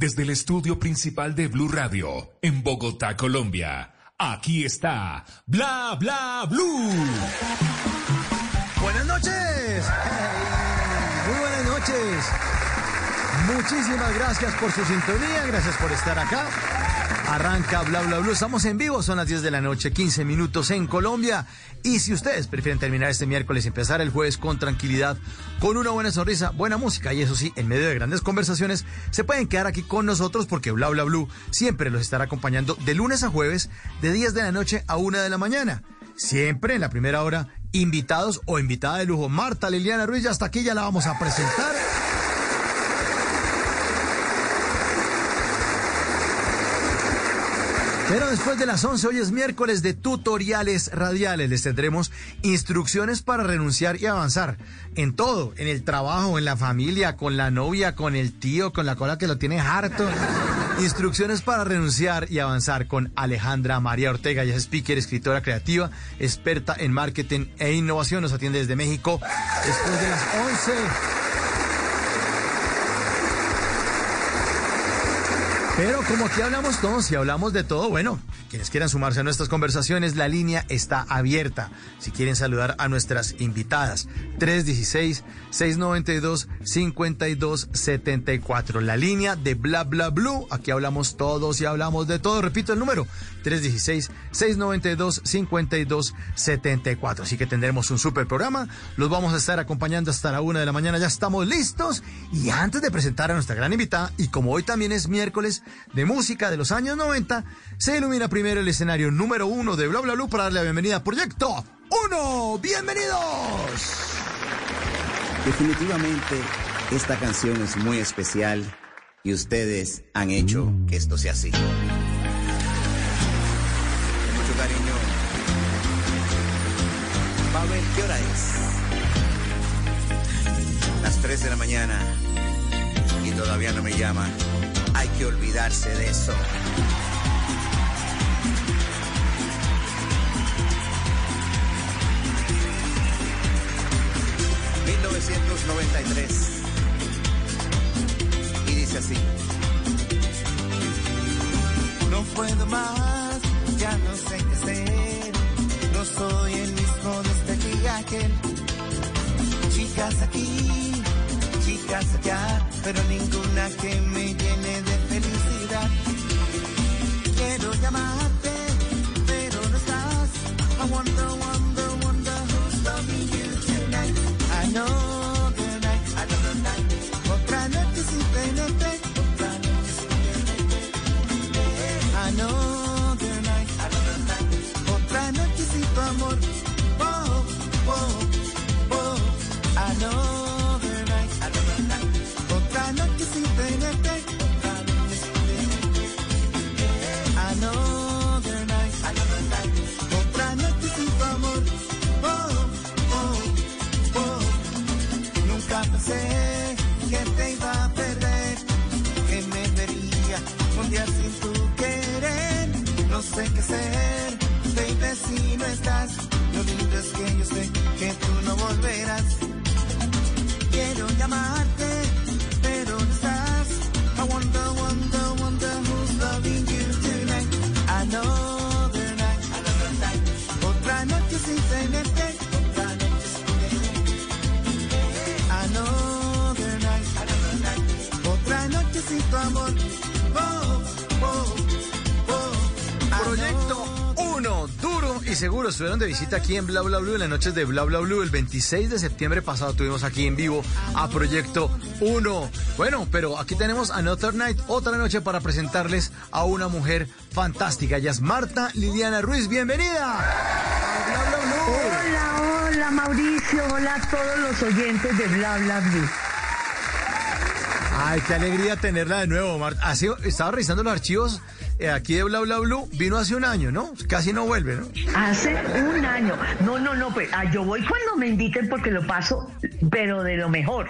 desde el estudio principal de Blue Radio, en Bogotá, Colombia. Aquí está Bla Bla Blue. Buenas noches. Muy buenas noches. Muchísimas gracias por su sintonía, gracias por estar acá. Arranca Bla Bla Blue, estamos en vivo, son las 10 de la noche, 15 minutos en Colombia. Y si ustedes prefieren terminar este miércoles y empezar el jueves con tranquilidad, con una buena sonrisa, buena música y eso sí, en medio de grandes conversaciones, se pueden quedar aquí con nosotros porque Bla Bla Blue siempre los estará acompañando de lunes a jueves, de 10 de la noche a 1 de la mañana. Siempre en la primera hora, invitados o invitada de lujo, Marta Liliana Ruiz, hasta aquí ya la vamos a presentar. Pero después de las 11, hoy es miércoles de tutoriales radiales. Les tendremos instrucciones para renunciar y avanzar en todo, en el trabajo, en la familia, con la novia, con el tío, con la cola que lo tiene harto. Instrucciones para renunciar y avanzar con Alejandra María Ortega. Ella es speaker, escritora creativa, experta en marketing e innovación. Nos atiende desde México después de las 11. Pero como aquí hablamos todos y hablamos de todo, bueno, quienes quieran sumarse a nuestras conversaciones, la línea está abierta. Si quieren saludar a nuestras invitadas, 316-692-5274. La línea de Bla Bla Blue. Aquí hablamos todos y hablamos de todo. Repito el número, 316-692-5274. Así que tendremos un super programa. Los vamos a estar acompañando hasta la una de la mañana. Ya estamos listos. Y antes de presentar a nuestra gran invitada, y como hoy también es miércoles de música de los años 90, se ilumina primero el escenario número uno de Bla Bla Blue para darle la bienvenida a Proyecto 1. ¡Bienvenidos! Definitivamente, esta canción es muy especial y ustedes han hecho que esto sea así. Con mucho cariño. Pavel, ¿qué hora es? Las 3 de la mañana y todavía no me llaman. Hay que olvidarse de eso. ...1993... ...y dice así... No puedo más, ya no sé qué hacer. No soy el mismo desde aquel aquel. Chicas aquí, chicas allá, pero ninguna que me llene de felicidad. Quiero llamarte, pero no estás. I wonder, Quiero llamarte, pero no estás. I wonder, y seguro estuvieron de visita aquí en Bla Bla Blue en las noches de Bla Bla Blue. El 26 de septiembre pasado tuvimos aquí en vivo a Proyecto 1. Bueno, pero aquí tenemos Another Night, otra noche para presentarles a una mujer fantástica. Ella es Marta Liliana Ruiz. Bienvenida a Bla Bla Blue. Hola, hola Mauricio, hola a todos los oyentes de Bla Bla Blue. Ay, qué alegría tenerla de nuevo, Marta. Ha sido- estaba revisando los archivos eh, aquí de Bla Bla Blue. Vino hace un año, ¿no? Casi no vuelve, ¿no? Hace un año. No, no, no, pues ah, yo voy cuando me inviten porque lo paso, pero de lo mejor.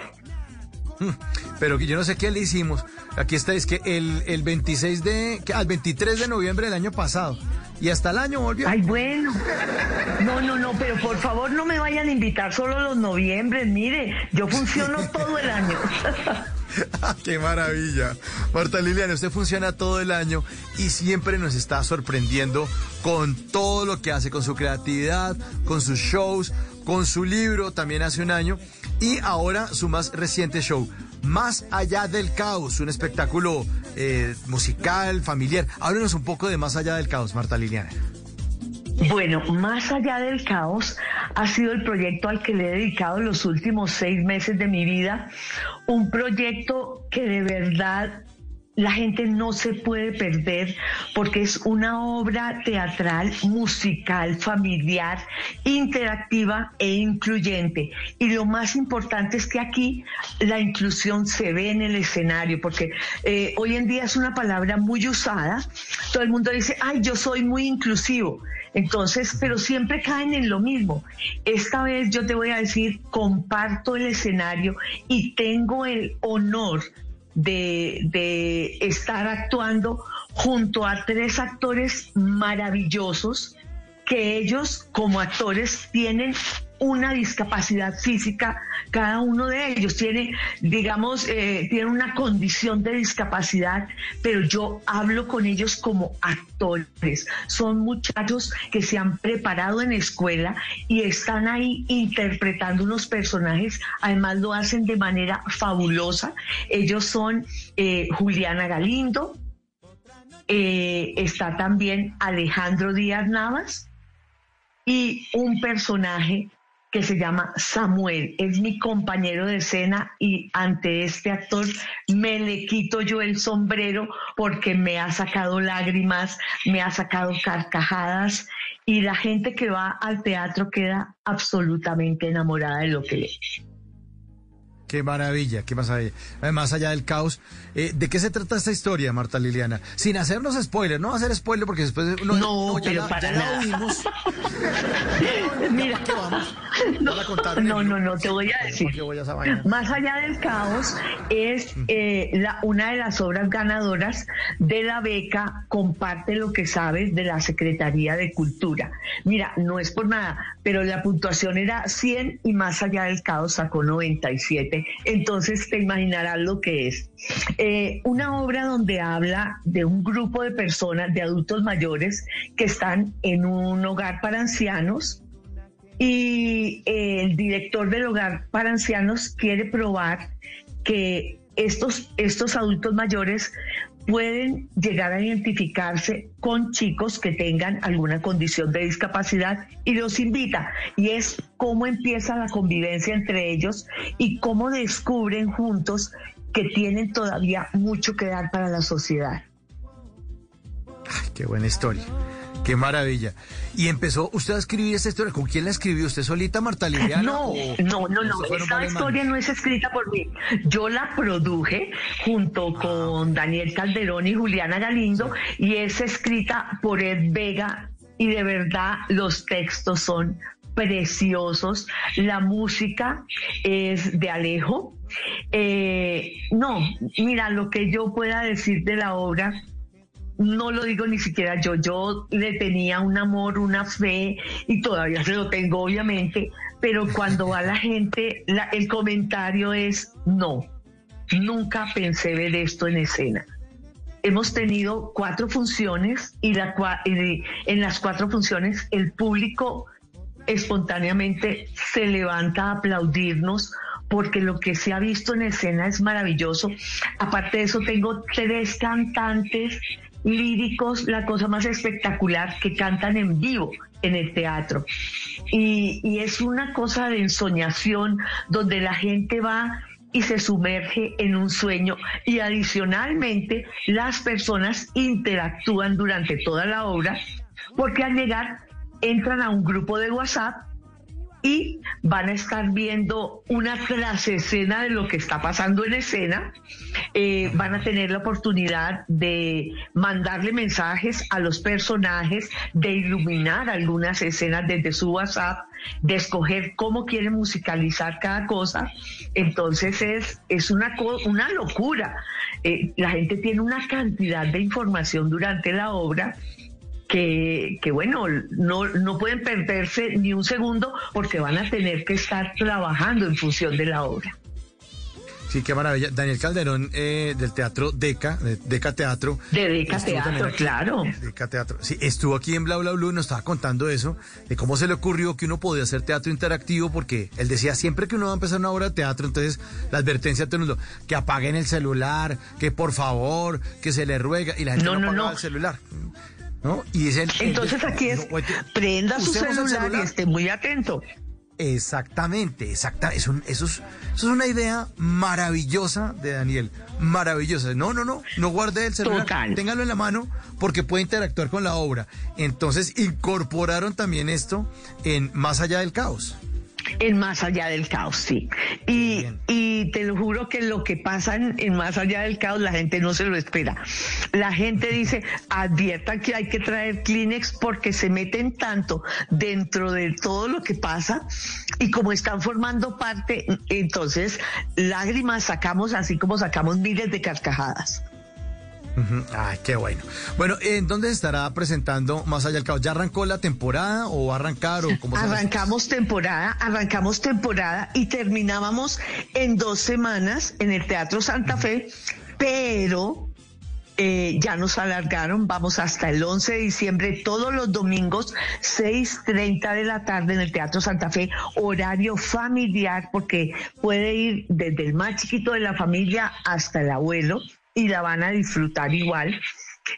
Pero que yo no sé qué le hicimos. Aquí está, es que el, el 26 de, al 23 de noviembre del año pasado. Y hasta el año volvió. Ay, bueno. No, no, no, pero por favor no me vayan a invitar solo los noviembres. Mire, yo funciono todo el año. ¡Qué maravilla! Marta Liliana, usted funciona todo el año y siempre nos está sorprendiendo con todo lo que hace, con su creatividad, con sus shows, con su libro también hace un año y ahora su más reciente show, Más allá del caos, un espectáculo eh, musical, familiar. Háblenos un poco de Más allá del caos, Marta Liliana. Bueno, más allá del caos, ha sido el proyecto al que le he dedicado los últimos seis meses de mi vida. Un proyecto que de verdad la gente no se puede perder porque es una obra teatral, musical, familiar, interactiva e incluyente. Y lo más importante es que aquí la inclusión se ve en el escenario, porque eh, hoy en día es una palabra muy usada. Todo el mundo dice, ay, yo soy muy inclusivo. Entonces, pero siempre caen en lo mismo. Esta vez yo te voy a decir, comparto el escenario y tengo el honor de, de estar actuando junto a tres actores maravillosos que ellos como actores tienen una discapacidad física, cada uno de ellos tiene, digamos, eh, tiene una condición de discapacidad, pero yo hablo con ellos como actores. Son muchachos que se han preparado en escuela y están ahí interpretando unos personajes, además lo hacen de manera fabulosa. Ellos son eh, Juliana Galindo, eh, está también Alejandro Díaz Navas y un personaje que se llama Samuel. Es mi compañero de escena y ante este actor me le quito yo el sombrero porque me ha sacado lágrimas, me ha sacado carcajadas y la gente que va al teatro queda absolutamente enamorada de lo que lee. Qué maravilla, qué maravilla. Eh, Más allá del caos. Eh, ¿De qué se trata esta historia, Marta Liliana? Sin hacernos spoiler, no hacer spoiler porque después... No, ya pero la, para ya la nada. oímos. Mira, ¿Qué vamos? no, no, no, no, te voy a decir. ¿Por qué voy a? Más allá del caos es eh, la, una de las obras ganadoras de la beca Comparte lo que sabes de la Secretaría de Cultura. Mira, no es por nada, pero la puntuación era 100 y más allá del caos sacó 97. Entonces te imaginarás lo que es. Eh, una obra donde habla de un grupo de personas, de adultos mayores, que están en un hogar para ancianos y eh, el director del hogar para ancianos quiere probar que estos, estos adultos mayores pueden llegar a identificarse con chicos que tengan alguna condición de discapacidad y los invita. Y es cómo empieza la convivencia entre ellos y cómo descubren juntos que tienen todavía mucho que dar para la sociedad. Qué buena historia. Qué maravilla. Y empezó usted a escribir esta historia. ¿Con quién la escribió? ¿Usted solita, Marta Liliana? No, no, no, no. Esta historia no es escrita por mí. Yo la produje junto con Daniel Calderón y Juliana Galindo y es escrita por Ed Vega y de verdad los textos son preciosos. La música es de Alejo. Eh, no, mira, lo que yo pueda decir de la obra no lo digo ni siquiera yo, yo le tenía un amor, una fe y todavía se lo tengo obviamente, pero cuando va la gente, el comentario es no, nunca pensé ver esto en escena. Hemos tenido cuatro funciones y, la, en las cuatro funciones el público espontáneamente se levanta a aplaudirnos porque lo que se ha visto en escena es maravilloso. Aparte de eso, tengo tres cantantes líricos, la cosa más espectacular que cantan en vivo en el teatro. Y, y es una cosa de ensoñación donde la gente va y se sumerge en un sueño y adicionalmente las personas interactúan durante toda la obra porque al llegar entran a un grupo de WhatsApp y van a estar viendo una clase escena de lo que está pasando en escena. Eh, van a tener la oportunidad de mandarle mensajes a los personajes, de iluminar algunas escenas desde su WhatsApp, de escoger cómo quieren musicalizar cada cosa. Entonces es, es una, una locura. Eh, la gente tiene una cantidad de información durante la obra que, bueno, no, no pueden perderse ni un segundo porque van a tener que estar trabajando en función de la obra. Sí, qué maravilla. Daniel Calderón eh, del Teatro Deca, de Deca Teatro. De Deca Teatro, claro. Deca Teatro. Sí, estuvo aquí en Bla Bla Blue, nos estaba contando eso, de cómo se le ocurrió que uno podía hacer teatro interactivo, porque él decía siempre que uno va a empezar una obra de teatro, entonces la advertencia a todo el mundo, que apaguen el celular, que por favor, que se le ruega, y la gente no, no, no el celular. ¿No? Y Entonces aquí es, prenda su celular, y esté muy atento. Exactamente, exacta. Es eso, es, eso es una idea maravillosa de Daniel. Maravillosa. No, no, no. No guarde el celular. Téngalo en la mano porque puede interactuar con la obra. Entonces incorporaron también esto en Más allá del caos en Más Allá del Caos, sí. Y, y, te lo juro que lo que pasa en, Más Allá del Caos la gente no se lo espera. La gente dice, advierta que hay que traer Kleenex porque se meten tanto dentro de todo lo que pasa y como están formando parte, entonces lágrimas sacamos así como sacamos miles de carcajadas. Ay, qué bueno. Bueno, ¿en dónde estará presentando Más Allá del Caos? ¿Ya arrancó la temporada o va a arrancar? O cómo arrancamos temporada, arrancamos temporada y terminábamos en dos semanas en el Teatro Santa Fe, pero eh, ya nos alargaron, vamos hasta el 11 de diciembre, todos los domingos, 6.30 de la tarde en el Teatro Santa Fe, horario familiar, porque puede ir desde el más chiquito de la familia hasta el abuelo y la van a disfrutar igual.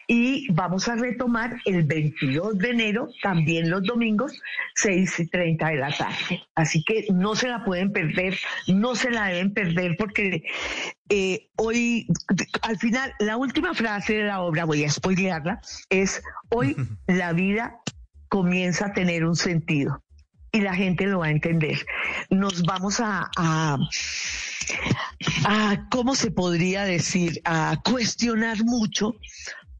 Y vamos a retomar el 22 de enero, también los domingos, 6 y 30 de la tarde. Así que no se la pueden perder, no se la deben perder porque eh, hoy, al final, la última frase de la obra, voy a spoilearla, es hoy la vida comienza a tener un sentido y la gente lo va a entender. Nos vamos a a, ¿cómo se podría decir? A cuestionar mucho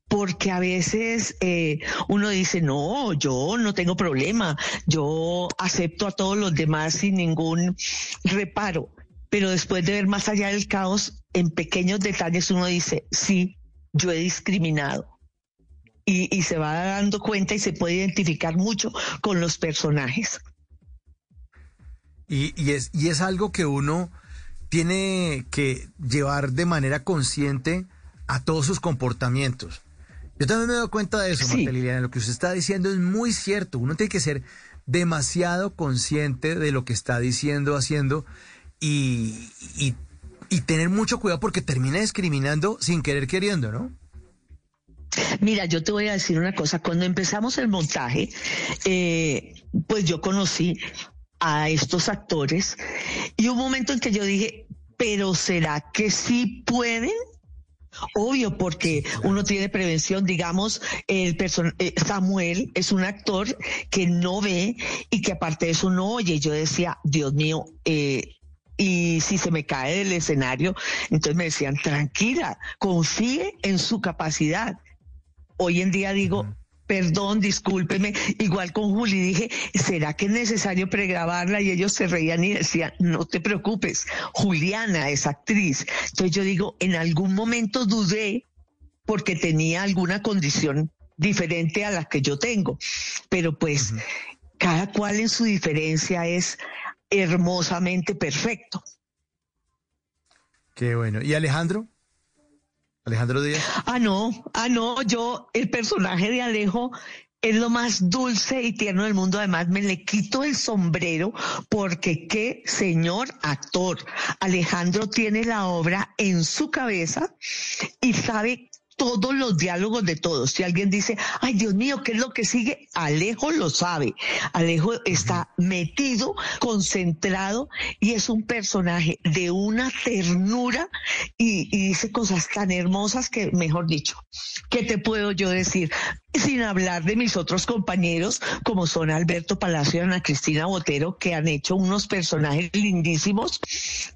porque a veces eh, uno dice, no, yo no tengo problema, yo acepto a todos los demás sin ningún reparo, pero después de ver más allá del caos, en pequeños detalles uno dice, sí, yo he discriminado. Y, se va dando cuenta y se puede identificar mucho con los personajes. Y, es, y es algo que uno tiene que llevar de manera consciente a todos sus comportamientos. Yo también me doy cuenta de eso, Marta Liliana. Lo que usted está diciendo es muy cierto. Uno tiene que ser demasiado consciente de lo que está diciendo, haciendo y, y, tener mucho cuidado porque termina discriminando sin querer queriendo, ¿no? Mira, yo te voy a decir una cosa. Cuando empezamos el montaje, eh, pues yo conocí a estos actores y un momento en que yo dije, pero ¿será que sí pueden? Obvio, porque uno tiene prevención, digamos, el eh, Samuel es un actor que no ve y que aparte de eso no oye. Yo decía, Dios mío, eh, y si se me cae del escenario, entonces me decían, tranquila, confíe en su capacidad. Hoy en día digo, perdón, discúlpeme, igual con Juli dije, ¿será que es necesario pregrabarla? Y ellos se reían y decían, no te preocupes, Juliana es actriz. Entonces yo digo, en algún momento dudé porque tenía alguna condición diferente a la que yo tengo, pero pues cada cual en su diferencia es hermosamente perfecto. Qué bueno. ¿Y Alejandro? Alejandro Díaz. Ah, no, ah, no, yo, el personaje de Alejo es lo más dulce y tierno del mundo. Además, me le quito el sombrero porque qué señor actor. Alejandro tiene la obra en su cabeza y sabe todos los diálogos de todos. Si alguien dice, ay Dios mío, ¿qué es lo que sigue? Alejo lo sabe. Alejo está metido, concentrado y es un personaje de una ternura y, y dice cosas tan hermosas que, mejor dicho, ¿qué te puedo yo decir? Sin hablar de mis otros compañeros como son Alberto Palacio y Ana Cristina Botero, que han hecho unos personajes lindísimos,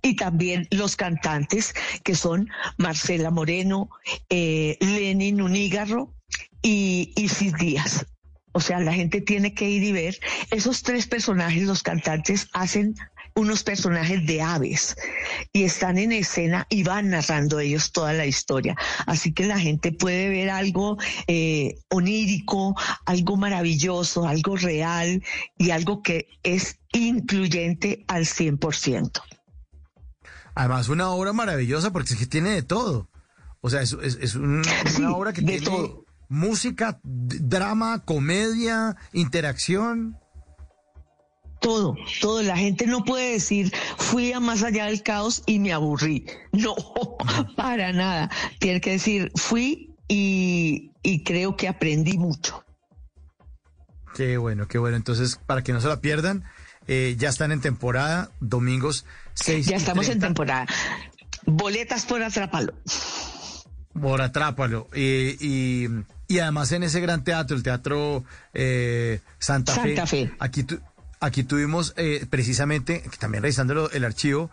y también los cantantes que son Marcela Moreno, eh, Lenin Unígarro y Isis Díaz. O sea, la gente tiene que ir y ver. Esos tres personajes, los cantantes, hacen unos personajes de aves y están en escena y van narrando ellos toda la historia. Así que la gente puede ver algo eh, onírico, algo maravilloso, algo real y algo que es incluyente al 100%. Además, una obra maravillosa porque es que tiene de todo. O sea, es, es, una obra que tiene todo. música, drama, comedia, interacción todo, todo. La gente no puede decir, fui a más allá del caos y me aburrí. No, para nada. Tiene que decir, fui y, creo que aprendí mucho. Qué bueno, qué bueno. Entonces, para que no se la pierdan, eh, ya están en temporada, domingos 6. Ya estamos en temporada. Boletas por Atrápalo. Por Atrápalo. y, y, además en ese gran teatro, el Teatro eh, Santa, Santa Fe. Aquí tú Aquí tuvimos eh, precisamente, también revisando el archivo,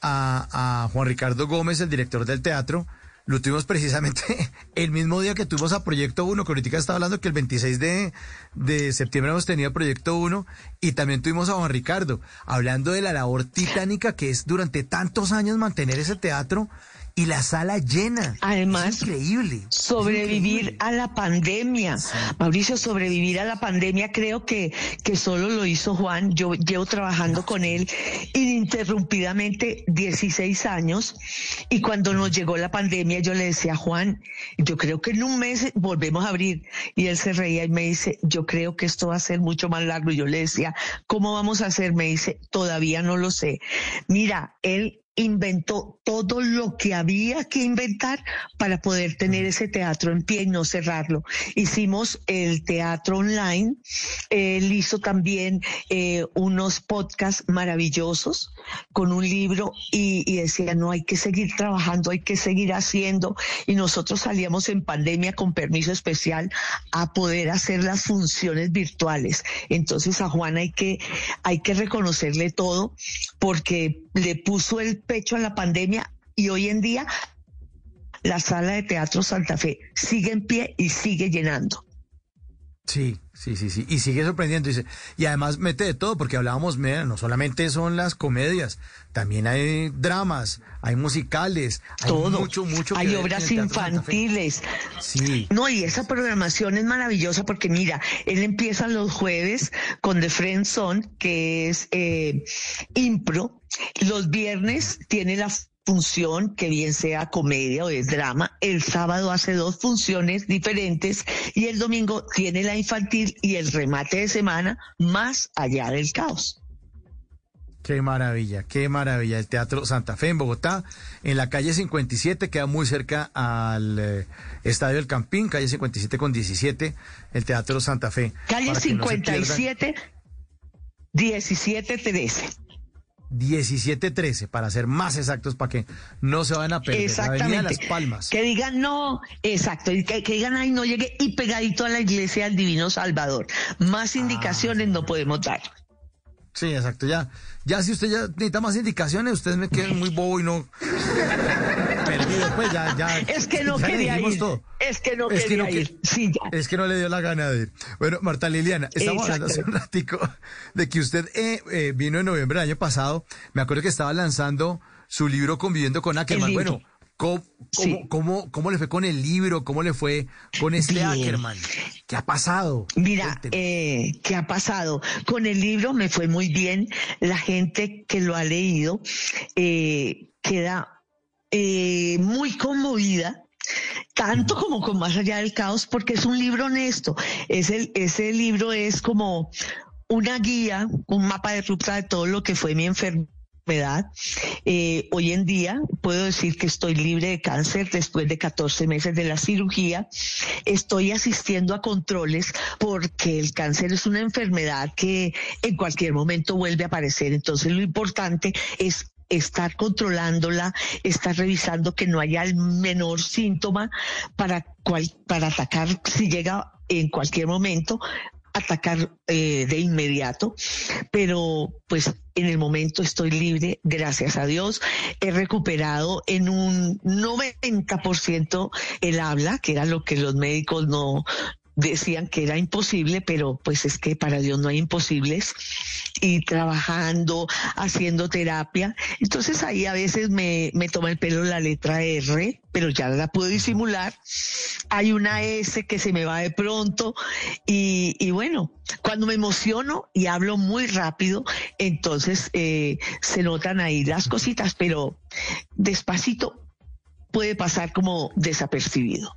a, Juan Ricardo Gómez, el director del teatro. Lo tuvimos precisamente el mismo día que tuvimos a Proyecto 1, que ahorita estaba hablando que el 26 de, de septiembre hemos tenido Proyecto 1, y también tuvimos a Juan Ricardo, hablando de la labor titánica que es durante tantos años mantener ese teatro y la sala llena. Además, increíble. Sobrevivir a la pandemia. Mauricio, sobrevivir a la pandemia creo que, que solo lo hizo Juan. Yo llevo trabajando con él ininterrumpidamente 16 años y cuando nos llegó la pandemia yo le decía, Juan, yo creo que en un mes volvemos a abrir. Y él se reía y me dice, yo creo que esto va a ser mucho más largo. Y yo le decía, ¿cómo vamos a hacer? Me dice, todavía no lo sé. Mira, él inventó todo lo que había que inventar para poder tener ese teatro en pie y no cerrarlo. Hicimos el teatro online, él hizo también eh, unos podcasts maravillosos con un libro y, y, decía, no, hay que seguir trabajando, hay que seguir haciendo. Y nosotros salíamos en pandemia con permiso especial a poder hacer las funciones virtuales. Entonces a Juan hay que, hay que reconocerle todo porque le puso el pecho a la pandemia y hoy en día la sala de teatro Santa Fe sigue en pie y sigue llenando. Sí, sí, sí, sí. Y sigue sorprendiendo. Dice, y además mete de todo, porque hablábamos, mira, no solamente son las comedias, también hay dramas, hay musicales, hay mucho, mucho. Hay obras infantiles. Sí. No, y esa programación es maravillosa porque mira, él empieza los jueves con The Friend Zone, que es eh, impro. Los viernes tiene la función, que bien sea comedia o es drama. El sábado hace dos funciones diferentes y el domingo tiene la infantil y el remate de semana más allá del caos. Qué maravilla, qué maravilla. El Teatro Santa Fe en Bogotá, en la calle 57, queda muy cerca al eh, Estadio del Campín, calle 57 con 17, el Teatro Santa Fe. Calle 57, 17 13. 1713, para ser más exactos, para que no se vayan a perder. Exactamente. Las Palmas. Que digan no, exacto, que, que, digan ahí no llegue y pegadito a la iglesia del Divino Salvador. Más ah, indicaciones no podemos dar. Sí, exacto, ya. Ya si usted ya necesita más indicaciones, ustedes me quedan muy bobo y no perdido, pues ya, ya. Es que no quería ir. Es que no quería ir. Sí, ya. Es que no le dio la gana de ir. Bueno, Marta Liliana, estamos hablando hace un ratico de que usted eh, eh, vino en noviembre del año pasado. Me acuerdo que estaba lanzando su libro Conviviendo con Ackerman. Bueno, ¿Cómo, cómo, cómo, le fue con el libro? ¿Cómo le fue con este Ackerman? ¿Qué ha pasado? Mira, eh, ¿qué ha pasado? Con el libro me fue muy bien. La gente que lo ha leído eh, queda eh, muy conmovida tanto como con Más allá del caos, porque es un libro honesto. Ese, ese libro es como una guía, un mapa de ruta de todo lo que fue mi enfermedad enfermedad. Eh, hoy en día puedo decir que estoy libre de cáncer después de 14 meses de la cirugía. Estoy asistiendo a controles porque el cáncer es una enfermedad que en cualquier momento vuelve a aparecer. Entonces lo importante es estar controlándola, estar revisando que no haya el menor síntoma para, para atacar si llega en cualquier momento atacar eh, de inmediato, pero pues en el momento estoy libre, gracias a Dios. He recuperado en un 90% el habla, que era lo que los médicos no, decían que era imposible, pero pues es que para Dios no hay imposibles. Y trabajando, haciendo terapia. Entonces ahí a veces me, me toma el pelo la letra R, pero ya la puedo disimular. Hay una S que se me va de pronto. Y, y bueno, cuando me emociono y hablo muy rápido, entonces eh, se notan ahí las cositas, pero despacito puede pasar como desapercibido.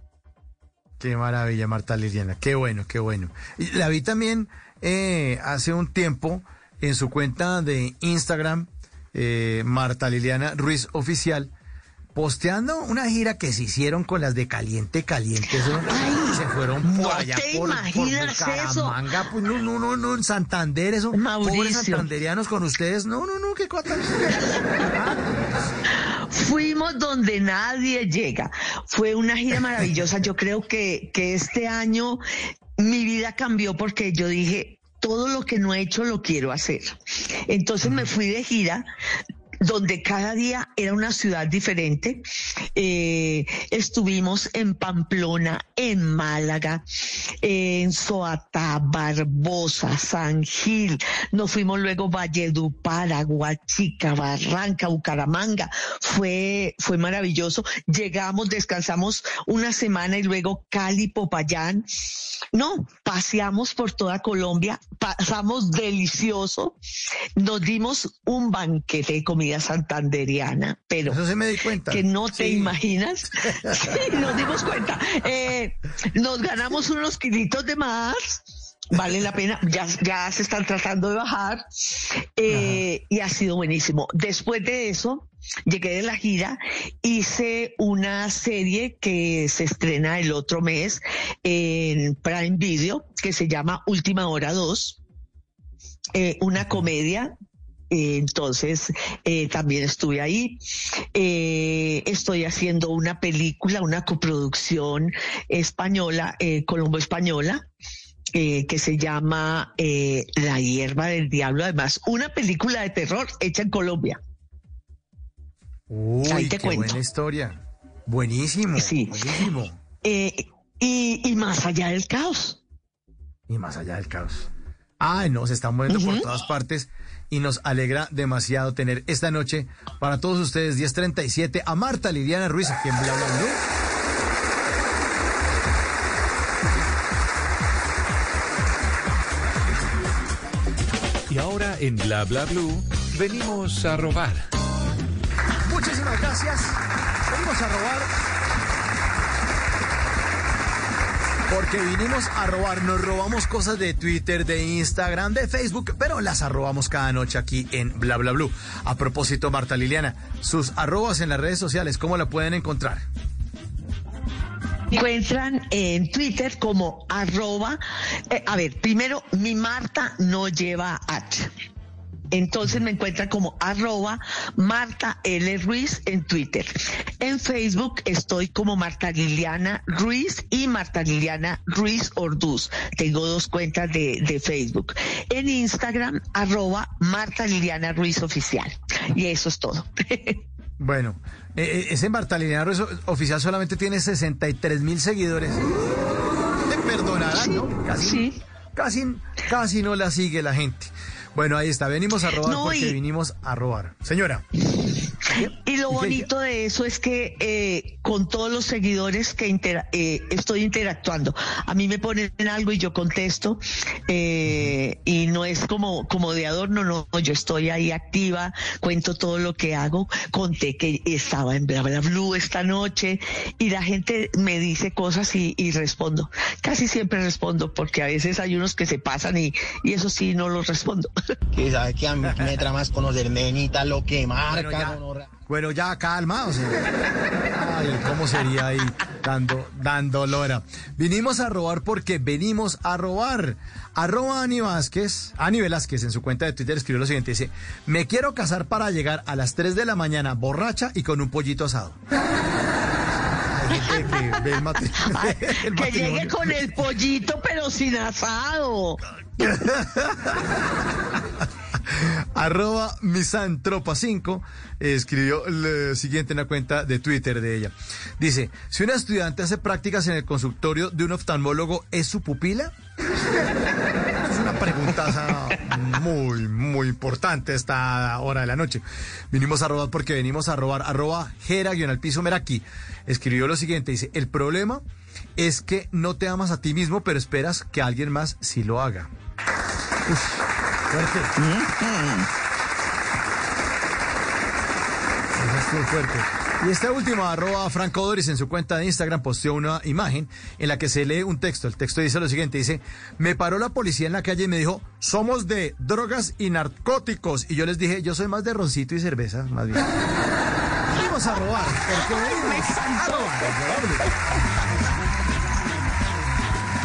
Qué maravilla, Marta Liliana. Qué bueno, qué bueno. Y la vi también eh, hace un tiempo en su cuenta de Instagram, eh, Marta Liliana Ruiz Oficial, posteando una gira que se hicieron con las de Caliente Caliente. se fueron por allá por, por Bucaramanga. Pues no, no, no, no, en Santander, eso. Mauricio. Pobres santanderianos con ustedes. No, no, no, qué cuatro. Fuimos donde nadie llega. Fue una gira maravillosa. Yo creo que, que este año mi vida cambió porque yo dije, todo lo que no he hecho lo quiero hacer. Entonces me fui de gira donde cada día era una ciudad diferente. Eh, estuvimos en Pamplona, en Málaga, en Soatá, Barbosa, San Gil, nos fuimos luego Valledupar, Aguachica, Barranca, Bucaramanga. Fue, fue maravilloso. Llegamos, descansamos una semana y luego Cali, Popayán. No, paseamos por toda Colombia, pasamos delicioso, nos dimos un banquete de comida santanderiana, pero Eso me di cuenta. que no te imaginas. sí, nos dimos cuenta. Eh, nos ganamos unos kilitos de más. Vale la pena, ya, ya se están tratando de bajar eh, y ha sido buenísimo. Después de eso, llegué de la gira, hice una serie que se estrena el otro mes en Prime Video, que se llama Última Hora 2. Eh, una comedia entonces, eh, también estuve ahí. Eh, estoy haciendo una película, una coproducción española, colombo-española. que se llama La hierba del diablo, además, una película de terror hecha en Colombia. Uy, qué buena historia. Buenísimo. Sí. Buenísimo. Y, más allá del caos. Y más allá del caos. Ay, no, se están moviendo por todas partes y nos alegra demasiado tener esta noche para todos ustedes 1037 a Marta Liliana Ruiz aquí en Bla Bla Blue. Y ahora en Bla Bla Blue venimos a robar. Muchísimas gracias. Venimos a robar Porque vinimos a robar, nos robamos cosas de Twitter, de Instagram, de Facebook, pero las arrobamos cada noche aquí en Bla Bla. A propósito, Marta Liliana, sus arrobas en las redes sociales, ¿cómo la pueden encontrar? encuentran en Twitter como arroba, eh, a ver, primero mi Marta no lleva H. Entonces me encuentra como arroba Marta L. Ruiz en Twitter. En Facebook estoy como Marta Liliana Ruiz y Marta Liliana Ruiz Orduz. Tengo dos cuentas de, Facebook. En Instagram, arroba Marta Liliana Ruiz Oficial. Y eso es todo. Bueno, eh, eh, ese Marta Liliana Ruiz Oficial solamente tiene 63 mil seguidores. Te perdonarán, ¿no? Casi, casi, casi no la sigue la gente. Bueno, ahí está. Venimos a robar porque vinimos a robar. Señora. Y lo bonito de eso es que eh, con todos los seguidores que intera- eh, estoy interactuando, a mí me ponen algo y yo contesto eh, y no es como, como de adorno, no, yo estoy ahí activa, cuento todo lo que hago, conté que estaba en Bla Bla Blue esta noche y la gente me dice cosas y, y respondo. Casi siempre respondo porque a veces hay unos que se pasan y, y eso sí no los respondo. Que sabe que a mí me trama es conocer menita, lo que Bueno, marca. gonorrea. Bueno, ya calma, o sea. Ay, ¿cómo sería ahí dando, dando lora? Vinimos a robar porque venimos a robar. Arroba Ani Vázquez, Ani Velázquez en su cuenta de Twitter escribió lo siguiente, dice, me quiero casar para llegar a las 3 de la mañana borracha y con un pollito asado. Que el Ay, el que llegue con el pollito pero sin asado. Arroba misantropa5 escribió lo siguiente en la cuenta de Twitter de ella. Dice, si una estudiante hace prácticas en el consultorio de un oftalmólogo, ¿es su pupila? Es una pregunta muy, muy importante esta hora de la noche. Vinimos a robar porque venimos a robar. Arroba Jera guion al piso Meraki escribió lo siguiente. Dice, el problema es que no te amas a ti mismo, pero esperas que alguien más sí lo haga. Fuerte. Eso estuvo fuerte. Y esta última, arroba Franco Doris, en su cuenta de Instagram posteó una imagen en la que se lee un texto. El texto dice lo siguiente, dice, me paró la policía en la calle y me dijo, somos de drogas y narcóticos. Y yo les dije, yo soy más de roncito y cerveza, más bien. Venimos a robar, porque venimos a robar.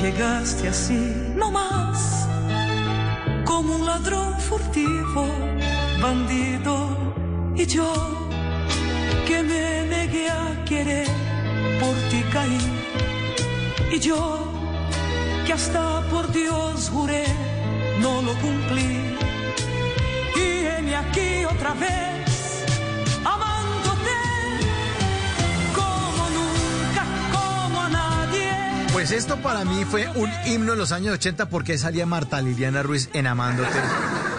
Llegaste así nomás, como un ladrón furtivo, bandido, y yo que me negué a querer por ti caí. Y yo, que hasta por Dios juré, no lo cumplí. Y aquí otra vez, Pues esto para mí fue un himno en los años 80 porque salía Marta Liliana Ruiz en Amándote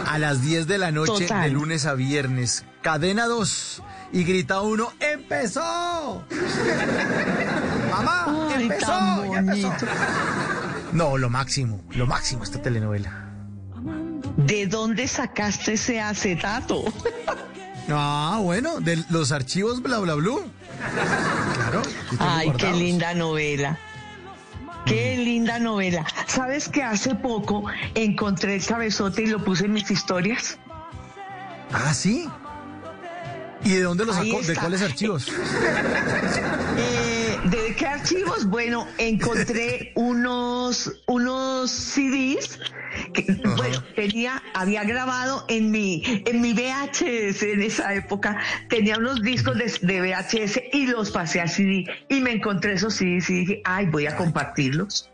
a las 10 de la noche Total. de lunes a viernes. Cadena 2 y grita uno, ¡empezó! ¡Mamá! Ay, ¡Empezó! tan ¡Ya empezó! bonito. No, lo máximo, lo máximo esta telenovela. ¿De dónde sacaste ese acetato? Ah, bueno, de los archivos bla bla blue. Claro. Ay, qué linda novela. Qué linda novela. ¿Sabes que hace poco encontré el cabezote y lo puse en mis historias? Ah, sí. ¿Y de dónde lo sacó? ¿De cuáles archivos? Eh, ¿De qué archivos? Bueno, encontré unos, unos CDs que bueno, tenía, había grabado en mi, en mi VHS en esa época, tenía unos discos de, de VHS y los pasé a CD y me encontré esos CDs y dije, ay, voy a compartirlos.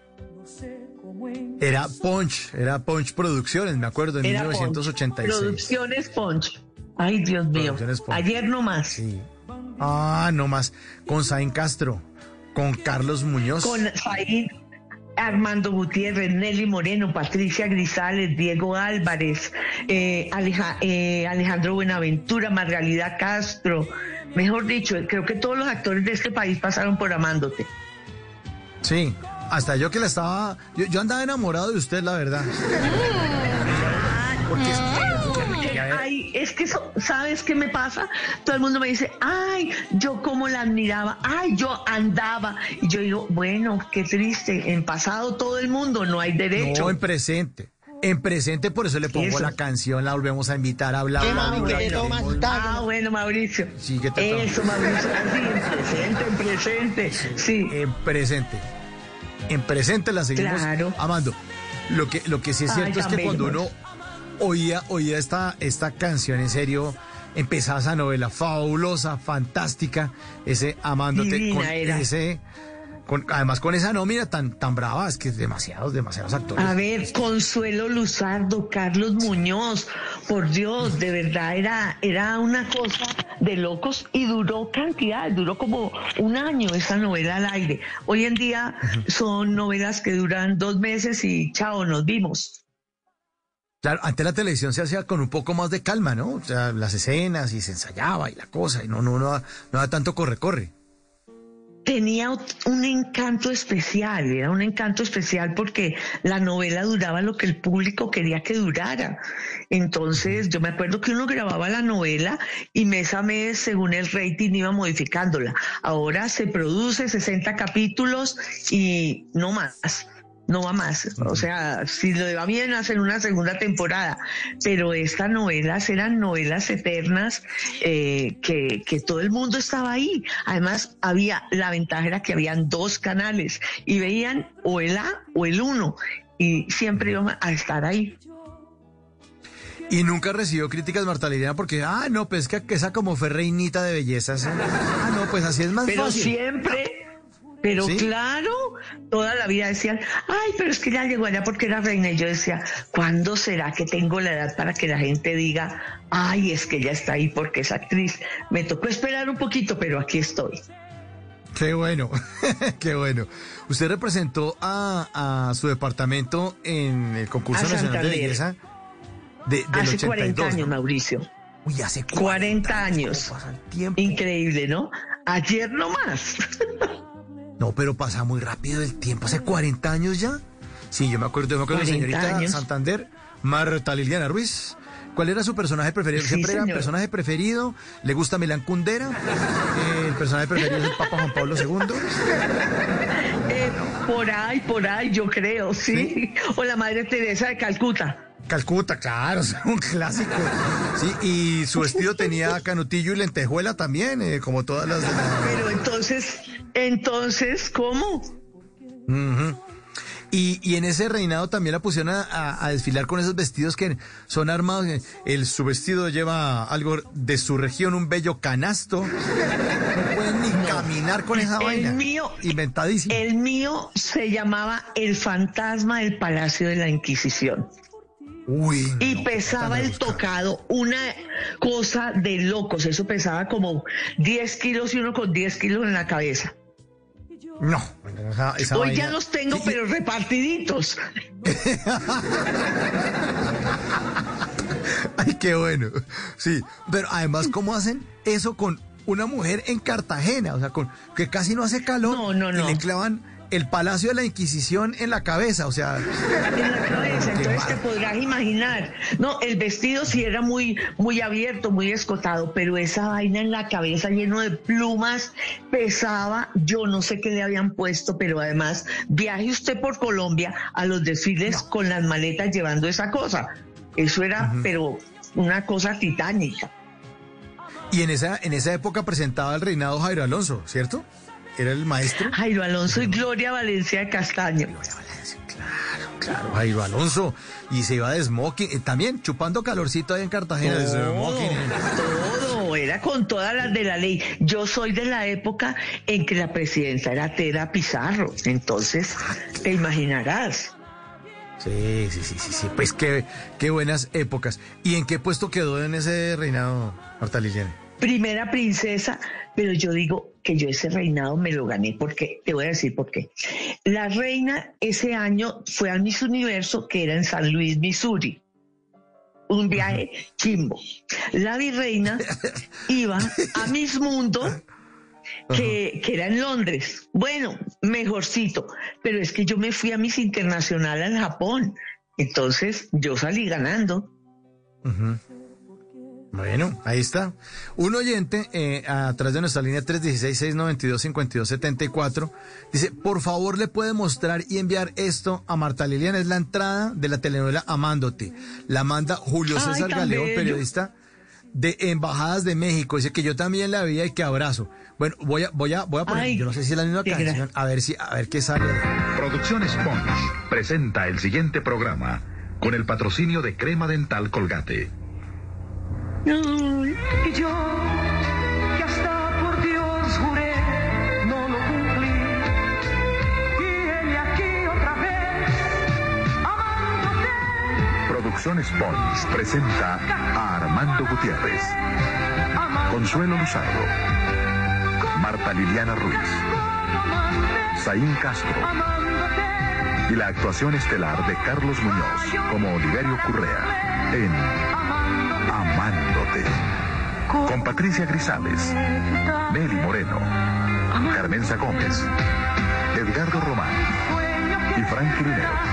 Era Punch, era Punch Producciones, me acuerdo, en Era 1986. Punch, Producciones Punch. Ay, Dios mío. Punch. Ayer nomás. Sí. Ah, no más. Con Saín Castro, con Carlos Muñoz. Con Said, Armando Gutiérrez, Nelly Moreno, Patricia Grisales, Diego Álvarez, eh, Aleja- eh, Alejandro Buenaventura, Margalida Castro. Mejor dicho, creo que todos los actores de este país pasaron por Amándote. Sí, hasta yo que la estaba. Yo, yo andaba enamorado de usted, la verdad. Porque es- Porque, es que eso, ¿sabes qué me pasa? Todo el mundo me dice, ay, yo como la admiraba, ay, yo andaba. Y yo digo, bueno, qué triste, en pasado todo el mundo no hay derecho. No, en presente. En presente, por eso le pongo Eso. la canción, la volvemos a invitar a hablar. ¿Qué, mami, la qué te queremos. tomas? Ah, bueno, Mauricio. Sí. Eso, Mauricio. Sí, en presente, en presente. Sí. En presente. En presente la seguimos Claro. amando. Lo que, lo que sí es Ay, cierto es que cuando uno oía, oía esta, esta canción, en serio, empezaba esa novela fabulosa, fantástica, ese amándote Divina con era. ese. Con, además con esa nómina tan, tan brava, es que es demasiados, demasiados actores. A ver, Consuelo Luzardo, Carlos Muñoz, por Dios, de verdad era, era una cosa de locos y duró cantidad, duró como un año esa novela al aire. Hoy en día son novelas que duran dos meses y chao, nos vimos. Claro, antes la televisión se hacía con un poco más de calma, ¿no? O sea, las escenas y se ensayaba y la cosa, y no, no, no, no da tanto corre-corre. tenía un encanto especial, era un encanto especial porque la novela duraba lo que el público quería que durara. Entonces, yo me acuerdo que uno grababa la novela y mes a mes, según el rating, iba modificándola. Ahora se produce 60 capítulos y no más. No va más. O sea, si le va bien, hacen una segunda temporada. Pero estas novelas eran novelas eternas eh, que, que todo el mundo estaba ahí. Además, había, la ventaja era que habían dos canales y veían o el A o el 1 y siempre iban a estar ahí. Y nunca recibió críticas Marta Liliana porque, ah, no, pues que, que esa como fue reinita de belleza. esa- Ah, no, pues así es más Pero fácil. siempre, pero ¿Sí? claro, toda la vida decían, ay, pero es que ya llegó allá porque era reina. Y yo decía, ¿cuándo será que tengo la edad para que la gente diga, ay, es que ella está ahí porque es actriz? Me tocó esperar un poquito, pero aquí estoy. Qué bueno, qué bueno. Usted representó a, a su departamento en el concurso A nacional de belleza de, del Hace 82. 40 años, ¿no? Mauricio. Uy, hace 40 años. ¿cómo pasa el tiempo? Increíble, ¿no? Ayer nomás. No, pero pasa muy rápido el tiempo. ¿Hace 40 años ya? Sí, yo me acuerdo, de 40 señorita años. Santander, Marta Liliana Ruiz. ¿Cuál era su personaje preferido? Sí, ¿Siempre era señor. personaje preferido? ¿Le gusta Milán Kundera? Eh, ¿El personaje preferido es el Papa Juan Pablo II? Eh, por ahí, por ahí, yo creo, sí. ¿Sí? O la Madre Teresa de Calcuta. Calcuta, claro, es un clásico. Sí, y su vestido tenía canutillo y lentejuela también, eh, como todas las de la... Pero entonces, entonces, ¿cómo? Y, y en ese reinado también la pusieron a, a- a desfilar con esos vestidos que son armados. El, su vestido lleva algo de su región, un bello canasto. No pueden ni caminar con esa El vaina. mío- Inventadísimo. El mío se llamaba El fantasma del Palacio de la Inquisición. Uy, Y pesaba el tocado, una cosa de locos. Eso pesaba como 10 kilos y uno con 10 kilos en la cabeza. No, esa, esa Hoy vaina- ya los tengo, pero repartiditos. Ay, qué bueno. Sí, pero además, ¿cómo hacen eso con una mujer en Cartagena? O sea, con que casi no hace calor No, no, no. y le clavan el Palacio de la Inquisición en la cabeza. O sea, en la cabeza, entonces te podrás imaginar. No, el vestido sí era muy, muy abierto, muy escotado, pero esa vaina en la cabeza lleno de plumas pesaba, yo no sé qué le habían puesto, pero además viaje usted por Colombia a los desfiles con las maletas llevando esa cosa. Eso era, pero una cosa titánica. y en esa, en esa época presentaba el reinado Jairo Alonso, ¿cierto? Era el maestro. Jairo Alonso y Gloria Valencia de Castaño. Claro, claro, Jairo Alonso. Y se iba de smoking, eh, también chupando calorcito ahí en Cartagena. de smoking. todo, era con todas las de la ley. Yo soy de la época en que la presidenta era Tera Pizarro, entonces te imaginarás. Sí, sí, sí, sí, sí. Pues qué, qué buenas épocas. ¿Y en qué puesto quedó en ese reinado, Marta Liliana? Primera princesa, pero yo digo que yo ese reinado me lo gané porque, te voy a decir por qué. La reina ese año fue al Miss Universo que era en San Luis, Missouri. Un viaje chimbo. La virreina iba a Miss Mundo que, que era en Londres. Bueno, mejorcito, pero es que yo me fui a Miss Internacional al Japón. Entonces yo salí ganando. Bueno, ahí está. Un oyente eh, a través de nuestra línea 316-692-5274 dice, por favor le puede mostrar y enviar esto a Marta Liliana. Es la entrada de la telenovela Amándote. La manda Julio Ay, César tan Galeón, bello. periodista de Embajadas de México. Dice que yo también la veía y que abrazo. Bueno, voy a, voy a, voy a poner, Ay, yo no sé si es la misma canción, a ver si, a ver qué sale. Producción Sponge presenta el siguiente programa con el patrocinio de Crema Dental Colgate. Y yo, que hasta por Dios juré, no lo cumplí. Y él aquí otra vez, amándote. Producción Sponge presenta a Armando Gutiérrez, Consuelo Luzardo, Marta Liliana Ruiz, Saín Castro y la actuación estelar de Carlos Muñoz como Oliverio Currea en. Con Patricia Grisales, Nelly Moreno, Carmenza Gómez, Edgardo Román y Frank Linero.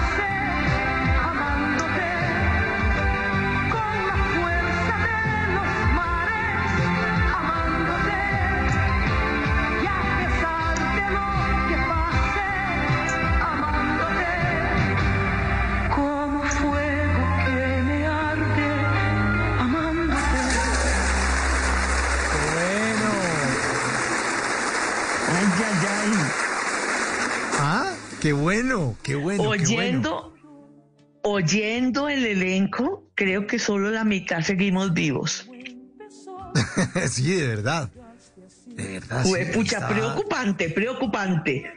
Qué bueno, qué bueno. qué bueno. Oyendo, oyendo el elenco, creo que solo la mitad seguimos vivos. sí, de verdad. De verdad. Fue sí, pucha, está- preocupante, preocupante.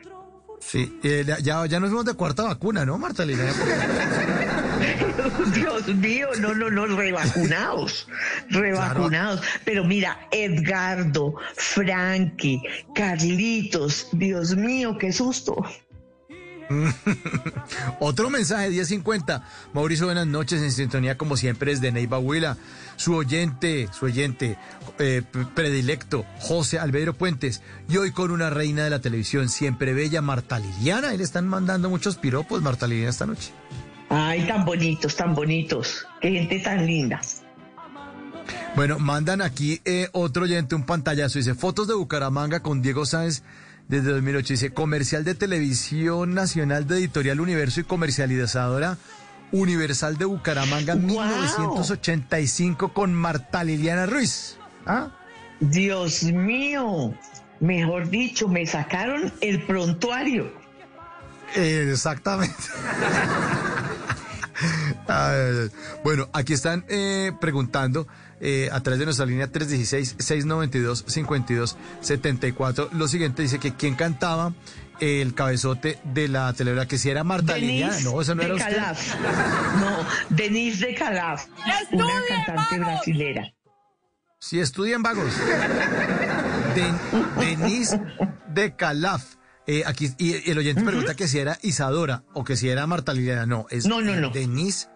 Sí, eh, ya, ya nos fuimos de cuarta vacuna, ¿no, Marta Liliana? Dios mío, no, no, no, revacunados, revacunados. Pero mira, Edgardo, Frankie, Carlitos, Dios mío, qué susto. Otro mensaje, 1050. Mauricio, buenas noches, en sintonía como siempre es de Neiva Huila. Su oyente, su oyente eh, predilecto, José Albeiro Puentes. Y hoy con una reina de la televisión, siempre bella, Marta Liliana. Y le están mandando muchos piropos, Marta Liliana, esta noche. Ay, tan bonitos, tan bonitos. Qué gente tan linda. Bueno, mandan aquí eh, otro oyente, un pantallazo. Dice, fotos de Bucaramanga con Diego Sáenz desde 2008. Dice, comercial de televisión nacional de Editorial Universo y comercializadora Universal de Bucaramanga, ¡Guau! 1985 con Marta Liliana Ruiz. ¿Ah? Dios mío, mejor dicho, me sacaron el prontuario. Exactamente. Bueno, aquí están eh, preguntando eh, a través de nuestra línea 316-692-5274. Lo siguiente dice que quién cantaba el cabezote de la telenovela, que si era Marta Liliana. No, eso no de era usted. Calaf. No, Denise de Calaf, una cantante brasilera. Si estudian vagos. Den- Denise de Calaf. Eh, aquí, y, y el oyente pregunta que si era Isadora o que si era Marta Liliana. No, es No, no, no. Denise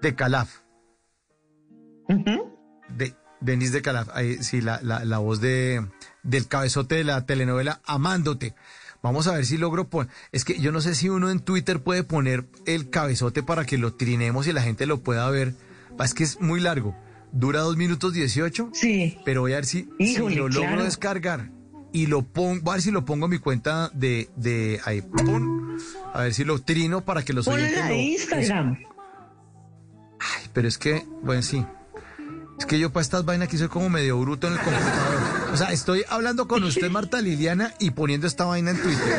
de Calaf. de, Denise de Calaf. Ahí, sí, la, la, la voz de, del cabezote de la telenovela Amándote. Vamos a ver si logro poner. Es que yo no sé si uno en Twitter puede poner el cabezote para que lo trinemos y la gente lo pueda ver. Es que es muy largo. Dura dos minutos 18. Sí. Pero voy a ver si, lo logro claro. descargar. Y lo pongo, voy a ver si lo pongo en mi cuenta de, de ahí. a ver si lo trino para que los Ponla oyentes lo. Instagram. Ay, pero es que, bueno, sí. Es que yo para estas vainas aquí soy como medio bruto en el computador. O sea, estoy hablando con usted, Marta Liliana, y poniendo esta vaina en Twitter.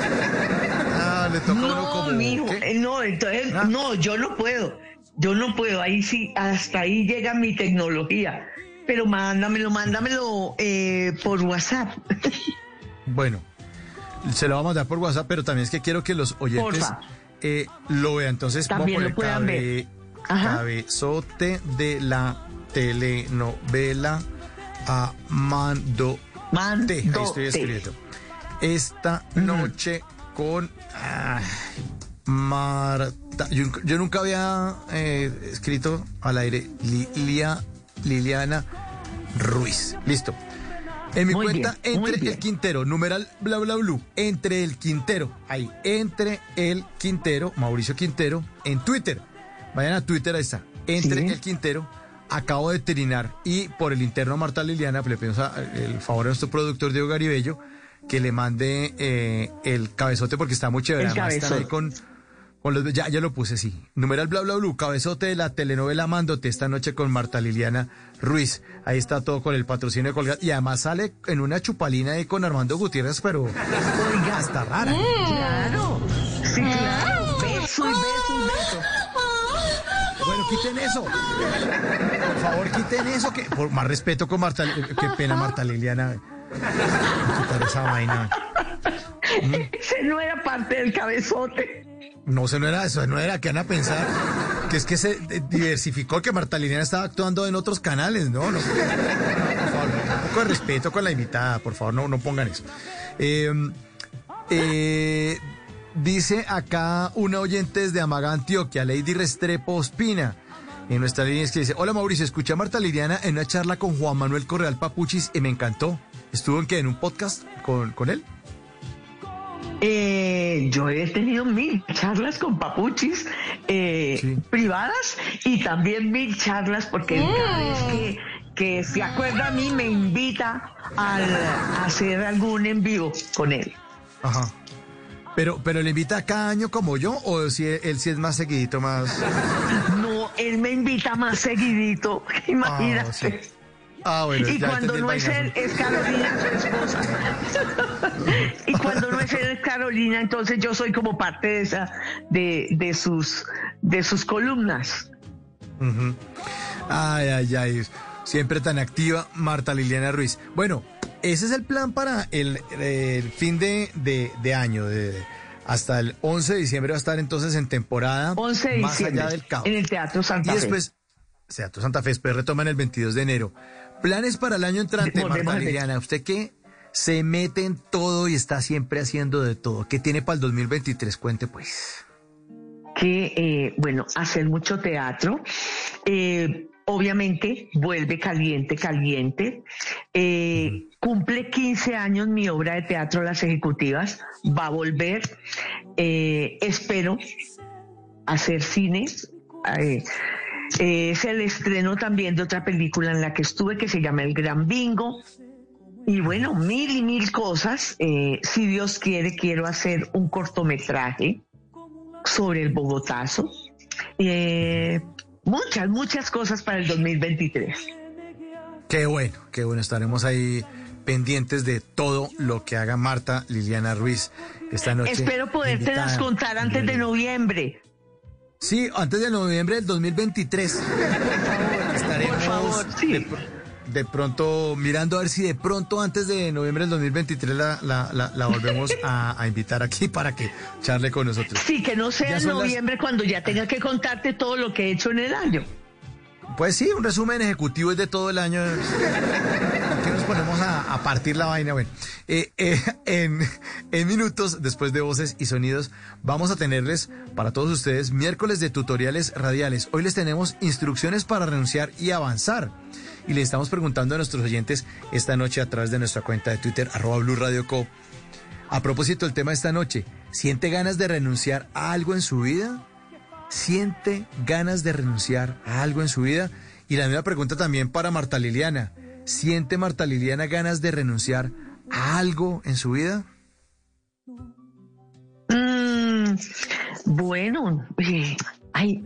Ah, le toca uno No, como. mijo, eh, no, entonces, Ah. no, yo no puedo. Yo no puedo, ahí sí, hasta ahí llega mi tecnología. Pero mándamelo, mándamelo eh, por WhatsApp. Bueno, se lo vamos a dar por WhatsApp, pero también es que quiero que los oyentes eh, lo vean. Entonces, También vamos a lo puedan cabe- ver. Ajá. cabezote de la telenovela Amando. Mándote. Ahí estoy escribiendo. Esta noche con Marta. Yo, yo nunca había eh, escrito al aire Lilia, Liliana Ruiz. Listo. En mi Muy cuenta, bien, entre el Quintero, numeral bla bla blue, entre el Quintero, ahí, entre el Quintero, Mauricio Quintero, en Twitter. Vayan a Twitter, ahí está. Entre Sí. el Quintero, acabo de trinar y por el interno Marta Liliana le pedimos a- el favor a nuestro productor Diego Garibello que le mande eh, el cabezote porque está muy chévere. El Además, están ahí con, con los, ya, ya lo puse, sí. Numeral bla bla bla, cabezote de la telenovela Mándote esta noche con Marta Liliana Ruiz. Ahí está todo con el patrocinio de Colgate. Y además sale en una chupalina ahí con Armando Gutiérrez, pero oiga, está rara. Claro, sí, claro. Y beso y beso. Quiten eso. Por favor, quiten eso. Que, por más respeto con Marta. eh, Qué pena, Marta Liliana. Quitar esa vaina. Ese no era parte del cabezote. No, eso no era eso, no era que van a pensar que es que se diversificó, que Marta Liliana estaba actuando en otros canales, ¿no? no por favor, un poco de respeto con la invitada, por favor, no, no pongan eso. Eh, eh, dice acá una oyente desde Amaga, Antioquia, Lady Restrepo Ospina. En nuestra línea es que dice, hola Mauricio, escuché a Marta Liliana en una charla con Juan Manuel Correal Papuchis y me encantó. ¿Estuvo en qué? ¿En un podcast con, con él? Eh, yo he tenido mil charlas con papuchis eh, privadas y también mil charlas porque cada vez que, que se acuerda a mí me invita al- a hacer algún en vivo con él. Ajá. Pero, pero le invita cada año como yo, o si él sí es más seguidito, más. Él me invita más seguidito, imagínate. Ah, sí. Ah, bueno, y ya cuando no es él, es Carolina, su esposa. y cuando no es él, es Carolina, entonces yo soy como parte de esa, de, de sus, de sus columnas. Ay, ay, ay. Siempre tan activa Marta Liliana Ruiz. Bueno, ese es el plan para el, el fin de, de- de año. de- hasta el 11 de diciembre va a estar entonces en temporada 11 de más diciembre, allá del caos. en el Teatro Santa y Fe. después, Teatro Santa Fe, después retoman el 22 de enero. Planes para el año entrante, Marta Liliana. Usted que se mete en todo y está siempre haciendo de todo. ¿Qué tiene para el 2023? Cuente pues. que, eh, bueno, hacer mucho teatro. Eh, obviamente vuelve caliente, caliente. Eh, cumple 15 años mi obra de teatro Las Ejecutivas. Va a volver. Eh, espero hacer cine. Eh, eh, es el estreno también de otra película en la que estuve que se llama El Gran Bingo. Y bueno, mil y mil cosas. Si Dios quiere, quiero hacer un cortometraje sobre el Bogotazo. Muchas, muchas cosas para el 2023. Qué bueno, qué bueno. Estaremos ahí pendientes de todo lo que haga Marta Liliana Ruiz esta noche. Espero podértelas contar antes de noviembre. Sí, antes de noviembre del 2023. Estaremos Por favor, sí. de, pr- de pronto mirando a ver si de pronto antes de noviembre del 2023 la, la, la, la volvemos a, a invitar aquí para que charle con nosotros. Sí, que no sea en las- noviembre cuando ya tenga que contarte todo lo que he hecho en el año. Pues sí, un resumen ejecutivo es de todo el año. ¿Por qué nos ponemos a, a partir la vaina? Bueno, eh, eh, en, en minutos, después de voces y sonidos, vamos a tenerles para todos ustedes miércoles de tutoriales radiales. Hoy les tenemos instrucciones para renunciar y avanzar. Y le estamos preguntando a nuestros oyentes esta noche a través de nuestra cuenta de Twitter, arroba Radio Co. A propósito del tema de esta noche, ¿siente ganas de renunciar a algo en su vida? ¿Siente ganas de renunciar a algo en su vida? Y la misma pregunta también para Marta Liliana. ¿Siente Marta Liliana ganas de renunciar a algo en su vida? Mm, bueno, eh, ay,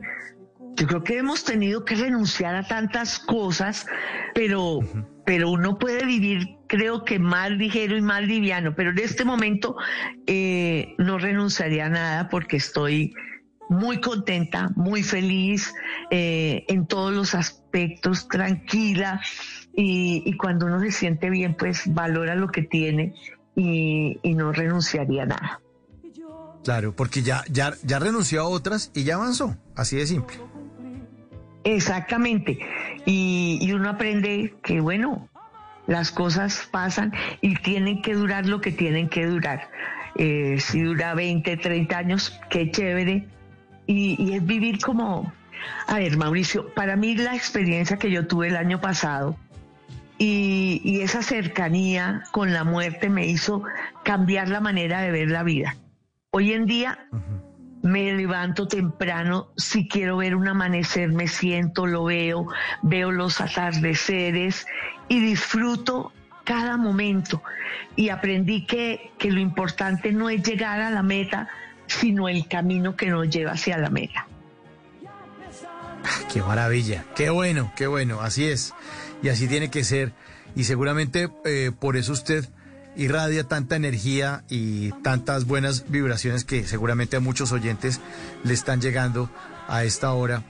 yo creo que hemos tenido que renunciar a tantas cosas, pero, pero uno puede vivir, creo que más ligero y más liviano. Pero en este momento eh, no renunciaría a nada porque estoy muy contenta, muy feliz eh, en todos los aspectos, tranquila. Y, cuando uno se siente bien, pues valora lo que tiene y, y no renunciaría a nada. Claro, porque ya, ya, ya renunció a otras y ya avanzó. Así de simple. Exactamente. Y, uno aprende que, bueno, las cosas pasan y tienen que durar lo que tienen que durar. Eh, si dura 20, 30 años, qué chévere. Y, es vivir como... A ver, Mauricio, para mí la experiencia que yo tuve el año pasado y esa cercanía con la muerte me hizo cambiar la manera de ver la vida. Hoy en día me levanto temprano, si quiero ver un amanecer me siento, lo veo, veo los atardeceres y disfruto cada momento. Y aprendí que, que lo importante no es llegar a la meta, sino el camino que nos lleva hacia la meta. Qué maravilla, qué bueno, qué bueno, así es. Y así tiene que ser. Y seguramente eh, por eso usted irradia tanta energía y tantas buenas vibraciones que seguramente a muchos oyentes le están llegando a esta hora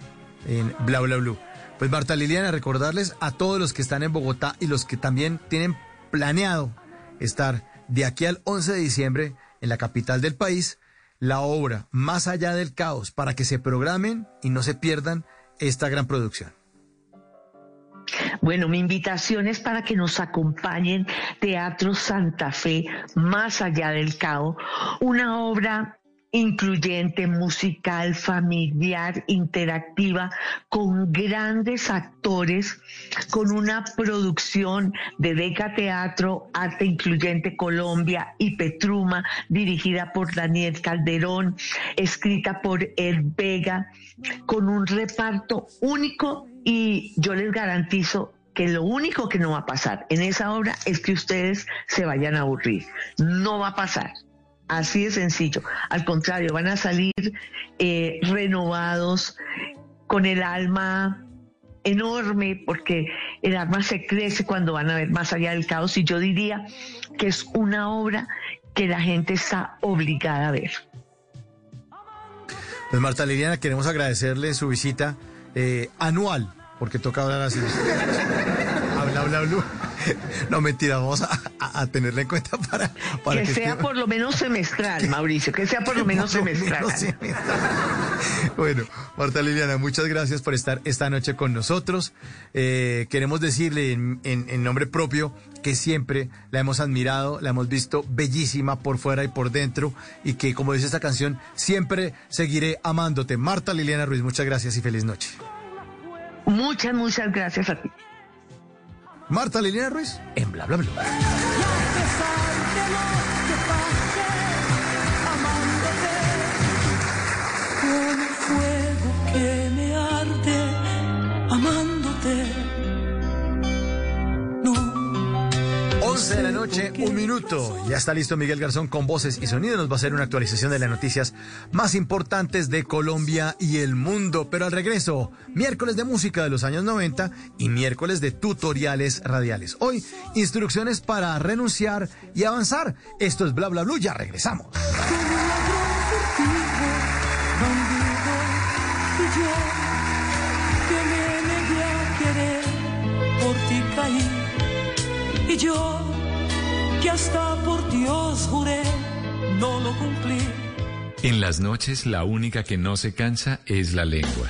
en Bla Bla Blue. Pues Marta Liliana, recordarles a todos los que están en Bogotá y los que también tienen planeado estar de aquí al 11 de diciembre en la capital del país, la obra Más allá del caos, para que se programen y no se pierdan esta gran producción. Bueno, mi invitación es para que nos acompañen Teatro Santa Fe, Más allá del caos, una obra incluyente, musical, familiar, interactiva, con grandes actores, con una producción de Deca Teatro, Arte Incluyente Colombia y Petruma, dirigida por Daniel Calderón, escrita por Ed Vega, con un reparto único y yo les garantizo que lo único que no va a pasar en esa obra es que ustedes se vayan a aburrir. No va a pasar. Así de sencillo. Al contrario, van a salir eh, renovados, con el alma enorme, porque el alma se crece cuando van a ver más allá del caos. Y yo diría que es una obra que la gente está obligada a ver. Pues Marta Liliana, queremos agradecerle su visita eh, anual, porque toca hablar así. habla, habla, habla. No, mentira, vamos a, a- a tenerla en cuenta para, para que sea por lo menos semestral, Mauricio, que sea por lo menos Por semestral. menos semestral. Bueno, Marta Liliana, muchas gracias por estar esta noche con nosotros. Eh, queremos decirle en, en- en nombre propio que siempre la hemos admirado, la hemos visto bellísima por fuera y por dentro y que, como dice esta canción, siempre seguiré amándote. Marta Liliana Ruiz, muchas gracias y feliz noche. Muchas, muchas gracias a ti. Marta Liliana Ruiz en Bla Bla Bla. 11 de la noche, un minuto. Ya está listo Miguel Garzón con voces y sonido. Nos va a hacer una actualización de las noticias más importantes de Colombia y el mundo. Pero al regreso, miércoles de música de los años 90 y miércoles de tutoriales radiales. Hoy, instrucciones para renunciar y avanzar. Esto es Bla Bla Blue. Ya regresamos. Por ti caí. Yo que hasta por Dios juré, no lo cumplí. En las noches la única que no se cansa es la lengua.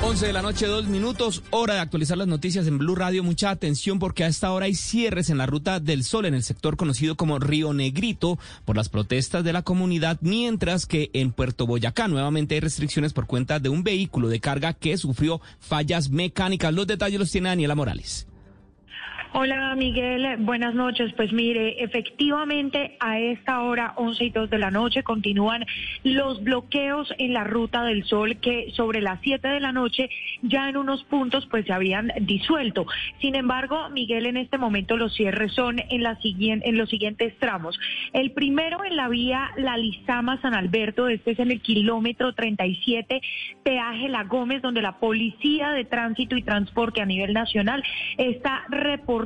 11 de la noche, dos minutos, hora de actualizar las noticias en Blue Radio. Mucha atención porque a esta hora hay cierres en la Ruta del Sol en el sector conocido como Río Negrito por las protestas de la comunidad, mientras que en Puerto Boyacá nuevamente hay restricciones por cuenta de un vehículo de carga que sufrió fallas mecánicas. Los detalles los tiene Daniela Morales. Hola Miguel, buenas noches. Pues mire, efectivamente a esta hora, 11 y 2 de la noche, continúan los bloqueos en la Ruta del Sol que sobre las 7 de la noche ya en unos puntos pues se habían disuelto. Sin embargo, Miguel, en este momento los cierres son en, los siguientes tramos. El primero en la vía La Lizama San Alberto, este es en el kilómetro 37, peaje La Gómez, donde la Policía de Tránsito y Transporte a nivel nacional está reportando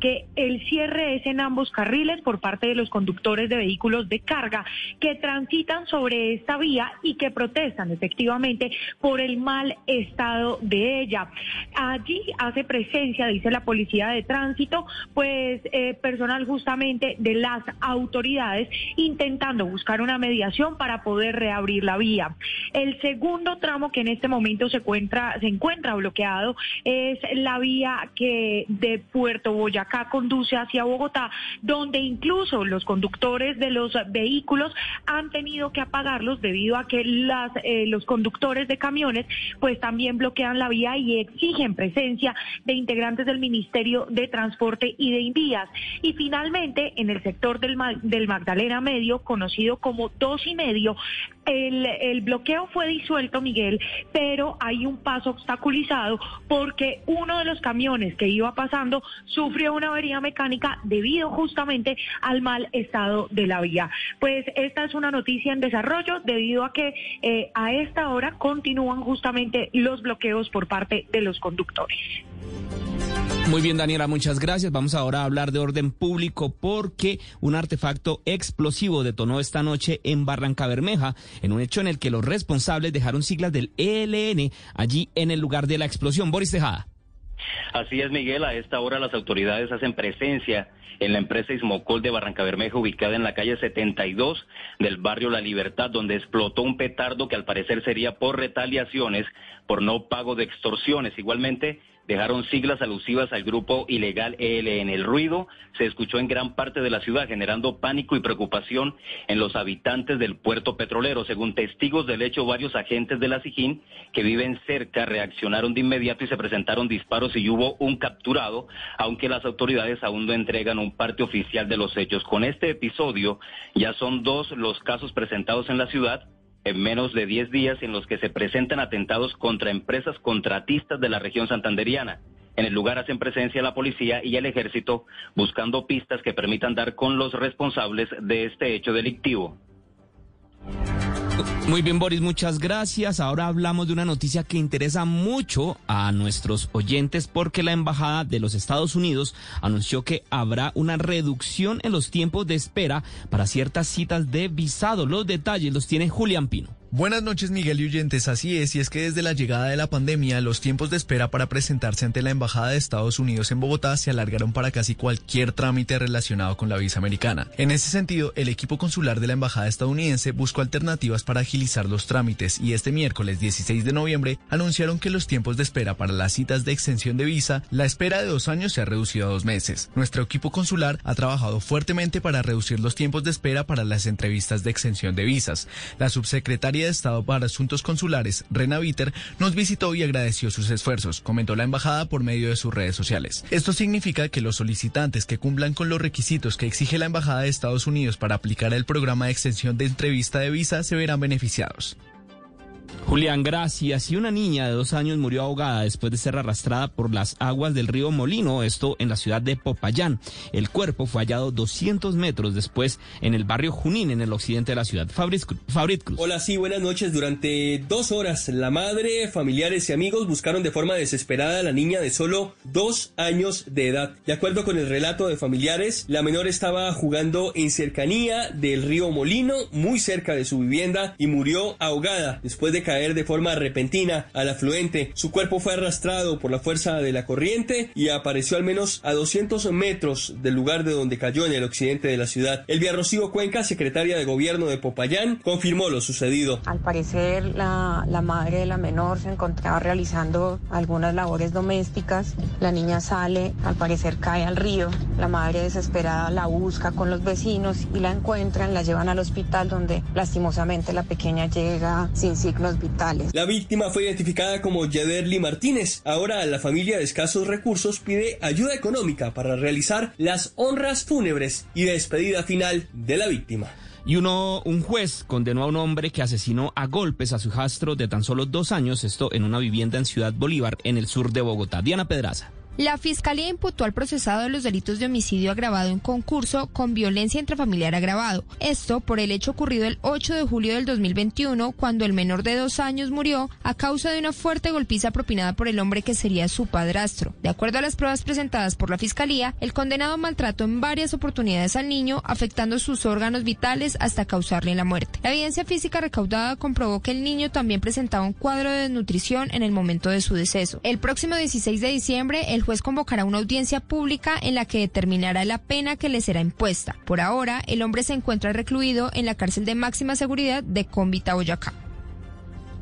que el cierre es en ambos carriles por parte de los conductores de vehículos de carga que transitan sobre esta vía y que protestan efectivamente por el mal estado de ella. Allí hace presencia, dice la Policía de Tránsito, pues eh, personal justamente de las autoridades intentando buscar una mediación para poder reabrir la vía. El segundo tramo que en este momento se encuentra, se encuentra bloqueado es la vía que de Puerto Boyacá conduce hacia Bogotá, donde incluso los conductores de los vehículos han tenido que apagarlos debido a que eh, los conductores de camiones pues también bloquean la vía y exigen presencia de integrantes del Ministerio de Transporte y de Invías. Y finalmente, en el sector del, Magdalena Medio, conocido como dos y medio, el bloqueo fue disuelto, Miguel, pero hay un paso obstaculizado porque uno de los camiones que iba pasando sufrió una avería mecánica debido justamente al mal estado de la vía. Pues esta es una noticia en desarrollo debido a que eh, a esta hora continúan justamente los bloqueos por parte de los conductores. Muy bien, Daniela, muchas gracias. Vamos ahora a hablar de orden público porque un artefacto explosivo detonó esta noche en Barranca Bermeja, en un hecho en el que los responsables dejaron siglas del ELN allí en el lugar de la explosión. Boris Tejada. Así es, Miguel. A esta hora las autoridades hacen presencia en la empresa Ismocol de Barranca Bermeja, ubicada en la calle 72 del barrio La Libertad, donde explotó un petardo que al parecer sería por retaliaciones por no pago de extorsiones. Igualmente, dejaron siglas alusivas al grupo ilegal ELN. El ruido se escuchó en gran parte de la ciudad, generando pánico y preocupación en los habitantes del puerto petrolero. Según testigos del hecho, varios agentes de la SIGIN que viven cerca reaccionaron de inmediato y se presentaron disparos y hubo un capturado, aunque las autoridades aún no entregan un parte oficial de los hechos. Con este episodio ya son dos los casos presentados en la ciudad en menos de 10 días en los que se presentan atentados contra empresas contratistas de la región santanderiana. En el lugar hacen presencia la policía y el ejército buscando pistas que permitan dar con los responsables de este hecho delictivo. Muy bien, Boris, muchas gracias. Ahora hablamos de una noticia que interesa mucho a nuestros oyentes porque la Embajada de los Estados Unidos anunció que habrá una reducción en los tiempos de espera para ciertas citas de visado. Los detalles los tiene Julián Pino. Buenas noches, Miguel y oyentes. Así es, y es que desde la llegada de la pandemia, los tiempos de espera para presentarse ante la Embajada de Estados Unidos en Bogotá se alargaron para casi cualquier trámite relacionado con la visa americana. En ese sentido, el equipo consular de la Embajada estadounidense buscó alternativas para agilizar los trámites y este miércoles 16 de noviembre anunciaron que los tiempos de espera para las citas de extensión de visa, la espera de dos años se ha reducido a dos meses. Nuestro equipo consular ha trabajado fuertemente para reducir los tiempos de espera para las entrevistas de extensión de visas. La subsecretaria de Estado para Asuntos Consulares, Rena Viter, nos visitó y agradeció sus esfuerzos, comentó la embajada por medio de sus redes sociales. Esto significa que los solicitantes que cumplan con los requisitos que exige la Embajada de Estados Unidos para aplicar el programa de extensión de entrevista de visa se verán beneficiados. Julián, gracias. Y una niña de dos años murió ahogada después de ser arrastrada por las aguas del río Molino, esto en la ciudad de Popayán. El cuerpo fue hallado 200 metros después en el barrio Junín, en el occidente de la ciudad. Fabrit Cruz. Hola, sí, buenas noches. Durante dos horas, la madre, familiares y amigos buscaron de forma desesperada a la niña de solo dos años de edad. De acuerdo con el relato de familiares, la menor estaba jugando en cercanía del río Molino, muy cerca de su vivienda, y murió ahogada después de caer de forma repentina al afluente. Su cuerpo fue arrastrado por la fuerza de la corriente y apareció al menos a 200 metros del lugar de donde cayó en el occidente de la ciudad. Elvia Rocío Cuenca, secretaria de gobierno de Popayán, confirmó lo sucedido. Al parecer, la, la madre de la menor se encontraba realizando algunas labores domésticas. La niña sale, al parecer cae al río. La madre desesperada la busca con los vecinos y la encuentran, la llevan al hospital donde lastimosamente la pequeña llega sin signos vitales. La víctima fue identificada como Yederly Martínez. Ahora la familia de escasos recursos pide ayuda económica para realizar las honras fúnebres y despedida final de la víctima. Y uno, un juez condenó a un hombre que asesinó a golpes a su hijastro de tan solo dos años, esto en una vivienda en Ciudad Bolívar, en el sur de Bogotá. Diana Pedraza. La Fiscalía imputó al procesado de los delitos de homicidio agravado en concurso con violencia intrafamiliar agravado. Esto por el hecho ocurrido el 8 de julio del 2021, cuando el menor de dos años murió a causa de una fuerte golpiza propinada por el hombre que sería su padrastro. De acuerdo a las pruebas presentadas por la Fiscalía, el condenado maltrató en varias oportunidades al niño, afectando sus órganos vitales hasta causarle la muerte. La evidencia física recaudada comprobó que el niño también presentaba un cuadro de desnutrición en el momento de su deceso. El próximo 16 de diciembre, el juez convocará una audiencia pública en la que determinará la pena que le será impuesta. Por ahora, el hombre se encuentra recluido en la cárcel de máxima seguridad de Cómbita, Boyacá.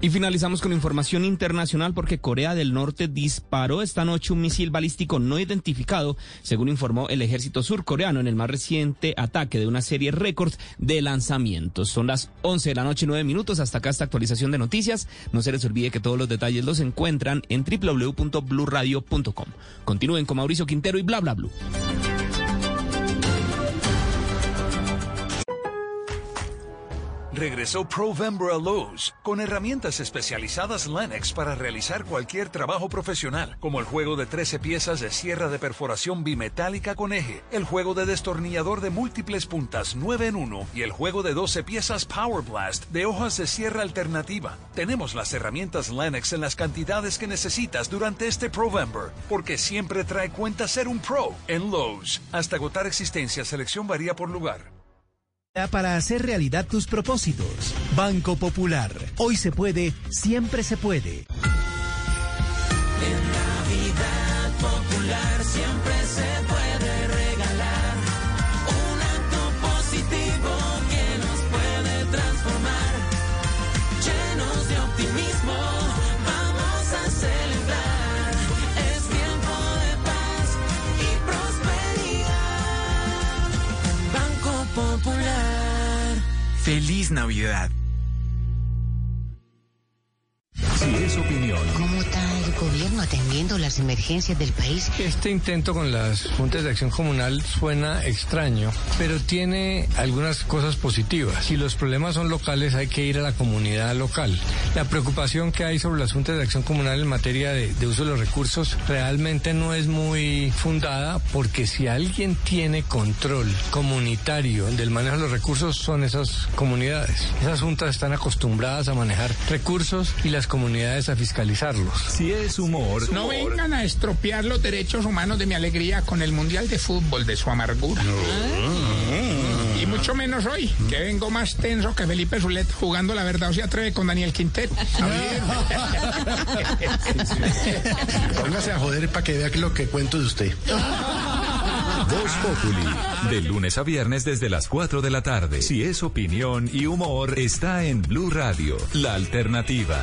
Y finalizamos con información internacional porque Corea del Norte disparó esta noche un misil balístico no identificado, según informó el ejército surcoreano en el más reciente ataque de una serie récord de lanzamientos. Son las 11 de la noche, 9 minutos. Hasta acá esta actualización de noticias. No se les olvide que todos los detalles los encuentran en www.bluradio.com. Continúen con Mauricio Quintero y bla bla blue. Regresó Provember a Lowe's con herramientas especializadas Lennox para realizar cualquier trabajo profesional, como el juego de 13 piezas de sierra de perforación bimetálica con eje, el juego de destornillador de múltiples puntas 9 en 1 y el juego de 12 piezas Power Blast de hojas de sierra alternativa. Tenemos las herramientas Lennox en las cantidades que necesitas durante este Provember, porque siempre trae cuenta ser un pro en Lowe's. Hasta agotar existencia, selección varía por lugar para hacer realidad tus propósitos. Banco Popular. Hoy se puede, siempre se puede. Feliz Navidad. Si es opinión. ¿Cómo está el gobierno atendiendo las emergencias del país? Este intento con las juntas de acción comunal suena extraño, pero tiene algunas cosas positivas. Si los problemas son locales, hay que ir a la comunidad local. La preocupación que hay sobre las juntas de acción comunal en materia de, de uso de los recursos realmente no es muy fundada, porque si alguien tiene control comunitario del manejo de los recursos, son esas comunidades. Esas juntas están acostumbradas a manejar recursos y las comunidades a fiscalizarlos. Si es humor. No vengan a estropear los derechos humanos de mi alegría con el Mundial de Fútbol de su amargura. Y mucho menos hoy, que vengo más tenso que Felipe Zulet jugando la verdad o se atreve con Daniel Quintero. Póngase a joder para que vea que lo que cuento de usted. Voz Populi, de lunes a viernes desde las 4 de la tarde. Si es opinión y humor, está en Blue Radio, la alternativa.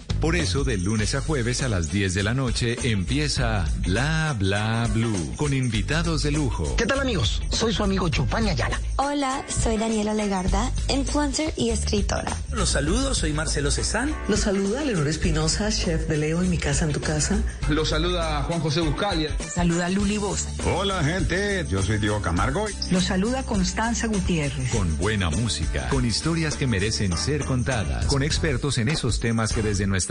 Por eso, de lunes a jueves a las 10 de la noche empieza Bla Bla Blue con invitados de lujo. ¿Qué tal amigos? Soy su amigo Chupán Ayala. Hola, soy Daniela Legarda, influencer y escritora. Los saludo, soy Marcelo Cezán. Los saluda Leonor Espinosa, chef de Leo en mi casa en tu casa. Los saluda Juan José Buscalia. Saluda Luli Bosa. Hola gente, yo soy Diego Camargo. Los saluda Constanza Gutiérrez. Con buena música, con historias que merecen ser contadas, con expertos en esos temas que desde nuestra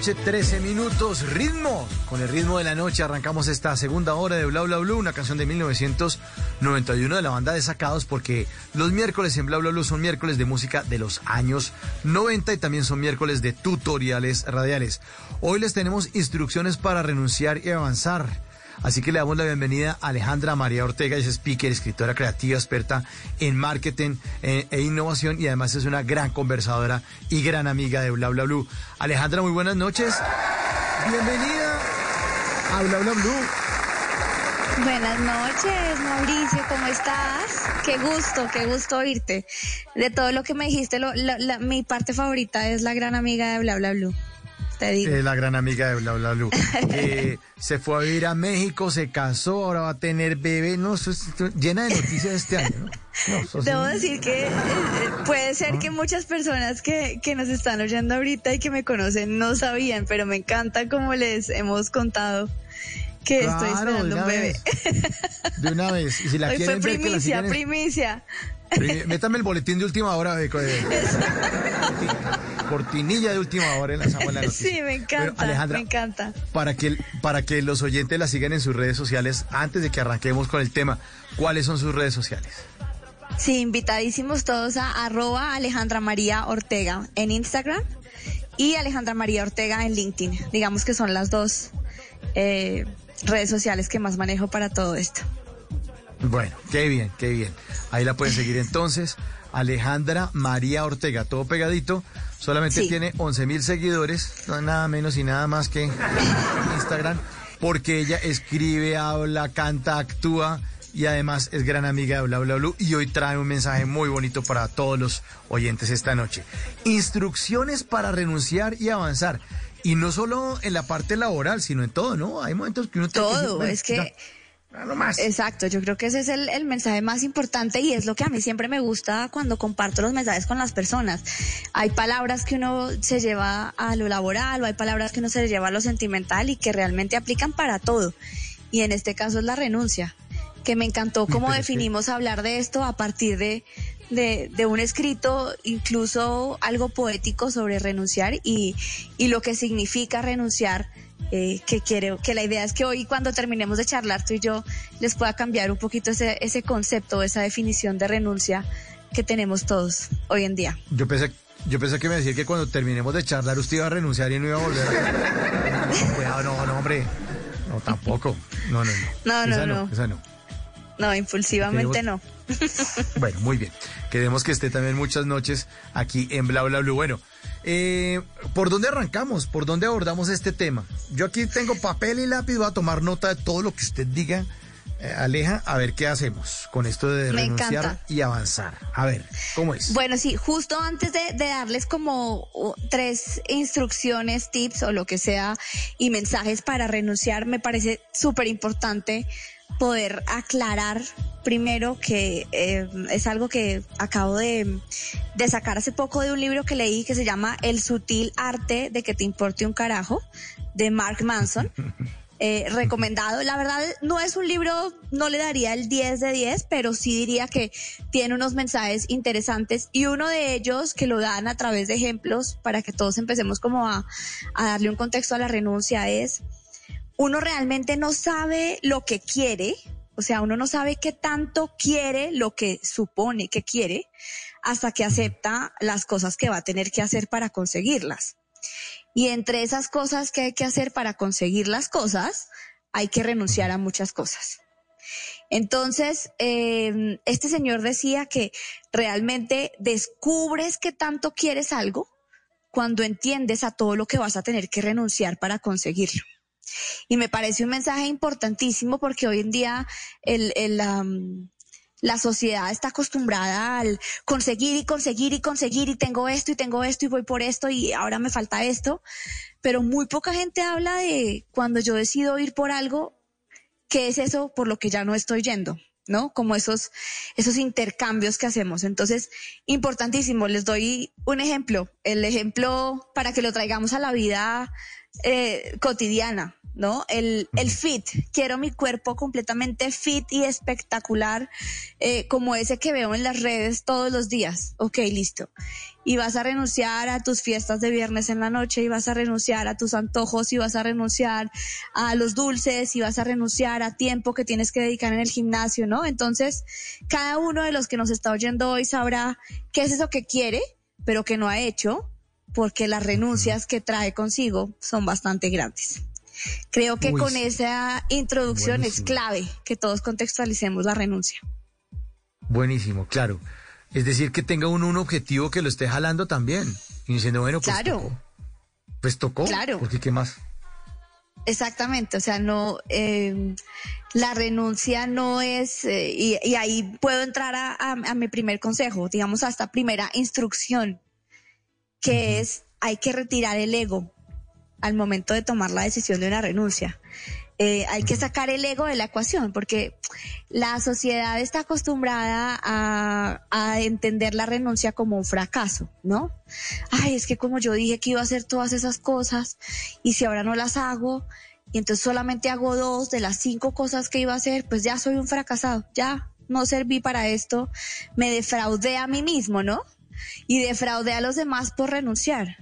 Noche, 13 minutos, ritmo. Con el ritmo de la noche arrancamos esta segunda hora de Bla Bla Blue, una canción de 1991 de la banda de Sacados, porque los miércoles en Bla Bla Blue son miércoles de música de los años 90 y también son miércoles de tutoriales radiales. Hoy les tenemos instrucciones para renunciar y avanzar. Así que le damos la bienvenida a Alejandra María Ortega, es speaker, escritora creativa, experta en marketing eh, e innovación y además es una gran conversadora y gran amiga de Bla Bla Blue. Alejandra, muy buenas noches. Bienvenida a Bla Bla Blue. Buenas noches, Mauricio, ¿cómo estás? Qué gusto, qué gusto oírte. De todo lo que me dijiste, lo, la, mi parte favorita es la gran amiga de Bla Bla Blue. Eh, la gran amiga de Bla Bla Blue. Eh, se fue a vivir a México, se casó, ahora va a tener bebé. No, eso es llena de noticias este año. Debo decir que eh, puede ser que muchas personas que, que nos están oyendo ahorita y que me conocen no sabían, pero me encanta como les hemos contado que estoy esperando un bebé. De una vez. Y si la Hoy quieren fue ver, que la primicia, en- primicia. Métame el boletín de última hora. De, de- cortinilla de última hora en la la noticia. Sí, me encanta, Bueno, Alejandra, me encanta. Para que, para que los oyentes la sigan en sus redes sociales, antes de que arranquemos con el tema, ¿cuáles son sus redes sociales? Sí, invitadísimos todos a arroba Alejandra María Ortega en Instagram y Alejandra María Ortega en LinkedIn. Digamos que son las dos eh, redes sociales que más manejo para todo esto. Bueno, qué bien, qué bien. Ahí la pueden seguir entonces. Alejandra María Ortega, todo pegadito. Solamente Sí. tiene 11 mil seguidores, no, nada menos y nada más que Instagram, porque ella escribe, habla, canta, actúa y además es gran amiga de Bla Bla Blue y hoy trae un mensaje muy bonito para todos los oyentes esta noche. Instrucciones para renunciar y avanzar. Y no solo en la parte laboral, sino en todo, ¿no? Hay momentos que uno Todo, bueno, es que... ya, no más. Exacto, yo creo que ese es el, el mensaje más importante y es lo que a mí siempre me gusta cuando comparto los mensajes con las personas. Hay palabras que uno se lleva a lo laboral o hay palabras que uno se lleva a lo sentimental y que realmente aplican para todo. Y en este caso es la renuncia, que me encantó cómo definimos hablar de esto a partir de, de, de un escrito, incluso algo poético sobre renunciar y, y lo que significa renunciar eh, que quiero, que la idea es que hoy cuando terminemos de charlar tú y yo les pueda cambiar un poquito ese, ese concepto, esa definición de renuncia que tenemos todos hoy en día. Yo pensé, yo pensé que me decía que cuando terminemos de charlar usted iba a renunciar y no iba a volver a... No, cuidado, no, no, hombre. No, tampoco. No, no, no. No, no, Esa no. Esa no. No, impulsivamente no. Bueno, muy bien. Queremos que esté también muchas noches aquí en Bla Bla Blue. Bueno, eh, ¿por dónde arrancamos? ¿Por dónde abordamos este tema? Yo aquí tengo papel y lápiz, voy a tomar nota de todo lo que usted diga. Eh, Aleja, a ver qué hacemos con esto de Me renunciar encanta. y avanzar. A ver, ¿cómo es? Bueno, sí, justo antes de, de darles como tres instrucciones, tips o lo que sea y mensajes para renunciar, me parece súper importante poder aclarar primero que eh, es algo que acabo de, de sacar hace poco de un libro que leí que se llama El sutil arte de que te importe un carajo de Mark Manson. Eh, recomendado. La verdad, no es un libro, no le daría el 10 de 10, pero sí diría que tiene unos mensajes interesantes y uno de ellos que lo dan a través de ejemplos para que todos empecemos como a, a darle un contexto a la renuncia es, uno realmente no sabe lo que quiere, o sea, uno no sabe qué tanto quiere lo que supone que quiere hasta que acepta las cosas que va a tener que hacer para conseguirlas. Y entre esas cosas que hay que hacer para conseguir las cosas, hay que renunciar a muchas cosas. Entonces, eh, este señor decía que realmente descubres que tanto quieres algo cuando entiendes a todo lo que vas a tener que renunciar para conseguirlo. Y me parece un mensaje importantísimo porque hoy en día la sociedad está acostumbrada al conseguir y conseguir y conseguir y tengo esto y tengo esto y voy por esto y ahora me falta esto. Pero muy poca gente habla de cuando yo decido ir por algo, ¿qué es eso por lo que ya no estoy yendo? ¿No? Como esos, esos intercambios que hacemos. Entonces, importantísimo. Les doy un ejemplo. El ejemplo para que lo traigamos a la vida eh, cotidiana, ¿no? El, el fit, quiero mi cuerpo completamente fit y espectacular, eh, como ese que veo en las redes todos los días. Ok, listo. Y vas a renunciar a tus fiestas de viernes en la noche, y vas a renunciar a tus antojos, y vas a renunciar a los dulces, y vas a renunciar a tiempo que tienes que dedicar en el gimnasio, ¿no? Entonces, cada uno de los que nos está oyendo hoy sabrá qué es eso que quiere, pero que no ha hecho, porque las renuncias que trae consigo son bastante grandes. Creo que con esa introducción es clave que todos contextualicemos la renuncia. Buenísimo, claro. Es decir, que tenga uno un objetivo que lo esté jalando también. Y diciendo, bueno, pues claro. tocó. Pues tocó. Claro. Porque qué más. Exactamente, o sea, no, eh, la renuncia no es, eh, y, y, ahí puedo entrar a, a, a, mi primer consejo, digamos, a esta primera instrucción, que es, hay que retirar el ego al momento de tomar la decisión de una renuncia. Eh, hay que sacar el ego de la ecuación porque la sociedad está acostumbrada a, a, entender la renuncia como un fracaso, ¿no? Ay, es que como yo dije que iba a hacer todas esas cosas y si ahora no las hago y entonces solamente hago dos de las cinco cosas que iba a hacer, pues ya soy un fracasado, ya no serví para esto, me defraudé a mí mismo, ¿no? Y defraudé a los demás por renunciar.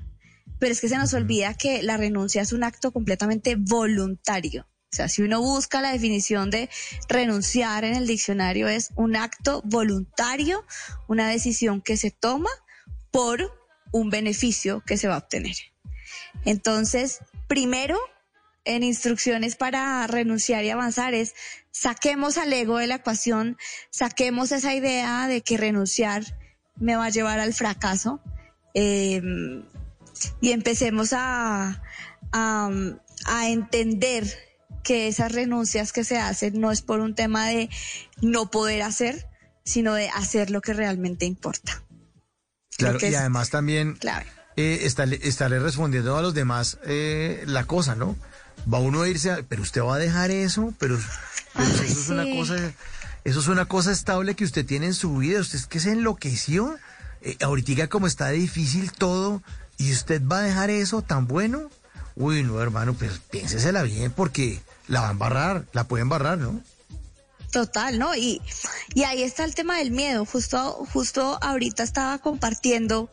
Pero es que se nos olvida que la renuncia es un acto completamente voluntario. O sea, si uno busca la definición de renunciar en el diccionario es un acto voluntario, una decisión que se toma por un beneficio que se va a obtener. Entonces, primero, en instrucciones para renunciar y avanzar es saquemos al ego de la ecuación, saquemos esa idea de que renunciar me va a llevar al fracaso eh, y empecemos a, a, a entender que esas renuncias que se hacen no es por un tema de no poder hacer, sino de hacer lo que realmente importa. Claro, y además también eh, estarle, estarle, respondiendo a los demás eh, la cosa, ¿no? Va uno a irse, a, pero usted va a dejar eso, pero, pero Ay, eso sí. es una cosa, eso es una cosa estable que usted tiene en su vida, usted es que se enloqueció, eh, ahorita como está difícil todo, y usted va a dejar eso tan bueno, uy, no, hermano, pues piénsesela bien porque la va a embarrar, la puede embarrar, ¿no? Total, ¿no? Y, y ahí está el tema del miedo. Justo, justo ahorita estaba compartiendo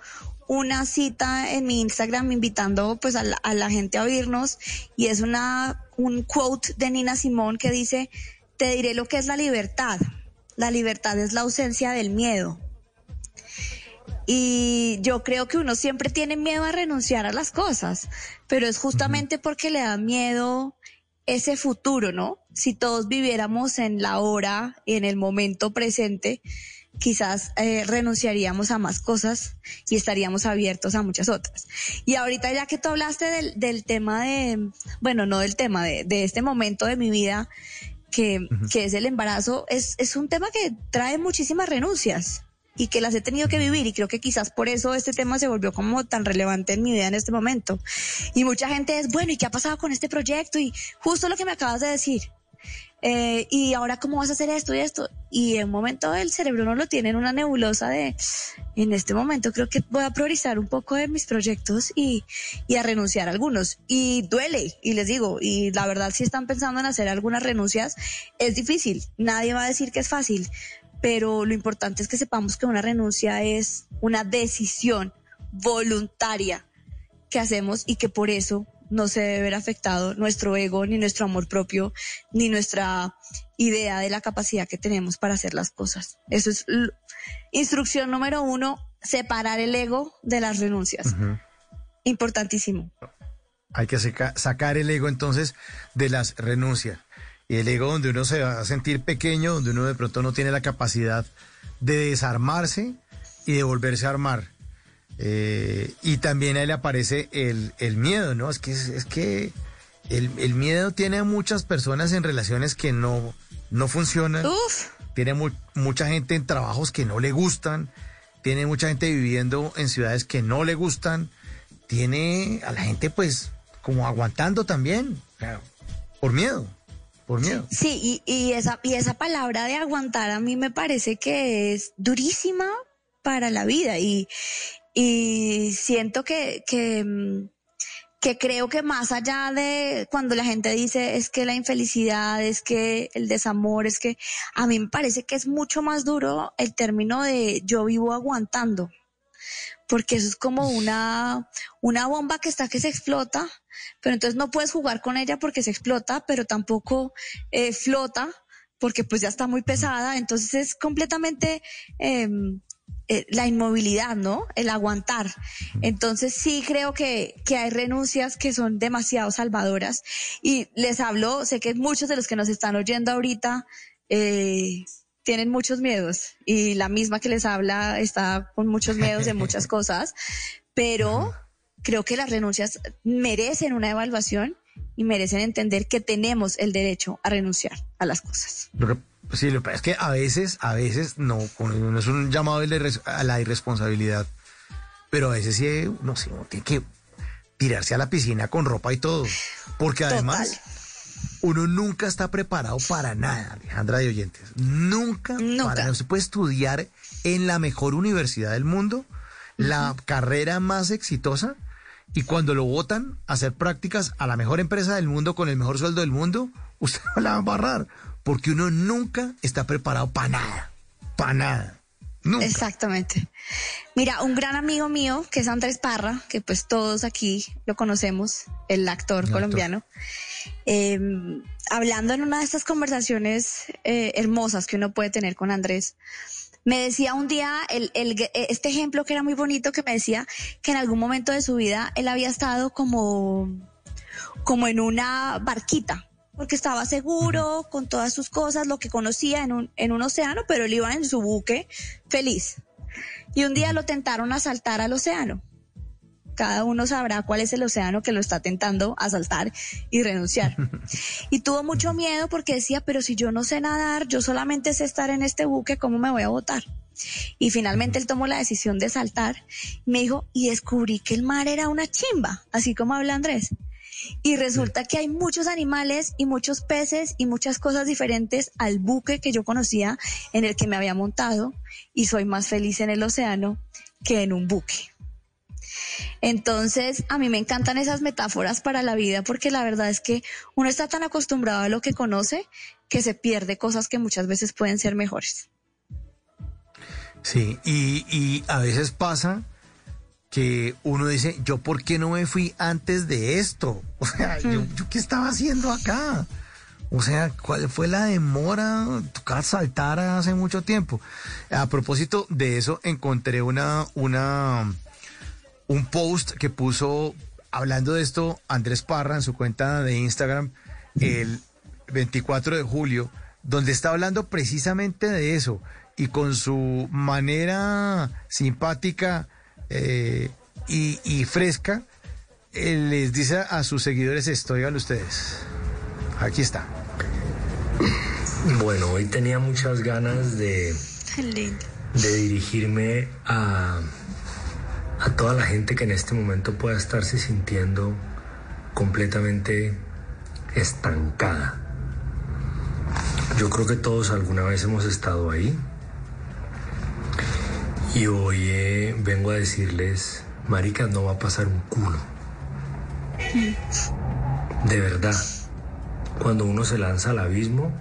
una cita en mi Instagram invitando pues a la, a la gente a oírnos y es una, un quote de Nina Simón que dice, te diré lo que es la libertad. La libertad es la ausencia del miedo. Y yo creo que uno siempre tiene miedo a renunciar a las cosas, pero es justamente porque le da miedo ese futuro, ¿no? Si todos viviéramos en la hora, en el momento presente, quizás eh, renunciaríamos a más cosas y estaríamos abiertos a muchas otras. Y ahorita ya que tú hablaste del, del tema de, bueno, no del tema, de, de este momento de mi vida, que, uh -huh. que es el embarazo, es, es un tema que trae muchísimas renuncias y que las he tenido que vivir y creo que quizás por eso este tema se volvió como tan relevante en mi vida en este momento. Y mucha gente es, bueno, ¿y qué ha pasado con este proyecto? Y justo lo que me acabas de decir. Eh, y ahora cómo vas a hacer esto y esto. Y en un momento el cerebro no lo tiene en una nebulosa de, en este momento creo que voy a priorizar un poco de mis proyectos y, y a renunciar a algunos. Y duele, y les digo, y la verdad si están pensando en hacer algunas renuncias, es difícil. Nadie va a decir que es fácil, pero lo importante es que sepamos que una renuncia es una decisión voluntaria que hacemos y que por eso no se debe ver afectado nuestro ego, ni nuestro amor propio, ni nuestra idea de la capacidad que tenemos para hacer las cosas. Eso es instrucción número uno, separar el ego de las renuncias. Uh -huh. Importantísimo. Hay que sacar el ego entonces de las renuncias y el ego donde uno se va a sentir pequeño, donde uno de pronto no tiene la capacidad de desarmarse y de volverse a armar. Eh, y también ahí le aparece el, el miedo, ¿no? Es que, es, que el, el, miedo tiene a muchas personas en relaciones que no, no funcionan. Uf. Tiene mu mucha gente en trabajos que no le gustan. Tiene mucha gente viviendo en ciudades que no le gustan. Tiene a la gente pues como aguantando también, claro, por miedo por miedo. Sí, y, y, esa, y esa palabra de aguantar a mí me parece que es durísima para la vida y, y siento que, que, que creo que más allá de cuando la gente dice es que la infelicidad, es que el desamor, es que a mí me parece que es mucho más duro el término de yo vivo aguantando, porque eso es como una, una bomba que está que se explota, pero entonces no puedes jugar con ella porque se explota, pero tampoco eh, flota porque pues ya está muy pesada, entonces es completamente em, eh, la inmovilidad, ¿no? El aguantar. Entonces sí creo que, que hay renuncias que son demasiado salvadoras y les hablo, sé que muchos de los que nos están oyendo ahorita eh, tienen muchos miedos y la misma que les habla está con muchos miedos de muchas cosas, pero creo que las renuncias merecen una evaluación y merecen entender que tenemos el derecho a renunciar a las cosas. Sí, lo que pasa es que a veces, a veces no, no es un llamado a la irresponsabilidad, pero a veces sí, no sé, uno tiene que tirarse a la piscina con ropa y todo, porque además uno nunca está preparado para nada, Alejandra de oyentes, nunca, nunca. se puede estudiar en la mejor universidad del mundo, la carrera más exitosa, y cuando lo votan a hacer prácticas a la mejor empresa del mundo con el mejor sueldo del mundo, usted no la va a barrar porque uno nunca está preparado para nada, para nada. Exactamente. Mira, un gran amigo mío, que es Andrés Parra, que pues todos aquí lo conocemos, el actor colombiano, em, hablando en una de estas conversaciones eh, hermosas que uno puede tener con Andrés, me decía un día el, este ejemplo que era muy bonito, que me decía que en algún momento de su vida él había estado como, como en una barquita porque estaba seguro con todas sus cosas, lo que conocía en un, en un océano, pero él iba en su buque feliz. Y un día lo tentaron a saltar al océano. Cada uno sabrá cuál es el océano que lo está tentando a saltar y renunciar. Y tuvo mucho miedo porque decía, pero si yo no sé nadar, yo solamente sé estar en este buque, ¿cómo me voy a botar? Y finalmente él tomó la decisión de saltar. Me dijo, y descubrí que el mar era una chimba, así como habla Andrés. Y resulta que hay muchos animales y muchos peces y muchas cosas diferentes al buque que yo conocía en el que me había montado y soy más feliz en el océano que en un buque. Entonces, a mí me encantan esas metáforas para la vida porque la verdad es que uno está tan acostumbrado a lo que conoce que se pierde cosas que muchas veces pueden ser mejores. Sí, y, y a veces pasa que uno dice, yo por qué no me fui antes de esto? O sea, yo, qué estaba haciendo acá? O sea, ¿cuál fue la demora? Tocar saltar hace mucho tiempo. A propósito de eso, encontré una, una, un post que puso hablando de esto Andrés Parra en su cuenta de Instagram el 24 de julio, donde está hablando precisamente de eso y con su manera simpática eh, y, fresca, eh, les dice a sus seguidores esto, oigan ustedes. Aquí está. Bueno, hoy tenía muchas ganas de, de dirigirme a, a toda la gente que en este momento pueda estarse sintiendo completamente estancada. Yo creo que todos alguna vez hemos estado ahí y hoy vengo a decirles, marica, no va a pasar un culo. De verdad, cuando uno se lanza al abismo,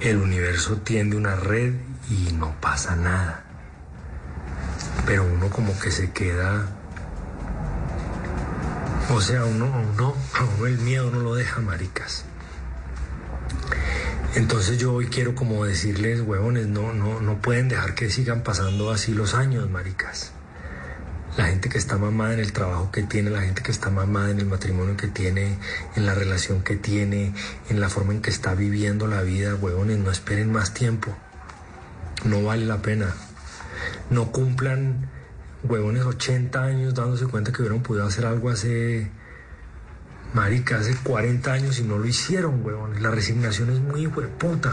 el universo tiende una red y no pasa nada. Pero uno como que se queda... O sea, uno, uno, uno el miedo no lo deja, maricas. Entonces yo hoy quiero como decirles, huevones, no, no, no pueden dejar que sigan pasando así los años, maricas. La gente que está mamada en el trabajo que tiene, la gente que está mamada en el matrimonio que tiene, en la relación que tiene, en la forma en que está viviendo la vida, huevones, no esperen más tiempo. No vale la pena. No cumplan, huevones, 80 años dándose cuenta que hubieran podido hacer algo hace Marica, hace 40 años y no lo hicieron, huevón. La resignación es muy hueputa.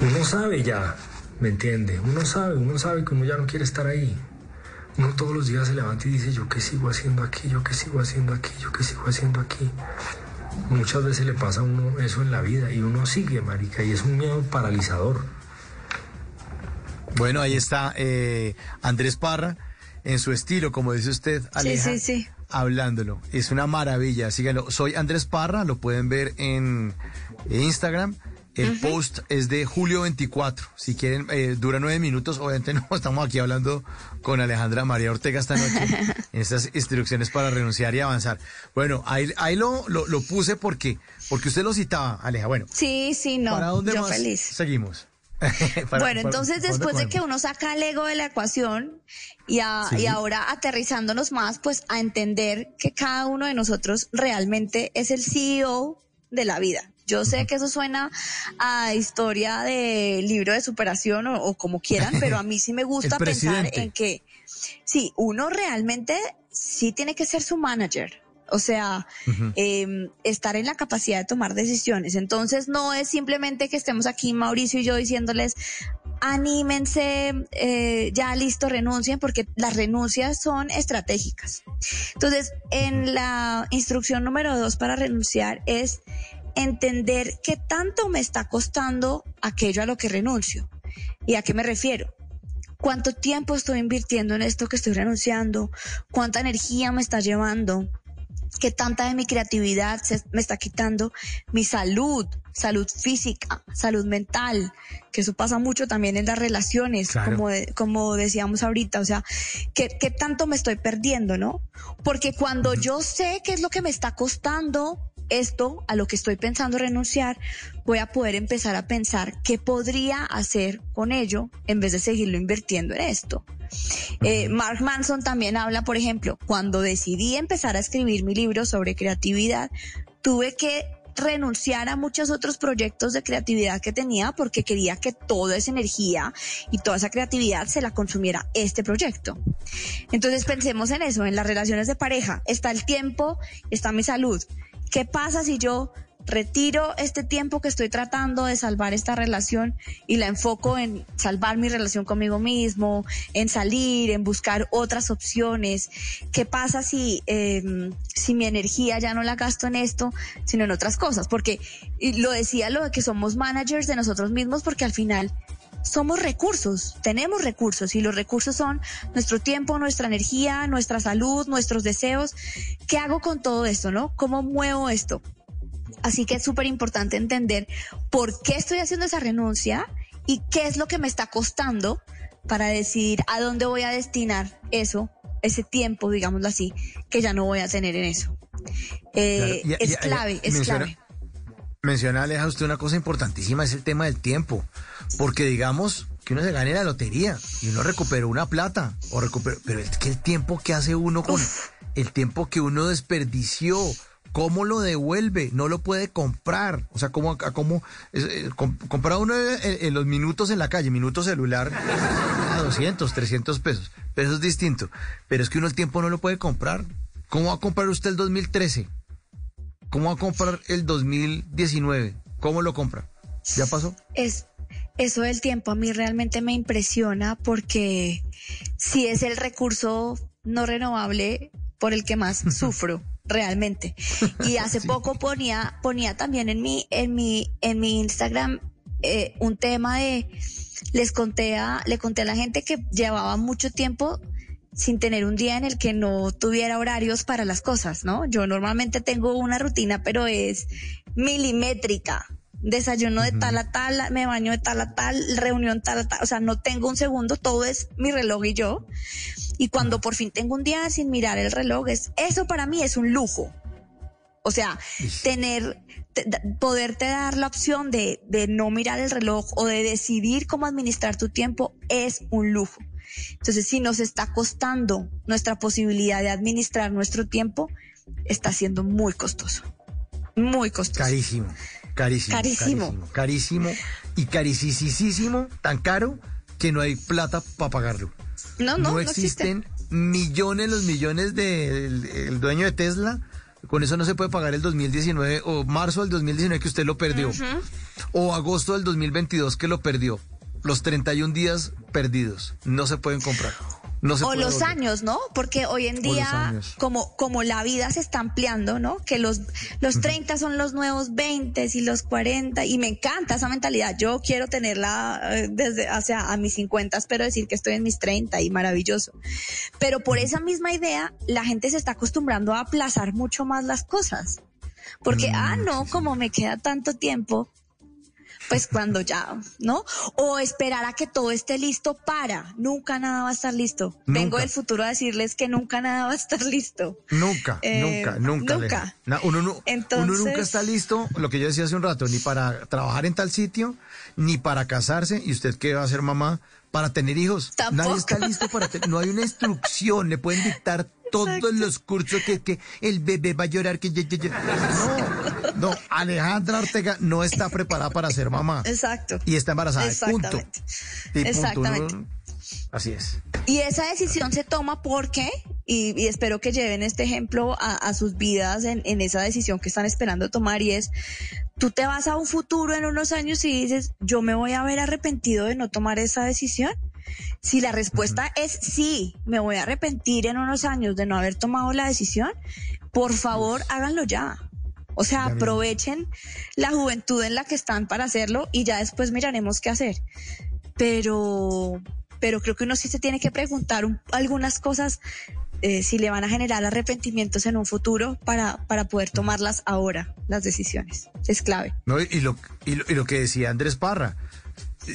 Uno sabe ya, ¿me entiende? Uno sabe, uno sabe que uno ya no quiere estar ahí. Uno todos los días se levanta y dice, yo qué sigo haciendo aquí, yo qué sigo haciendo aquí, yo qué sigo haciendo aquí. Muchas veces le pasa a uno eso en la vida y uno sigue, marica, y es un miedo paralizador. Bueno, ahí está eh, Andrés Parra en su estilo, como dice usted, Aleja, sí, sí. hablándolo. Es una maravilla, síganlo. Soy Andrés Parra, lo pueden ver en Instagram. El post es de julio 24. Si quieren, eh, dura nueve minutos. Obviamente no estamos aquí hablando con Alejandra María Ortega esta noche en estas instrucciones para renunciar y avanzar. Bueno, ahí, ahí lo, lo, lo puse porque, porque usted lo citaba, Aleja. Bueno. Sí, sí, no. ¿Para dónde yo más feliz. seguimos? bueno, entonces para- después de ¿dónde que uno saca el ego de la ecuación y, a- Sí. y ahora aterrizándonos más, pues a entender que cada uno de nosotros realmente es el CEO de la vida. Yo sé que eso suena a historia de libro de superación o, o como quieran, pero a mí sí me gusta pensar en que sí, uno realmente sí tiene que ser su manager. O sea, eh, estar en la capacidad de tomar decisiones. Entonces no es simplemente que estemos aquí Mauricio y yo diciéndoles anímense, eh, ya listo, renuncien, porque las renuncias son estratégicas. Entonces, en la instrucción número dos para renunciar es entender qué tanto me está costando aquello a lo que renuncio. ¿Y a qué me refiero? ¿Cuánto tiempo estoy invirtiendo en esto que estoy renunciando? ¿Cuánta energía me está llevando? ¿Qué tanta de mi creatividad se- me está quitando? Mi salud, salud física, salud mental, que eso pasa mucho también en las relaciones, Claro. como, de- como decíamos ahorita, o sea, ¿qué, ¿qué tanto me estoy perdiendo, no? Porque cuando yo sé qué es lo que me está costando esto a lo que estoy pensando renunciar, voy a poder empezar a pensar qué podría hacer con ello en vez de seguirlo invirtiendo en esto. Eh, Mark Manson también habla, por ejemplo, cuando decidí empezar a escribir mi libro sobre creatividad, tuve que renunciar a muchos otros proyectos de creatividad que tenía porque quería que toda esa energía y toda esa creatividad se la consumiera este proyecto. Entonces pensemos en eso, en las relaciones de pareja. Está el tiempo, está mi salud. ¿Qué pasa si yo retiro este tiempo que estoy tratando de salvar esta relación y la enfoco en salvar mi relación conmigo mismo, en salir, en buscar otras opciones? ¿Qué pasa si, eh, si mi energía ya no la gasto en esto, sino en otras cosas? Porque lo decía lo de que somos managers de nosotros mismos porque al final somos recursos, tenemos recursos y los recursos son nuestro tiempo, nuestra energía, nuestra salud, nuestros deseos. ¿Qué hago con todo esto, no? ¿Cómo muevo esto? Así que es súper importante entender por qué estoy haciendo esa renuncia y qué es lo que me está costando para decidir a dónde voy a destinar eso, ese tiempo, digámoslo así, que ya no voy a tener en eso. Eh, Claro, es clave, es menciona- clave. Menciona, Aleja, usted una cosa importantísima, es el tema del tiempo. Porque digamos que uno se gane la lotería y uno recuperó una plata, o recuperó, pero es que el tiempo que hace uno con el tiempo que uno desperdició, ¿cómo lo devuelve? No lo puede comprar. O sea, ¿cómo, cómo eh, com- compra uno en, en los minutos en la calle, minuto celular, a 200, 300 pesos. Pero eso es distinto. Pero es que uno el tiempo no lo puede comprar. ¿Cómo va a comprar usted el 2013? ¿Cómo va a comprar el 2019? ¿Cómo lo compra? ¿Ya pasó? Es, eso del tiempo a mí realmente me impresiona porque si es el recurso no renovable por el que más sufro realmente. Y hace poco ponía, ponía también en mi, en mi, en mi Instagram eh, un tema de, les conté a, le conté a la gente que llevaba mucho tiempo sin tener un día en el que no tuviera horarios para las cosas, ¿no? Yo normalmente tengo una rutina, pero es milimétrica. Desayuno de tal a tal, me baño de tal a tal, reunión tal a tal, o sea, no tengo un segundo, todo es mi reloj y yo. Y cuando por fin tengo un día sin mirar el reloj, es, eso para mí es un lujo. O sea, tener, poderte dar la opción de, de no mirar el reloj o de decidir cómo administrar tu tiempo es un lujo. Entonces, si nos está costando nuestra posibilidad de administrar nuestro tiempo, está siendo muy costoso. Muy costoso. Carísimo, carísimo. Carísimo. Carísimo, y carísimo, tan caro que no hay plata para pagarlo. No, no, no existen millones, los millones del el dueño de Tesla. Con eso no se puede pagar el 2019 o marzo del 2019 que usted lo perdió. O agosto del 2022 que lo perdió. Los 31 días perdidos no se pueden comprar. No se o los volver. años, ¿no? Porque hoy en día, como, como la vida se está ampliando, ¿no? Que los, los 30 son los nuevos 20 y los 40, y me encanta esa mentalidad. Yo quiero tenerla eh, desde hacia a mis 50, pero decir que estoy en mis 30 y maravilloso. Pero por esa misma idea, la gente se está acostumbrando a aplazar mucho más las cosas. Porque, Mm, ah, no, como me queda tanto tiempo, pues cuando ya, ¿no? O esperar a que todo esté listo para. Nunca nada va a estar listo. Vengo Nunca. del futuro a decirles que nunca nada va a estar listo. Nunca, Eh, nunca, nunca. nunca. Uno, no- uno Entonces- nunca está listo, lo que yo decía hace un rato, ni para trabajar en tal sitio, ni para casarse, y usted que va a ser mamá, para tener hijos. Tampoco. Nadie está listo para tener, no hay una instrucción, le pueden dictar todos los cursos que, que el bebé va a llorar, que. No, no, Alejandra Ortega no está preparada para ser mamá. Exacto. Y está embarazada, punto. Exactamente. Y punto. Exactamente. Así es. Y esa decisión se toma porque, y, y espero que lleven este ejemplo a, a sus vidas en, en esa decisión que están esperando tomar, y es, tú te vas a un futuro en unos años y dices, yo me voy a haber arrepentido de no tomar esa decisión. Si la respuesta es sí, me voy a arrepentir en unos años de no haber tomado la decisión, por favor háganlo ya. O sea, aprovechen la juventud en la que están para hacerlo y ya después miraremos qué hacer. Pero, pero creo que uno sí se tiene que preguntar un- algunas cosas eh, si le van a generar arrepentimientos en un futuro para, para poder tomarlas ahora, las decisiones. Es clave. No, y, lo, y, lo, y lo que decía Andrés Parra,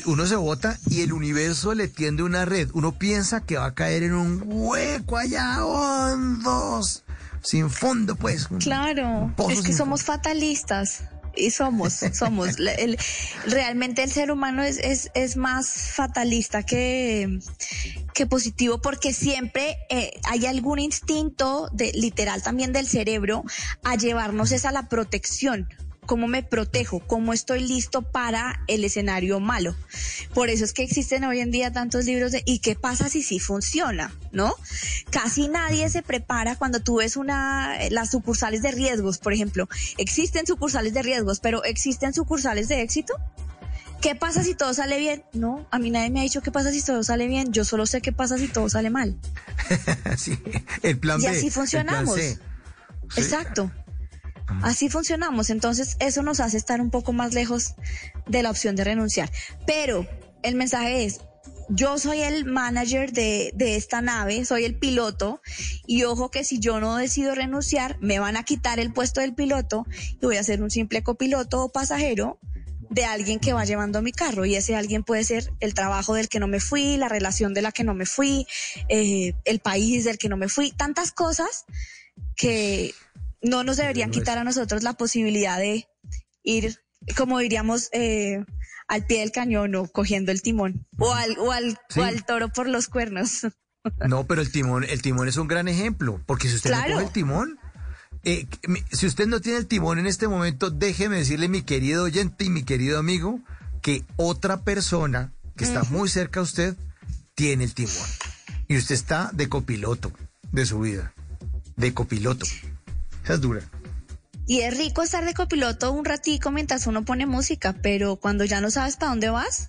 uno se vota y el universo le tiende una red. Uno piensa que va a caer en un hueco allá hondos, sin fondo, pues. Claro, es que somos fatalistas. Y somos, somos. El- realmente el ser humano es, es, es más fatalista que, que positivo porque siempre eh, hay algún instinto de, literal también del cerebro a llevarnos es a la protección. ¿Cómo me protejo? ¿Cómo estoy listo para el escenario malo? Por eso es que existen hoy en día tantos libros de ¿y qué pasa si sí funciona? ¿No? Casi nadie se prepara cuando tú ves una, las sucursales de riesgos, por ejemplo. Existen sucursales de riesgos, pero ¿existen sucursales de éxito? ¿Qué pasa si todo sale bien? No, a mí nadie me ha dicho qué pasa si todo sale bien. Yo solo sé qué pasa si todo sale mal. Sí, el plan Y B. así el plan funcionamos. C. Sí. Exacto. Así funcionamos. Entonces, eso nos hace estar un poco más lejos de la opción de renunciar. Pero el mensaje es, yo soy el manager de, de esta nave, soy el piloto, y ojo que si yo no decido renunciar, me van a quitar el puesto del piloto y voy a ser un simple copiloto o pasajero de alguien que va llevando mi carro y ese alguien puede ser el trabajo del que no me fui, la relación de la que no me fui, eh, el país del que no me fui, tantas cosas que no nos deberían quitar a nosotros la posibilidad de ir, como diríamos, eh, al pie del cañón o cogiendo el timón o al, o al, Sí. o al toro por los cuernos. No, pero el timón, el timón es un gran ejemplo, porque si usted Claro. no coge el timón, eh, si usted no tiene el timón en este momento, déjeme decirle, mi querido oyente y mi querido amigo, que otra persona que está muy cerca a usted tiene el timón. Y usted está de copiloto de su vida. De copiloto. Esa es dura. Y es rico estar de copiloto un ratico mientras uno pone música, pero cuando ya no sabes para dónde vas,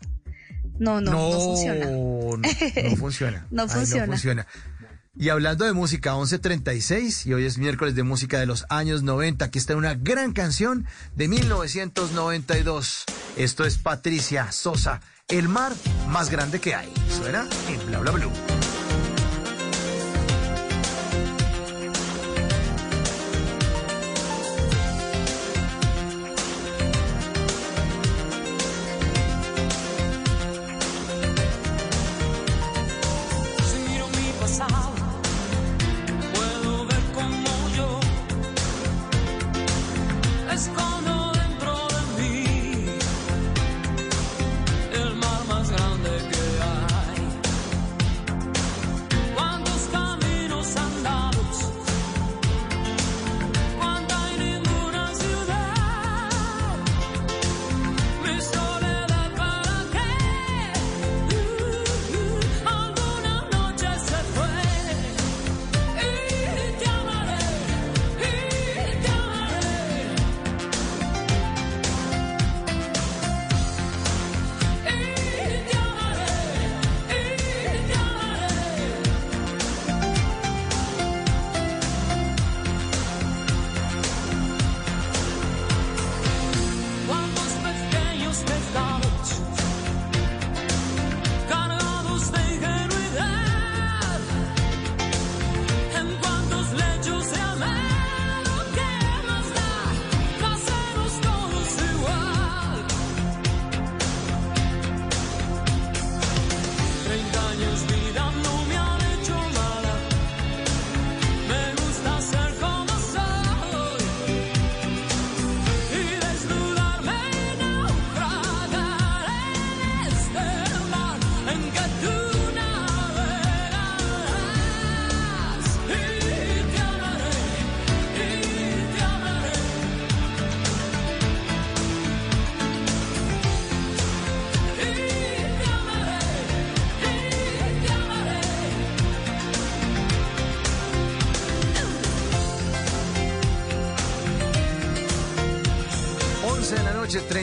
no, no, no, funciona. No, no funciona. No Ay, funciona. no funciona. Y hablando de música, 11.36, y hoy es miércoles de música de los años 90, aquí está una gran canción de 1992. Esto es Patricia Sosa, El mar más grande que hay. Suena en Bla Bla Blue.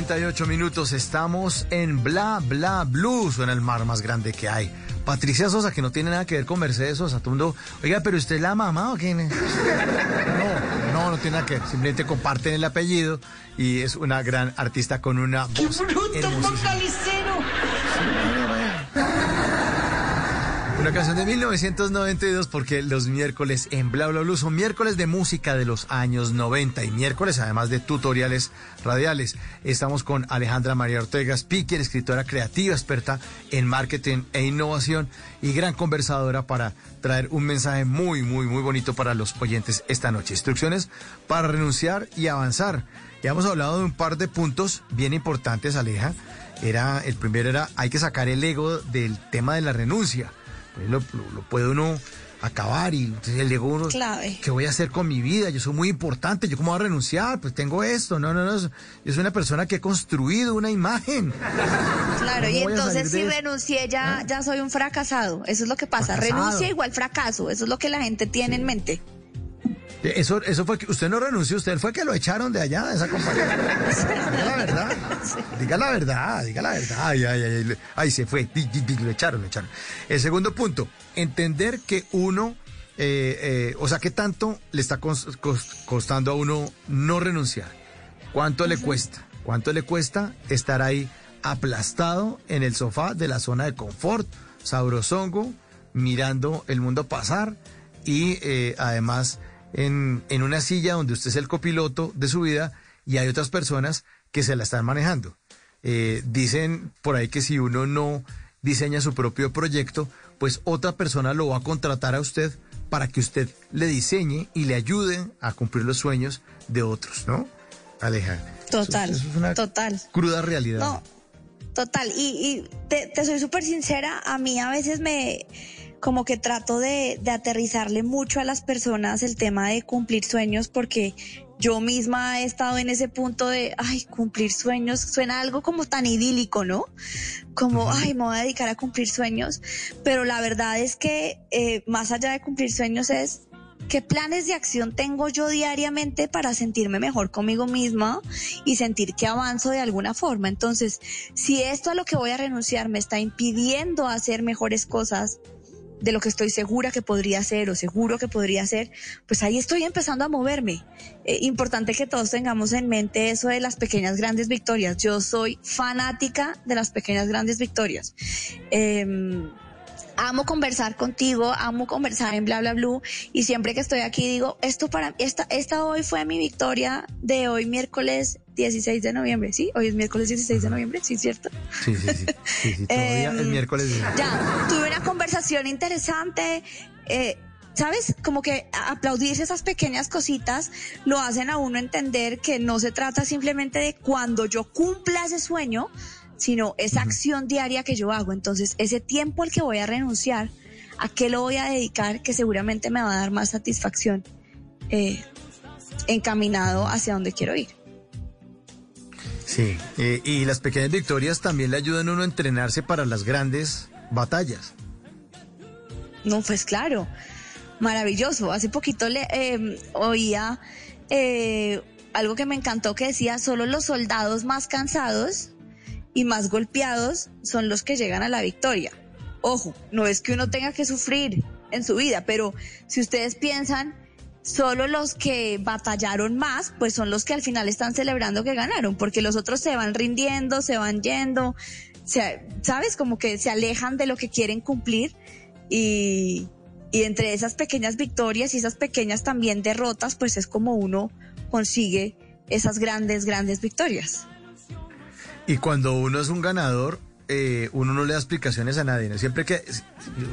38 minutos. Estamos en Bla Bla Blue. Suena el mar más grande que hay. Patricia Sosa, que no tiene nada que ver con Mercedes Sosa. Tundo, oiga, pero usted es la mamá o quién es? No, no, no tiene nada que ver. Simplemente comparten el apellido y es una gran artista con una voz hermosísima. Una canción de 1992 porque los miércoles en Bla Bla Blue son miércoles de música de los años 90 y miércoles además de tutoriales radiales. Estamos con Alejandra María Ortega Speaker, escritora creativa, experta en marketing e innovación y gran conversadora para traer un mensaje muy, muy, muy bonito para los oyentes esta noche. Instrucciones para renunciar y avanzar. Ya hemos hablado de un par de puntos bien importantes, Aleja. Era, el primero era, hay que sacar el ego del tema de la renuncia. Lo, lo, lo, puede uno acabar y entonces el ego uno, Clave. ¿qué voy a hacer con mi vida? Yo soy muy importante, ¿yo cómo voy a renunciar? Pues tengo esto, no, no, no, yo soy una persona que he construido una imagen. Claro, y ¿Cómo voy a entonces si renuncié ya, ya soy un fracasado, eso es lo que pasa, Fracasado. renuncia igual fracaso, eso es lo que la gente tiene en mente. Eso, eso fue que usted no renunció, usted fue que lo echaron de allá, de esa compañía. Diga la verdad, diga la verdad, diga la verdad. Ay, ay, ay, ay, se fue, lo echaron, lo echaron. El segundo punto, entender que uno, eh, eh, o sea, ¿qué tanto le está cos- cos- costando a uno no renunciar? ¿Cuánto le cuesta? ¿Cuánto le cuesta estar ahí aplastado en el sofá de la zona de confort, sabrosongo, mirando el mundo pasar y eh, además en, en una silla donde usted es el copiloto de su vida y hay otras personas que se la están manejando? Eh, dicen por ahí que si uno no diseña su propio proyecto, pues otra persona lo va a contratar a usted para que usted le diseñe y le ayude a cumplir los sueños de otros, ¿no? Aleja. Total, Eso- eso es una total. cruda realidad. No, total. Y, y te, te soy súper sincera, a mí a veces me como que trato de, de aterrizarle mucho a las personas el tema de cumplir sueños porque yo misma he estado en ese punto de, ay, cumplir sueños, suena algo como tan idílico, ¿no? Como, ay, me voy a dedicar a cumplir sueños, pero la verdad es que eh, más allá de cumplir sueños es ¿Qué planes de acción tengo yo diariamente para sentirme mejor conmigo misma y sentir que avanzo de alguna forma? Entonces, si esto a lo que voy a renunciar me está impidiendo hacer mejores cosas de lo que estoy segura que podría hacer o seguro que podría hacer, pues ahí estoy empezando a moverme. Eh, importante que todos tengamos en mente eso de las pequeñas grandes victorias. Yo soy fanática de las pequeñas grandes victorias. Em, amo conversar contigo, amo conversar en bla bla blue y siempre que estoy aquí digo, esto para esta esta hoy fue mi victoria de hoy miércoles 16 de noviembre, ¿sí? Hoy es miércoles 16 de noviembre, ¿sí cierto? Sí, sí, sí. sí, sí, todavía Em, el miércoles. Ya, tuve una conversación interesante. eh, ¿Sabes? Como que aplaudirse esas pequeñas cositas lo hacen a uno entender que no se trata simplemente de cuando yo cumpla ese sueño, sino esa acción diaria que yo hago. Entonces, ese tiempo al que voy a renunciar, ¿a qué lo voy a dedicar? Que seguramente me va a dar más satisfacción eh, encaminado hacia donde quiero ir. Sí, eh, y las pequeñas victorias también le ayudan a uno a entrenarse para las grandes batallas. No, pues claro, maravilloso. Hace poquito le eh, oía eh, algo que me encantó que decía, solo los soldados más cansados y más golpeados son los que llegan a la victoria. Ojo, no es que uno tenga que sufrir en su vida, pero si ustedes piensan, solo los que batallaron más, pues son los que al final están celebrando que ganaron, porque los otros se van rindiendo, se van yendo, se- ¿sabes? Como que se alejan de lo que quieren cumplir y, y entre esas pequeñas victorias y esas pequeñas también derrotas, pues es como uno consigue esas grandes, grandes victorias. Y cuando uno es un ganador, eh, uno no le da explicaciones a nadie. ¿no? Siempre que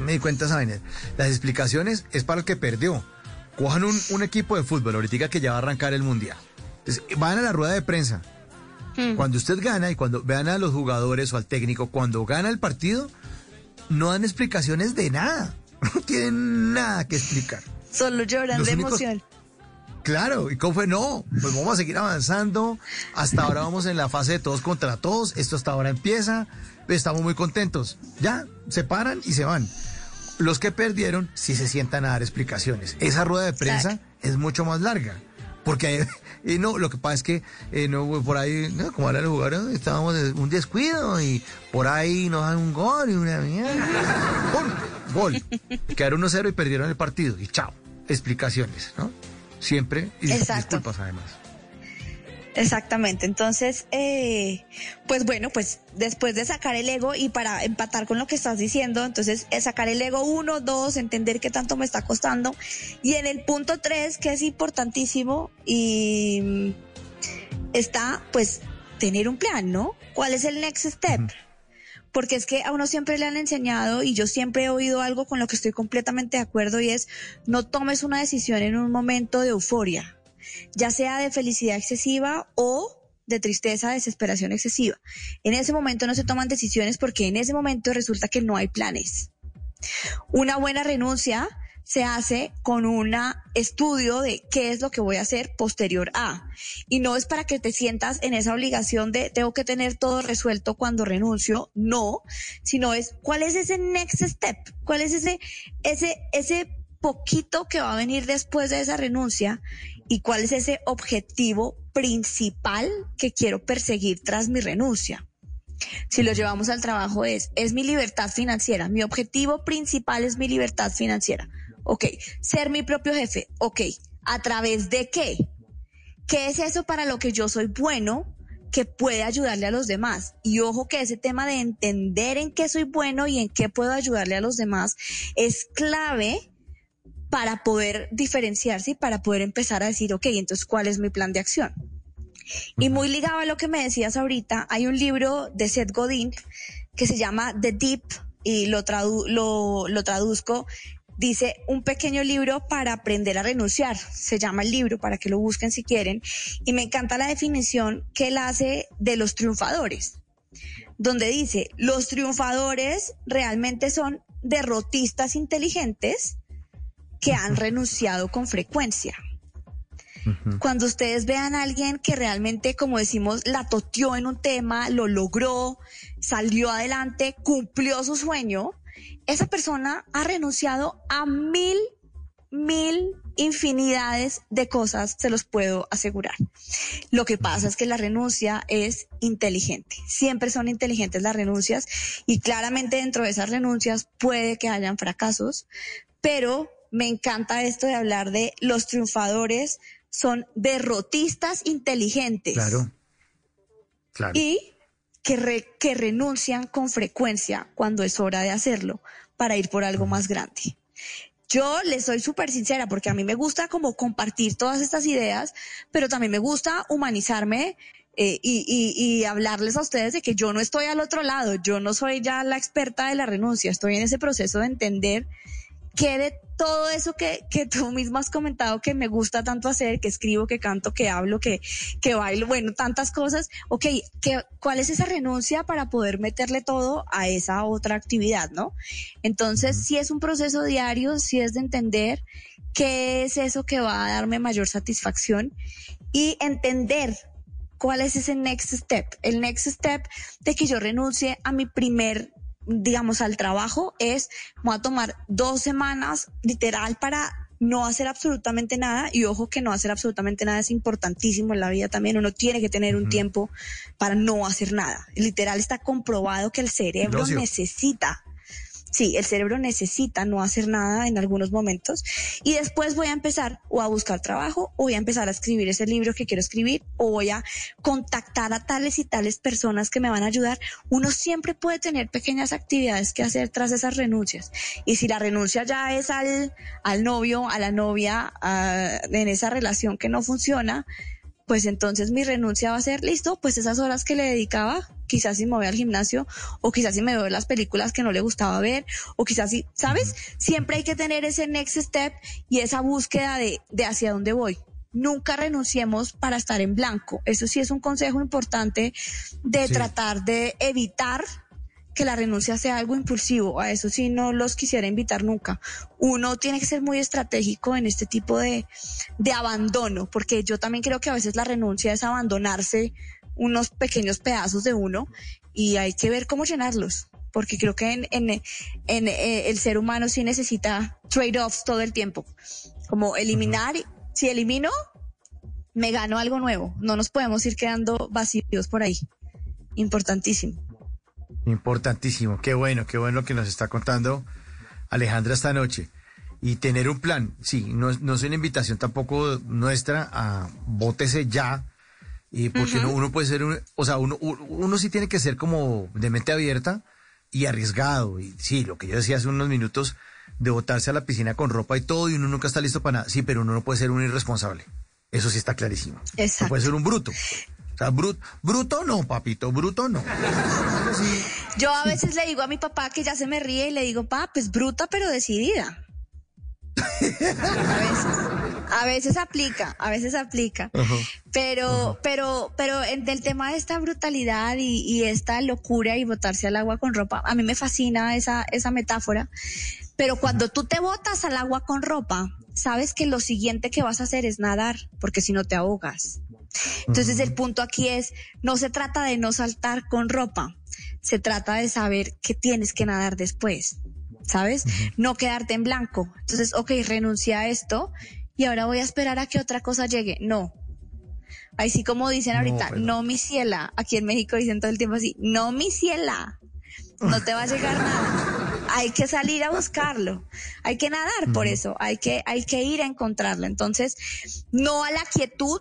me di cuenta vaina, las explicaciones es para el que perdió. Cojan un, un equipo de fútbol, ahorita que ya va a arrancar el mundial. Entonces, van a la rueda de prensa. Cuando usted gana y cuando vean a los jugadores o al técnico, cuando gana el partido, no dan explicaciones de nada. No tienen nada que explicar. Solo lloran Los de únicos- emoción. Claro, ¿y cómo fue? No, pues vamos a seguir avanzando. Hasta ahora vamos en la fase de todos contra todos. Esto hasta ahora empieza. Estamos muy contentos. Ya, se paran y se van. Los que perdieron sí se sientan a dar explicaciones. Esa rueda de prensa es mucho más larga. Porque y no, lo que pasa es que eh, no, por ahí, no, como ahora los jugadores, estábamos en un descuido y por ahí nos dan un gol y una mierda. ¡Pum! Gol. Quedaron 1-0 y perdieron el partido. Y chao. Explicaciones, ¿no? Siempre. Y disculpas además. Exactamente. Entonces, eh, pues bueno, pues después de sacar el ego y para empatar con lo que estás diciendo, entonces es sacar el ego uno, dos, entender qué tanto me está costando. Y en el punto tres, que es importantísimo, y mm, está pues tener un plan, ¿no? ¿Cuál es el next step? Porque es que a uno siempre le han enseñado y yo siempre he oído algo con lo que estoy completamente de acuerdo y es no tomes una decisión en un momento de euforia ya sea de felicidad excesiva o de tristeza, desesperación excesiva. En ese momento no se toman decisiones porque en ese momento resulta que no hay planes. Una buena renuncia se hace con un estudio de qué es lo que voy a hacer posterior a. Y no es para que te sientas en esa obligación de tengo que tener todo resuelto cuando renuncio, no, sino es cuál es ese next step, cuál es ese, ese, ese poquito que va a venir después de esa renuncia y cuál es ese objetivo principal que quiero perseguir tras mi renuncia. Si lo llevamos al trabajo es, es mi libertad financiera. Mi objetivo principal es mi libertad financiera. Ok, ser mi propio jefe. Ok, ¿a través de qué? ¿Qué es eso para lo que yo soy bueno que puede ayudarle a los demás? Y ojo que ese tema de entender en qué soy bueno y en qué puedo ayudarle a los demás es clave para poder diferenciarse y para poder empezar a decir, ok, entonces, ¿cuál es mi plan de acción? Y muy ligado a lo que me decías ahorita, hay un libro de Seth Godin que se llama The Deep y lo, lo, lo traduzco dice un pequeño libro para aprender a renunciar. Se llama el libro para que lo busquen si quieren. Y me encanta la definición que él hace de los triunfadores, donde dice, los triunfadores realmente son derrotistas inteligentes que han renunciado con frecuencia. Cuando ustedes vean a alguien que realmente, como decimos, la toteó en un tema, lo logró, salió adelante, cumplió su sueño, esa persona ha renunciado a mil, mil infinidades de cosas, se los puedo asegurar. Lo que pasa es que la renuncia es inteligente. Siempre son inteligentes las renuncias y claramente dentro de esas renuncias puede que hayan fracasos, pero me encanta esto de hablar de los triunfadores son derrotistas inteligentes. Claro. Claro. Y que, que renuncian con frecuencia cuando es hora de hacerlo para ir por algo más grande. Yo les soy súper sincera porque a mí me gusta como compartir todas estas ideas, pero también me gusta humanizarme eh, y, y, y, hablarles a ustedes de que yo no estoy al otro lado, yo no soy ya la experta de la renuncia, estoy en ese proceso de entender que de todo eso que, que tú mismo has comentado que me gusta tanto hacer, que escribo, que canto, que hablo, que, que bailo, bueno, tantas cosas, ok, ¿qué, ¿cuál es esa renuncia para poder meterle todo a esa otra actividad, no? Entonces, si es un proceso diario, si es de entender qué es eso que va a darme mayor satisfacción y entender cuál es ese next step, el next step de que yo renuncie a mi primer digamos, al trabajo es, voy a tomar dos semanas literal para no hacer absolutamente nada. Y ojo que no hacer absolutamente nada es importantísimo en la vida también. Uno tiene que tener un tiempo para no hacer nada. Literal está comprobado que el cerebro necesita Sí, el cerebro necesita no hacer nada en algunos momentos y después voy a empezar o a buscar trabajo o voy a empezar a escribir ese libro que quiero escribir o voy a contactar a tales y tales personas que me van a ayudar. Uno siempre puede tener pequeñas actividades que hacer tras esas renuncias y si la renuncia ya es al, al novio, a la novia, en esa relación que no funciona, pues entonces mi renuncia va a ser, listo, pues esas horas que le dedicaba, quizás si me voy al gimnasio, o quizás si me veo las películas que no le gustaba ver, o quizás si, ¿sabes? Siempre hay que tener ese next step y esa búsqueda de, de hacia dónde voy. Nunca renunciemos para estar en blanco. Eso sí es un consejo importante de tratar de evitar que la renuncia sea algo impulsivo. A eso sí no los quisiera invitar nunca. Uno tiene que ser muy estratégico en este tipo de, de abandono, porque yo también creo que a veces la renuncia es abandonarse unos pequeños pedazos de uno y hay que ver cómo llenarlos. Porque creo que en, en, en eh, el ser humano sí necesita trade-offs todo el tiempo. Como eliminar, si elimino, me gano algo nuevo. No nos podemos ir quedando vacíos por ahí. Importantísimo. Importantísimo. Qué bueno, qué bueno que nos está contando Alejandra esta noche. Y tener un plan, sí, no, no es una invitación tampoco nuestra a bótese ya, y porque no, uno puede ser un, o sea, uno, uno sí tiene que ser como de mente abierta y arriesgado. Y sí, lo que yo decía hace unos minutos, de botarse a la piscina con ropa y todo, y uno nunca está listo para nada. Sí, pero uno no puede ser un irresponsable. Eso sí está clarísimo. Exacto. No puede ser un bruto. O sea, bruto no, papito, bruto no. Yo a veces le digo a mi papá que ya se me ríe y le digo, papá, pues bruta pero decidida. A veces, a veces aplica, a veces aplica. Pero, pero, pero en el tema de esta brutalidad y, y, esta locura y botarse al agua con ropa, a mí me fascina esa, esa metáfora. Pero cuando tú te botas al agua con ropa, sabes que lo siguiente que vas a hacer es nadar, porque si no te ahogas. Entonces el punto aquí es, no se trata de no saltar con ropa, se trata de saber que tienes que nadar después, ¿sabes? No quedarte en blanco. Entonces, ok, renuncia a esto y ahora voy a esperar a que otra cosa llegue. No. Así como dicen ahorita, no, no mi ciela. Aquí en México dicen todo el tiempo así, no mi ciela. No te va a llegar nada. Hay que salir a buscarlo. Hay que nadar por eso. Hay que, hay que ir a encontrarlo. Entonces, no a la quietud,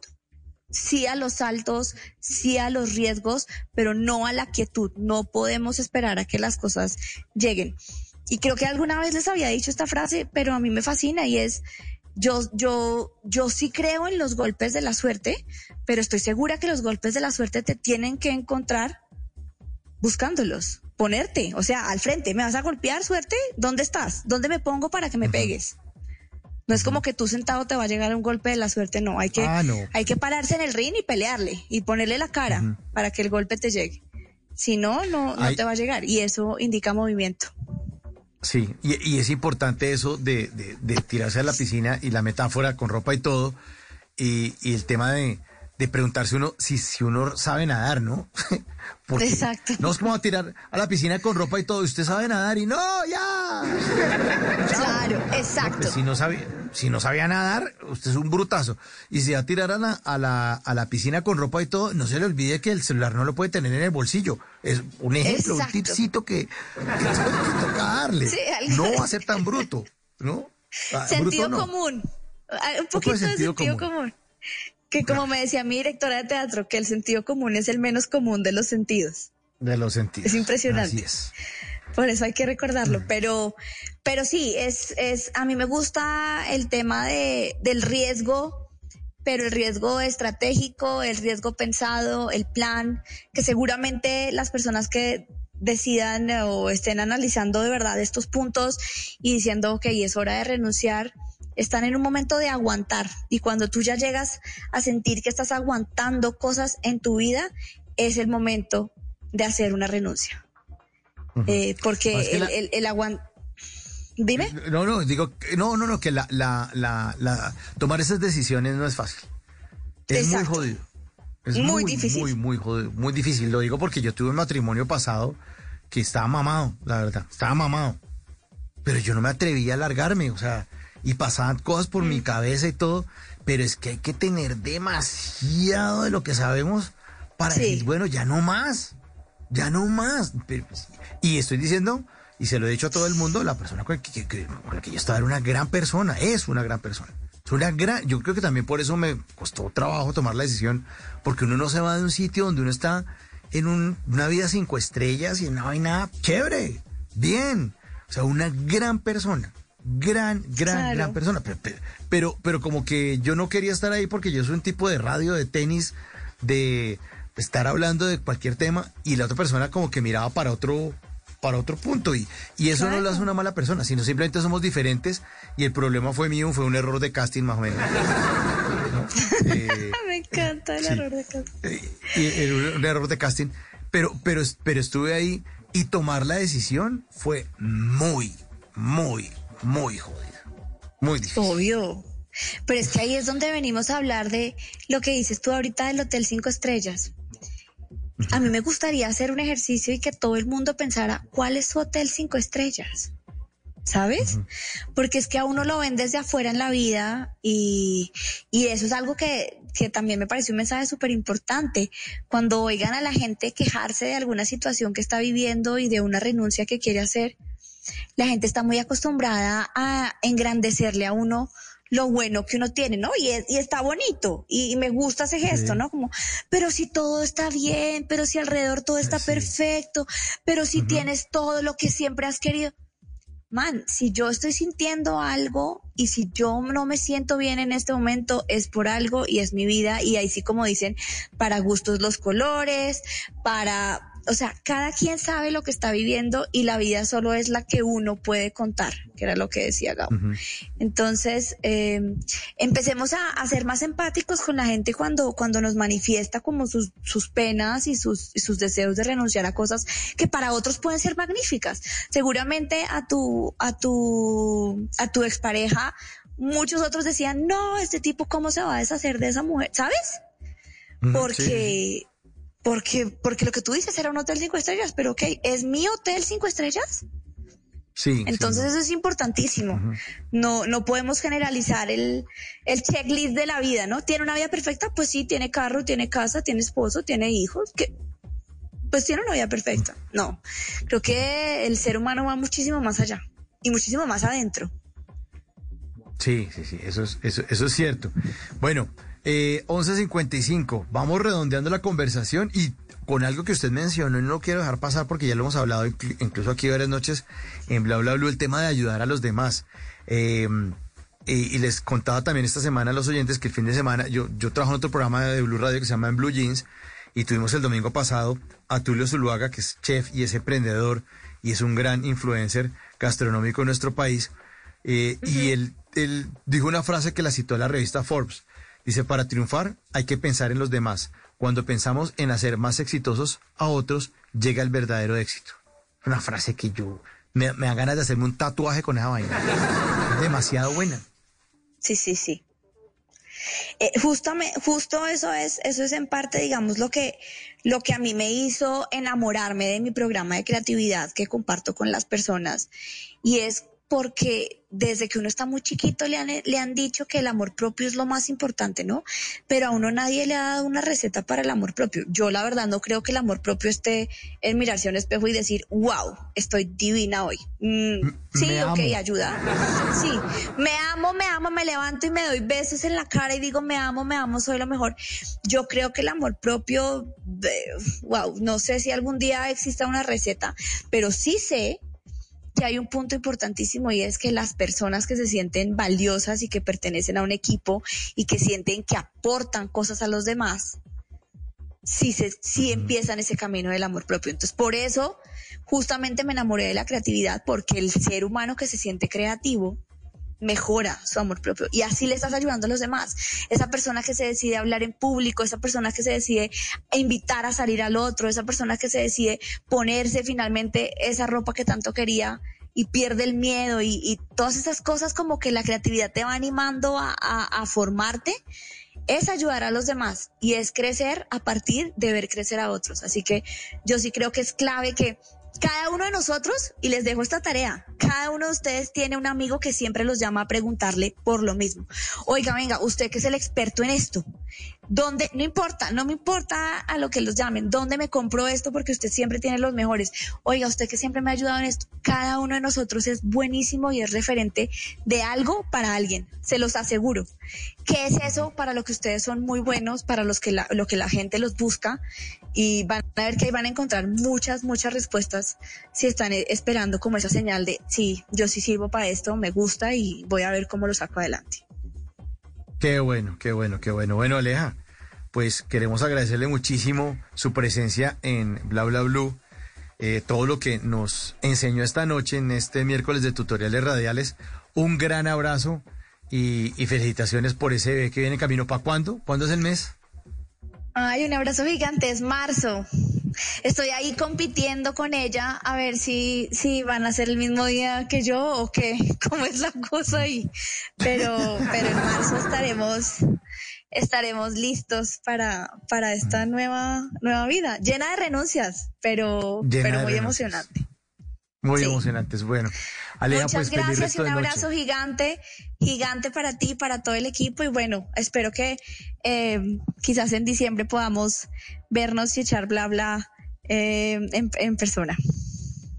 sí a los saltos, sí a los riesgos, pero no a la quietud. No podemos esperar a que las cosas lleguen. Y creo que alguna vez les había dicho esta frase, pero a mí me fascina y es, yo, yo, yo sí creo en los golpes de la suerte, pero estoy segura que los golpes de la suerte te tienen que encontrar buscándolos, ponerte, o sea, al frente, ¿me vas a golpear suerte? ¿Dónde estás? ¿Dónde me pongo para que me pegues? No es como que tú sentado te va a llegar un golpe de la suerte, no, hay que, Ah, no. hay que pararse en el ring y pelearle y ponerle la cara para que el golpe te llegue. Si no, no, no Ay. te va a llegar y eso indica movimiento. Sí, y, y es importante eso de, de- de tirarse a la piscina y la metáfora con ropa y todo, y, y el tema de, de preguntarse uno si, si uno sabe nadar, ¿no? Porque Exacto. No es como a tirar a la piscina con ropa y todo, y usted sabe nadar y no, ya. Claro, exacto. Si no sabe, si no sabía nadar, usted es un brutazo. Y si va a tirar a la, a la, a la piscina con ropa y todo, no se le olvide que el celular no lo puede tener en el bolsillo. Es un ejemplo, Exacto. un tipcito que, que toca darle. Sí, no va a ser tan bruto, ¿no? Ah, sentido bruto no. común. Ah, Un poquito de de sentido sentido, común. común. Que como me decía mi directora de teatro, que el sentido común es el menos común de los sentidos. De los sentidos. Es impresionante. Así es. Por eso hay que recordarlo. Pero, pero sí, es, es, a mí me gusta el tema de, del riesgo, pero el riesgo estratégico, el riesgo pensado, el plan, que seguramente las personas que decidan o estén analizando de verdad estos puntos y diciendo, ok, es hora de renunciar, están en un momento de aguantar. Y cuando tú ya llegas a sentir que estás aguantando cosas en tu vida, es el momento de hacer una renuncia. Eh, porque Es que el, la- el, el. Dime. No, no, digo, que- no, no, no, que la, la, la, la- tomar esas decisiones no es fácil. Es Exacto. muy jodido. Es Muy difícil. Muy, muy jodido, muy difícil. Lo digo porque yo tuve un matrimonio pasado que estaba mamado, la verdad, estaba mamado. Pero yo no me atrevía a largarme, o sea, y pasaban cosas por Mm. mi cabeza y todo, pero es que hay que tener demasiado de lo que sabemos para Sí. decir, bueno, ya no más, ya no más. Pues, y estoy diciendo, y se lo he dicho a todo el mundo, la persona con la que, que- con la que yo estaba era una gran persona, es una gran persona. Es una gran, yo creo que también por eso me costó trabajo tomar la decisión, porque uno no se va de un sitio donde uno está en un- una vida cinco estrellas y no hay nada chévere, bien. O sea, una gran persona, gran, gran, Claro. gran persona. Pero, pero, pero, como que yo no quería estar ahí porque yo soy un tipo de radio, de tenis, de estar hablando de cualquier tema y la otra persona como que miraba para otro para otro punto y, y eso no lo hace una mala persona, sino simplemente somos diferentes y el problema fue mío, fue un error de casting más o menos. ¿no? Eh, Me encanta el sí. error de era un, un error de casting, pero, pero, pero estuve ahí y tomar la decisión fue muy, muy, muy jodida. Muy difícil. Obvio. Pero es que ahí es donde venimos a hablar de lo que dices tú ahorita del Hotel Cinco Estrellas. A mí me gustaría hacer un ejercicio y que todo el mundo pensara cuál es su hotel cinco estrellas. ¿sabes? Porque es que a uno lo ven desde afuera en la vida y, y eso es algo que, que también me pareció un mensaje súper importante. Cuando oigan a la gente quejarse de alguna situación que está viviendo y de una renuncia que quiere hacer, la gente está muy acostumbrada a engrandecerle a uno lo bueno que uno tiene, ¿no? Y, y está bonito y, me gusta ese gesto, ¿no? Como, pero si todo está bien, pero si alrededor todo está perfecto, pero si tienes todo lo que siempre has querido. Man, si yo estoy sintiendo algo y si yo no me siento bien en este momento es por algo y es mi vida. Y ahí sí como dicen, para gustos los colores, para o sea, cada quien sabe lo que está viviendo y la vida solo es la que uno puede contar, que era lo que decía Gabo. Entonces, eh, empecemos a, ser más empáticos con la gente cuando, cuando nos manifiesta como sus, sus penas y sus, sus deseos de renunciar a cosas que para otros pueden ser magníficas. Seguramente a tu, a tu, a tu expareja, muchos otros decían, no, este tipo, ¿cómo se va a deshacer de esa mujer? ¿Sabes? Porque, porque, porque lo que tú dices era un hotel cinco estrellas, pero ok, ¿es mi hotel cinco estrellas? Sí. Entonces eso es importantísimo. No, no podemos generalizar el, el checklist de la vida, ¿no? ¿Tiene una vida perfecta? Pues sí, tiene carro, tiene casa, tiene esposo, tiene hijos, que pues tiene una vida perfecta. No, creo que el ser humano va muchísimo más allá y muchísimo más adentro. Sí, sí, sí, eso es, eso, eso es cierto. Bueno, eh, 11.55, vamos redondeando la conversación y con algo que usted mencionó y no lo quiero dejar pasar porque ya lo hemos hablado incluso aquí varias noches en Bla Bla Bla, el tema de ayudar a los demás. Em, y, les contaba también esta semana a los oyentes que el fin de semana yo, yo trabajo en otro programa de Blue Radio que se llama En Blue Jeans y tuvimos el domingo pasado a Tulio Zuluaga, que es chef y es emprendedor y es un gran influencer gastronómico en nuestro país. Eh, y él, él dijo una frase que la citó a la revista Forbes Dice, para triunfar hay que pensar en los demás. Cuando pensamos en hacer más exitosos a otros, llega el verdadero éxito. Una frase que yo me, me da ganas de hacerme un tatuaje con esa vaina. Demasiado buena. Sí, sí, sí. Eh, justamente, justo eso es, eso es en parte, digamos, lo que, lo que a mí me hizo enamorarme de mi programa de creatividad que comparto con las personas. Y es porque desde que uno está muy chiquito le han, le han dicho que el amor propio es lo más importante, ¿no? Pero a uno nadie le ha dado una receta para el amor propio. Yo la verdad no creo que el amor propio esté en mirarse a un espejo y decir, wow, estoy divina hoy. Mm, sí, ok, ayuda. Sí, me amo, me amo, me levanto y me doy besos en la cara y digo, me amo, me amo, soy lo mejor. Yo creo que el amor propio, wow, no sé si algún día exista una receta, pero sí sé que hay un punto importantísimo y es que las personas que se sienten valiosas y que pertenecen a un equipo y que sienten que aportan cosas a los demás, sí, se, sí empiezan ese camino del amor propio. Entonces, por eso justamente me enamoré de la creatividad, porque el ser humano que se siente creativo mejora su amor propio y así le estás ayudando a los demás. Esa persona que se decide hablar en público, esa persona que se decide invitar a salir al otro, esa persona que se decide ponerse finalmente esa ropa que tanto quería y pierde el miedo y, todas esas cosas como que la creatividad te va animando a, a formarte es ayudar a los demás y es crecer a partir de ver crecer a otros. Así que yo sí creo que es clave que cada uno de nosotros, y les dejo esta tarea, cada uno de ustedes tiene un amigo que siempre los llama a preguntarle por lo mismo. Oiga, venga, usted que es el experto en esto, ¿dónde? No importa, no me importa a lo que los llamen, ¿dónde me compro esto? Porque usted siempre tiene los mejores. Oiga, usted que siempre me ha ayudado en esto, cada uno de nosotros es buenísimo y es referente de algo para alguien, se los aseguro. ¿Qué es eso para lo que ustedes son muy buenos, para los que lo que la gente los busca? Y van a ver que van a encontrar muchas, muchas respuestas si están esperando como esa señal de, sí, yo sí sirvo para esto, me gusta y voy a ver cómo lo saco adelante. Qué bueno, qué bueno, qué bueno. Bueno, Aleja, pues queremos agradecerle muchísimo su presencia en Bla Bla Blue, eh, todo lo que nos enseñó esta noche en este miércoles de tutoriales radiales. Un gran abrazo y, felicitaciones por ese bebé que viene en camino. ¿Para cuándo? ¿Cuándo es el mes? Ay, un abrazo gigante, es marzo. Estoy ahí compitiendo con ella a ver si, si van a ser el mismo día que yo o qué, cómo es la cosa ahí. Pero, pero en marzo estaremos, estaremos listos para, para esta nueva, nueva vida, llena de renuncias, pero, pero muy emocionante. Muy emocionante, es bueno. Aleja, Muchas pues, gracias y un noche. abrazo gigante, gigante para ti, para todo el equipo y bueno, espero que eh, quizás en diciembre podamos vernos y echar bla bla eh, en, persona.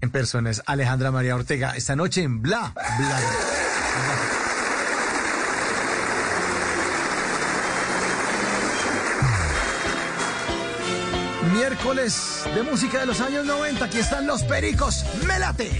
En persona es Alejandra María Ortega. Esta noche en Bla, Bla. Miércoles de música de los años 90. Aquí están los pericos. ¡Mélate!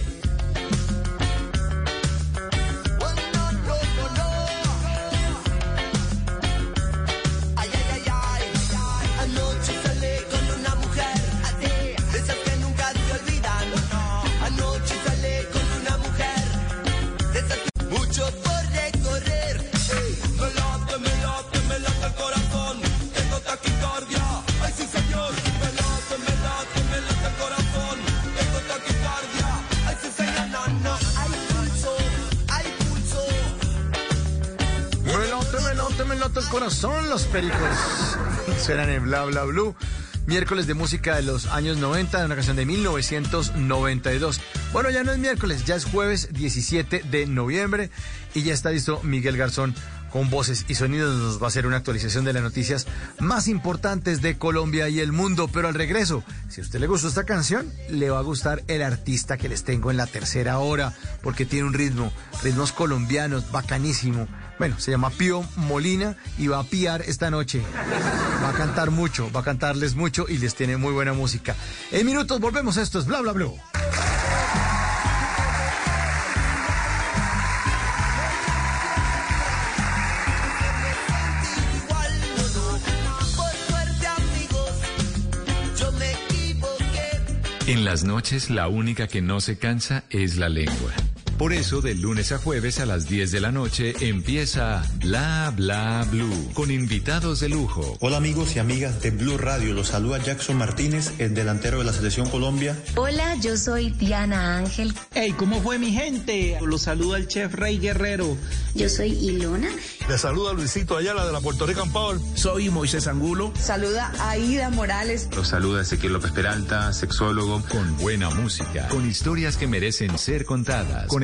Corazón, los pericos. Suenan en Bla Bla Blue. Miércoles de música de los años 90, de una canción de 1992. Bueno, ya no es miércoles, ya es jueves 17 de noviembre y ya está listo Miguel Garzón con voces y sonidos. Nos va a hacer una actualización de las noticias más importantes de Colombia y el mundo. Pero al regreso, si a usted le gustó esta canción, le va a gustar el artista que les tengo en la tercera hora, porque tiene un ritmo, ritmos colombianos, bacanísimo. Bueno, se llama Pío Molina y va a piar esta noche. Va a cantar mucho, va a cantarles mucho y les tiene muy buena música. En minutos volvemos, esto es Bla Bla Blue. En las noches la única que no se cansa es la lengua. Por eso, de lunes a jueves a las 10 de la noche empieza Bla Bla Blue con invitados de lujo. Hola amigos y amigas de Blue Radio, los saluda Jackson Martínez, el delantero de la Selección Colombia. Hola, yo soy Diana Ángel. Hey, ¿cómo fue mi gente? Los saluda el chef Rey Guerrero. Yo soy Ilona. Le saluda Luisito Ayala de la Puerto Rican Power. Soy Moisés Angulo. Saluda a Aida Morales. Los saluda Ezequiel López Peralta, sexólogo. Con buena música, con historias que merecen ser contadas, con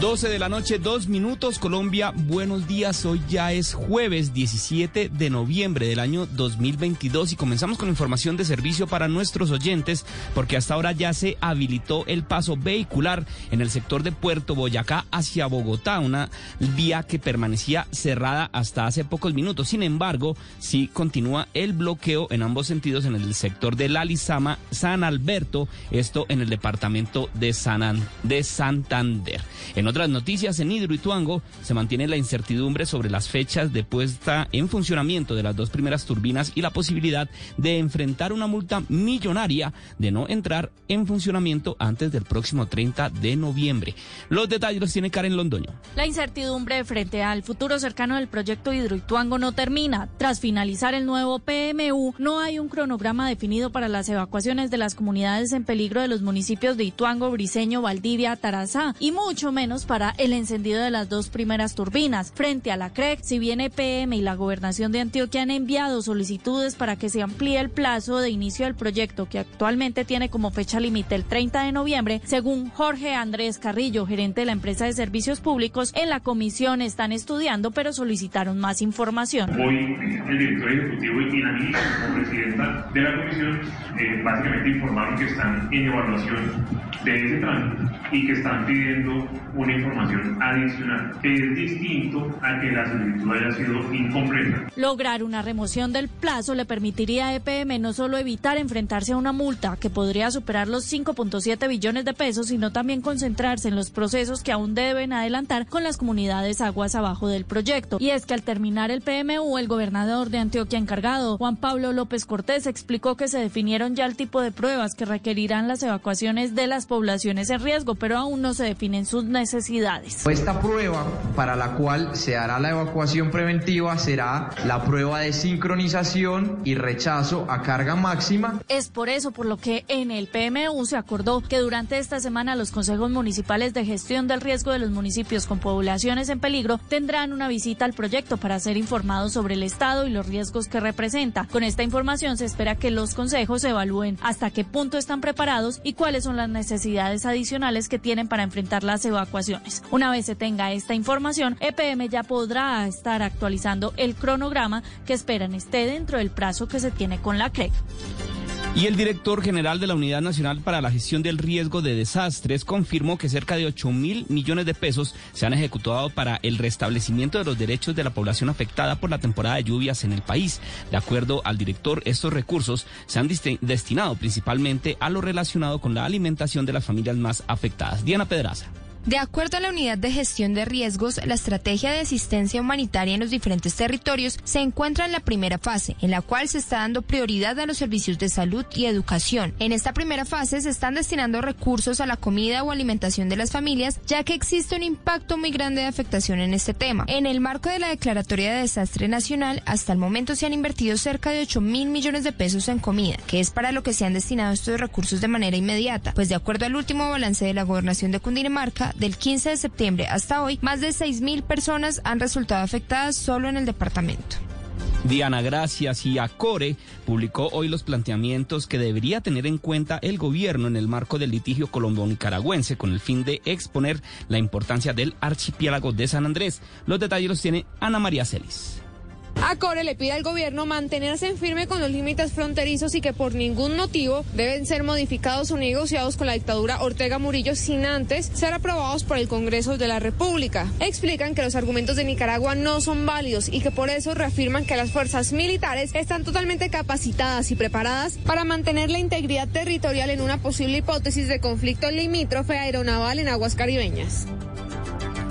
12 de la noche, dos minutos, Colombia, buenos días. Hoy ya es jueves 17 de noviembre del año 2022 y comenzamos con información de servicio para nuestros oyentes porque hasta ahora ya se habilitó el paso vehicular en el sector de Puerto Boyacá hacia Bogotá, una vía que permanecía cerrada hasta hace pocos minutos. Sin embargo, sí continúa el bloqueo en ambos sentidos en el sector de La Lizama, San Alberto, esto en el departamento de, San, de Santander. Otras noticias, en Hidroituango se mantiene la incertidumbre sobre las fechas de puesta en funcionamiento de las dos primeras turbinas y la posibilidad de enfrentar una multa millonaria de no entrar en funcionamiento antes del próximo 30 de noviembre. Los detalles los tiene Karen Londoño. La incertidumbre frente al futuro cercano del proyecto Hidroituango no termina. Tras finalizar el nuevo PMU, no hay un cronograma definido para las evacuaciones de las comunidades en peligro de los municipios de Ituango, Briseño, Valdivia, Tarazá y mucho menos para el encendido de las dos primeras turbinas. Frente a la CREC, si bien EPM y la gobernación de Antioquia han enviado solicitudes para que se amplíe el plazo de inicio del proyecto, que actualmente tiene como fecha límite el 30 de noviembre, según Jorge Andrés Carrillo, gerente de la empresa de servicios públicos, en la comisión están estudiando, pero solicitaron más información. Hoy el director ejecutivo y la como presidenta de la comisión eh, básicamente informaron que están en evaluación de ese trámite y que están pidiendo una información adicional que es distinto a que la solicitud haya sido incompleta. Lograr una remoción del plazo le permitiría a EPM no solo evitar enfrentarse a una multa que podría superar los 5.7 billones de pesos, sino también concentrarse en los procesos que aún deben adelantar con las comunidades aguas abajo del proyecto. Y es que al terminar el PMU, el gobernador de Antioquia encargado, Juan Pablo López Cortés, explicó que se definieron ya el tipo de pruebas que requerirán las evacuaciones de las poblaciones en riesgo, pero aún no se definen sus necesidades necesidades. Esta prueba para la cual se hará la evacuación preventiva será la prueba de sincronización y rechazo a carga máxima. Es por eso por lo que en el PMU se acordó que durante esta semana los consejos municipales de gestión del riesgo de los municipios con poblaciones en peligro tendrán una visita al proyecto para ser informados sobre el estado y los riesgos que representa. Con esta información se espera que los consejos evalúen hasta qué punto están preparados y cuáles son las necesidades adicionales que tienen para enfrentar las evacuaciones. Una vez se tenga esta información, EPM ya podrá estar actualizando el cronograma que esperan esté dentro del plazo que se tiene con la CREC. Y el director general de la Unidad Nacional para la Gestión del Riesgo de Desastres confirmó que cerca de 8 mil millones de pesos se han ejecutado para el restablecimiento de los derechos de la población afectada por la temporada de lluvias en el país. De acuerdo al director, estos recursos se han destinado principalmente a lo relacionado con la alimentación de las familias más afectadas. Diana Pedraza. De acuerdo a la Unidad de Gestión de Riesgos, la estrategia de asistencia humanitaria en los diferentes territorios se encuentra en la primera fase, en la cual se está dando prioridad a los servicios de salud y educación. En esta primera fase se están destinando recursos a la comida o alimentación de las familias, ya que existe un impacto muy grande de afectación en este tema. En el marco de la Declaratoria de Desastre Nacional, hasta el momento se han invertido cerca de 8 mil millones de pesos en comida, que es para lo que se han destinado estos recursos de manera inmediata, pues de acuerdo al último balance de la Gobernación de Cundinamarca, del 15 de septiembre hasta hoy, más de 6.000 personas han resultado afectadas solo en el departamento. Diana, gracias. Y Acore publicó hoy los planteamientos que debería tener en cuenta el gobierno en el marco del litigio colombo-nicaragüense con el fin de exponer la importancia del archipiélago de San Andrés. Los detalles los tiene Ana María Celis. Acore le pide al gobierno mantenerse en firme con los límites fronterizos y que por ningún motivo deben ser modificados o negociados con la dictadura Ortega Murillo sin antes ser aprobados por el Congreso de la República. Explican que los argumentos de Nicaragua no son válidos y que por eso reafirman que las fuerzas militares están totalmente capacitadas y preparadas para mantener la integridad territorial en una posible hipótesis de conflicto limítrofe aeronaval en aguas caribeñas.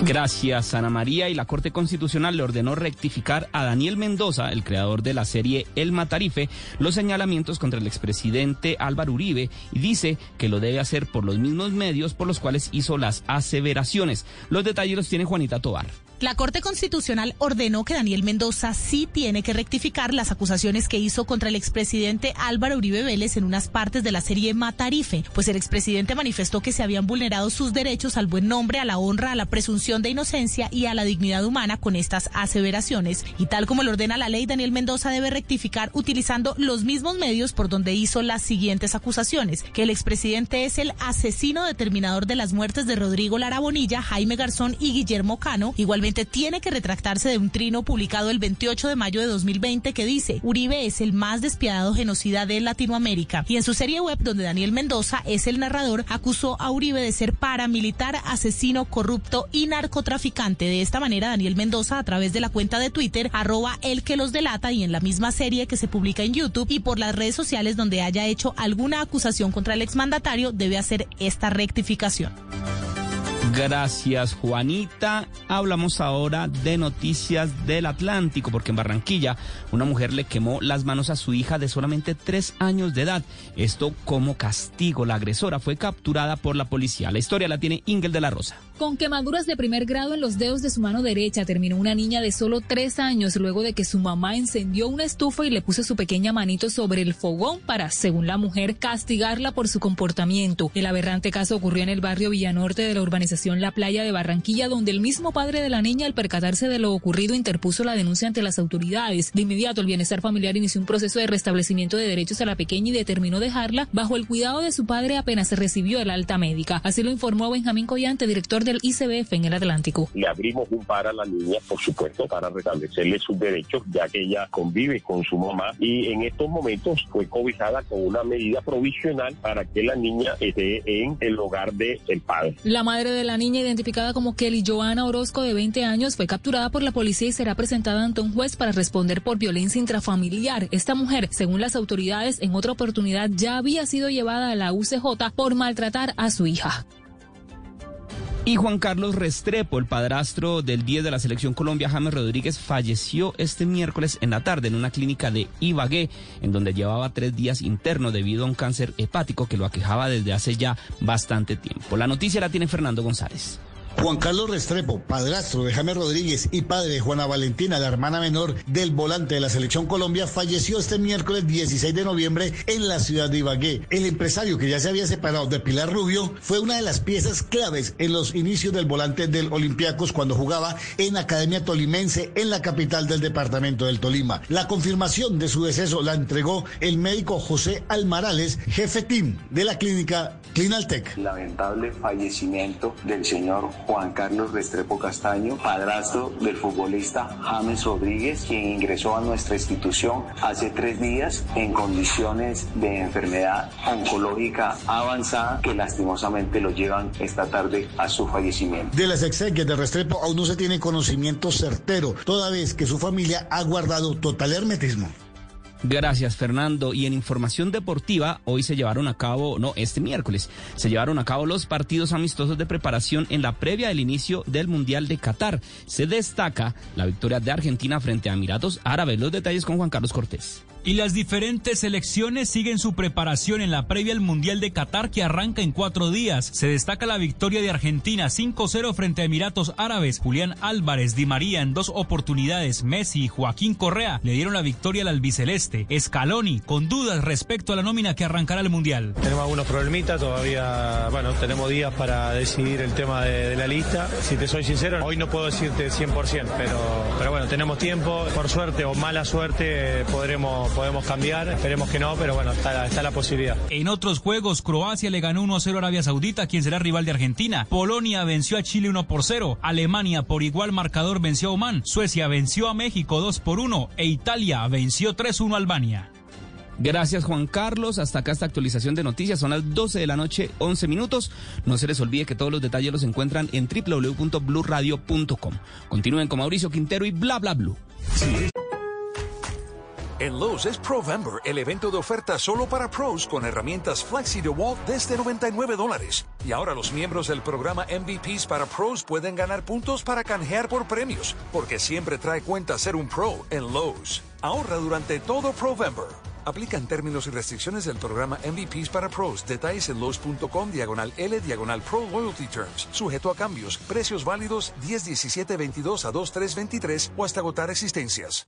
Gracias, Ana María. Y la Corte Constitucional le ordenó rectificar a Daniel Mendoza, el creador de la serie El Matarife, los señalamientos contra el expresidente Álvaro Uribe y dice que lo debe hacer por los mismos medios por los cuales hizo las aseveraciones. Los detalles los tiene Juanita Tobar. La Corte Constitucional ordenó que Daniel Mendoza sí tiene que rectificar las acusaciones que hizo contra el expresidente Álvaro Uribe Vélez en unas partes de la serie Matarife, pues el expresidente manifestó que se habían vulnerado sus derechos al buen nombre, a la honra, a la presunción de inocencia y a la dignidad humana con estas aseveraciones. Y tal como lo ordena la ley, Daniel Mendoza debe rectificar utilizando los mismos medios por donde hizo las siguientes acusaciones, que el expresidente es el asesino determinador de las muertes de Rodrigo Lara Bonilla, Jaime Garzón y Guillermo Cano, igualmente tiene que retractarse de un trino publicado el 28 de mayo de 2020 que dice Uribe es el más despiadado genocida de Latinoamérica. Y en su serie web, donde Daniel Mendoza es el narrador, acusó a Uribe de ser paramilitar, asesino, corrupto y narcotraficante. De esta manera, Daniel Mendoza, a través de la cuenta de Twitter, arroba el que los delata y en la misma serie que se publica en YouTube y por las redes sociales donde haya hecho alguna acusación contra el exmandatario, debe hacer esta rectificación. Gracias, Juanita. Hablamos ahora de noticias del Atlántico, porque en Barranquilla una mujer le quemó las manos a su hija de solamente tres años de edad. Esto como castigo. La agresora fue capturada por la policía. La historia la tiene Ingel de la Rosa. Con quemaduras de primer grado en los dedos de su mano derecha terminó una niña de solo tres años luego de que su mamá encendió una estufa y le puso su pequeña manito sobre el fogón para, según la mujer, castigarla por su comportamiento. El aberrante caso ocurrió en el barrio Villanorte de la urbanización La Playa de Barranquilla, donde el mismo padre de la niña, al percatarse de lo ocurrido, interpuso la denuncia ante las autoridades. De inmediato, el bienestar familiar inició un proceso de restablecimiento de derechos a la pequeña y determinó dejarla bajo el cuidado de su padre apenas recibió el alta médica. Así lo informó Benjamín Collante, director del ICBF en el Atlántico. Le abrimos un par a la niña, por supuesto, para restablecerle sus derechos, ya que ella convive con su mamá y en estos momentos fue cobijada con una medida provisional para que la niña esté en el hogar del el padre. La madre de la niña, identificada como Kelly Joana Orozco, de 20 años, fue capturada por la policía y será presentada ante un juez para responder por violencia intrafamiliar. Esta mujer, según las autoridades, en otra oportunidad ya había sido llevada a la UCJ por maltratar a su hija. Y Juan Carlos Restrepo, el padrastro del 10 de la selección Colombia, James Rodríguez, falleció este miércoles en la tarde en una clínica de Ibagué, en donde llevaba tres días interno debido a un cáncer hepático que lo aquejaba desde hace ya bastante tiempo. La noticia la tiene Fernando González. Juan Carlos Restrepo, padrastro de Jaime Rodríguez y padre de Juana Valentina, la hermana menor del volante de la Selección Colombia, falleció este miércoles 16 de noviembre en la ciudad de Ibagué. El empresario que ya se había separado de Pilar Rubio fue una de las piezas claves en los inicios del volante del Olympiacos cuando jugaba en Academia Tolimense en la capital del departamento del Tolima. La confirmación de su deceso la entregó el médico José Almarales, jefe team de la clínica Clinaltec. Lamentable fallecimiento del señor Juan Carlos Restrepo Castaño, padrastro del futbolista James Rodríguez, quien ingresó a nuestra institución hace tres días en condiciones de enfermedad oncológica avanzada que lastimosamente lo llevan esta tarde a su fallecimiento. De las exequias de Restrepo aún no se tiene conocimiento certero, toda vez que su familia ha guardado total hermetismo. Gracias, Fernando. Y en información deportiva, hoy se llevaron a cabo, no, este miércoles, se llevaron a cabo los partidos amistosos de preparación en la previa del inicio del Mundial de Qatar. Se destaca la victoria de Argentina frente a Emiratos Árabes. Los detalles con Juan Carlos Cortés. Y las diferentes selecciones siguen su preparación en la previa al Mundial de Qatar que arranca en cuatro días. Se destaca la victoria de Argentina 5-0 frente a Emiratos Árabes. Julián Álvarez, Di María en dos oportunidades. Messi y Joaquín Correa le dieron la victoria al albiceleste. Scaloni con dudas respecto a la nómina que arrancará el Mundial. Tenemos algunos problemitas, todavía, bueno, tenemos días para decidir el tema de, de la lista. Si te soy sincero, hoy no puedo decirte 100%, pero, pero bueno, tenemos tiempo. Por suerte o mala suerte eh, podremos podemos cambiar, esperemos que no, pero bueno, está, está la posibilidad. En otros juegos, Croacia le ganó 1-0 a Arabia Saudita, quien será rival de Argentina. Polonia venció a Chile 1 por 0. Alemania por igual marcador venció a Oman. Suecia venció a México 2 por 1 e Italia venció 3-1 a Albania. Gracias Juan Carlos. Hasta acá esta actualización de noticias. Son las 12 de la noche, 11 minutos. No se les olvide que todos los detalles los encuentran en www.bluradio.com. Continúen con Mauricio Quintero y bla bla blue. Sí. En Lowe's es Provember, el evento de oferta solo para pros con herramientas Flexi DeWalt desde 99 dólares. Y ahora los miembros del programa MVPs para pros pueden ganar puntos para canjear por premios, porque siempre trae cuenta ser un pro en Lowe's. Ahorra durante todo Provember. Aplican términos y restricciones del programa MVPs para pros. Detalles en Lowe's.com diagonal L diagonal Pro Loyalty Terms. Sujeto a cambios. Precios válidos 10 17 22 a 2 3 23 o hasta agotar existencias.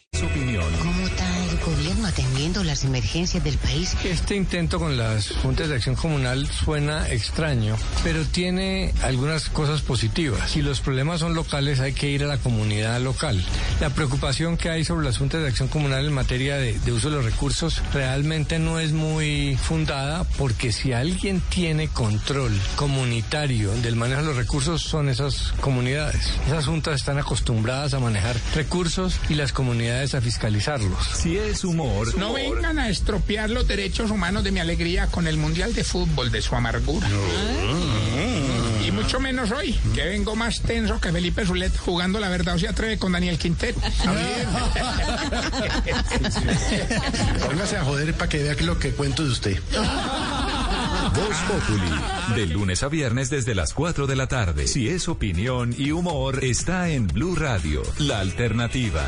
Su opinión. ¿Cómo está el gobierno atendiendo las emergencias del país? Este intento con las juntas de acción comunal suena extraño, pero tiene algunas cosas positivas. Si los problemas son locales, hay que ir a la comunidad local. La preocupación que hay sobre las juntas de acción comunal en materia de, de uso de los recursos realmente no es muy fundada, porque si alguien tiene control comunitario del manejo de los recursos, son esas comunidades. Esas juntas están acostumbradas a manejar recursos y las comunidades a fiscalizarlos. Si es humor. No vengan a estropear los derechos humanos de mi alegría con el Mundial de Fútbol de su amargura. Y mucho menos hoy, que vengo más tenso que Felipe Zulet jugando la verdad o se atreve con Daniel Quintero. Póngase a joder para que vea que lo que cuento de usted. Voz Populi, de lunes a viernes desde las 4 de la tarde. Si es opinión y humor, está en Blue Radio, la alternativa.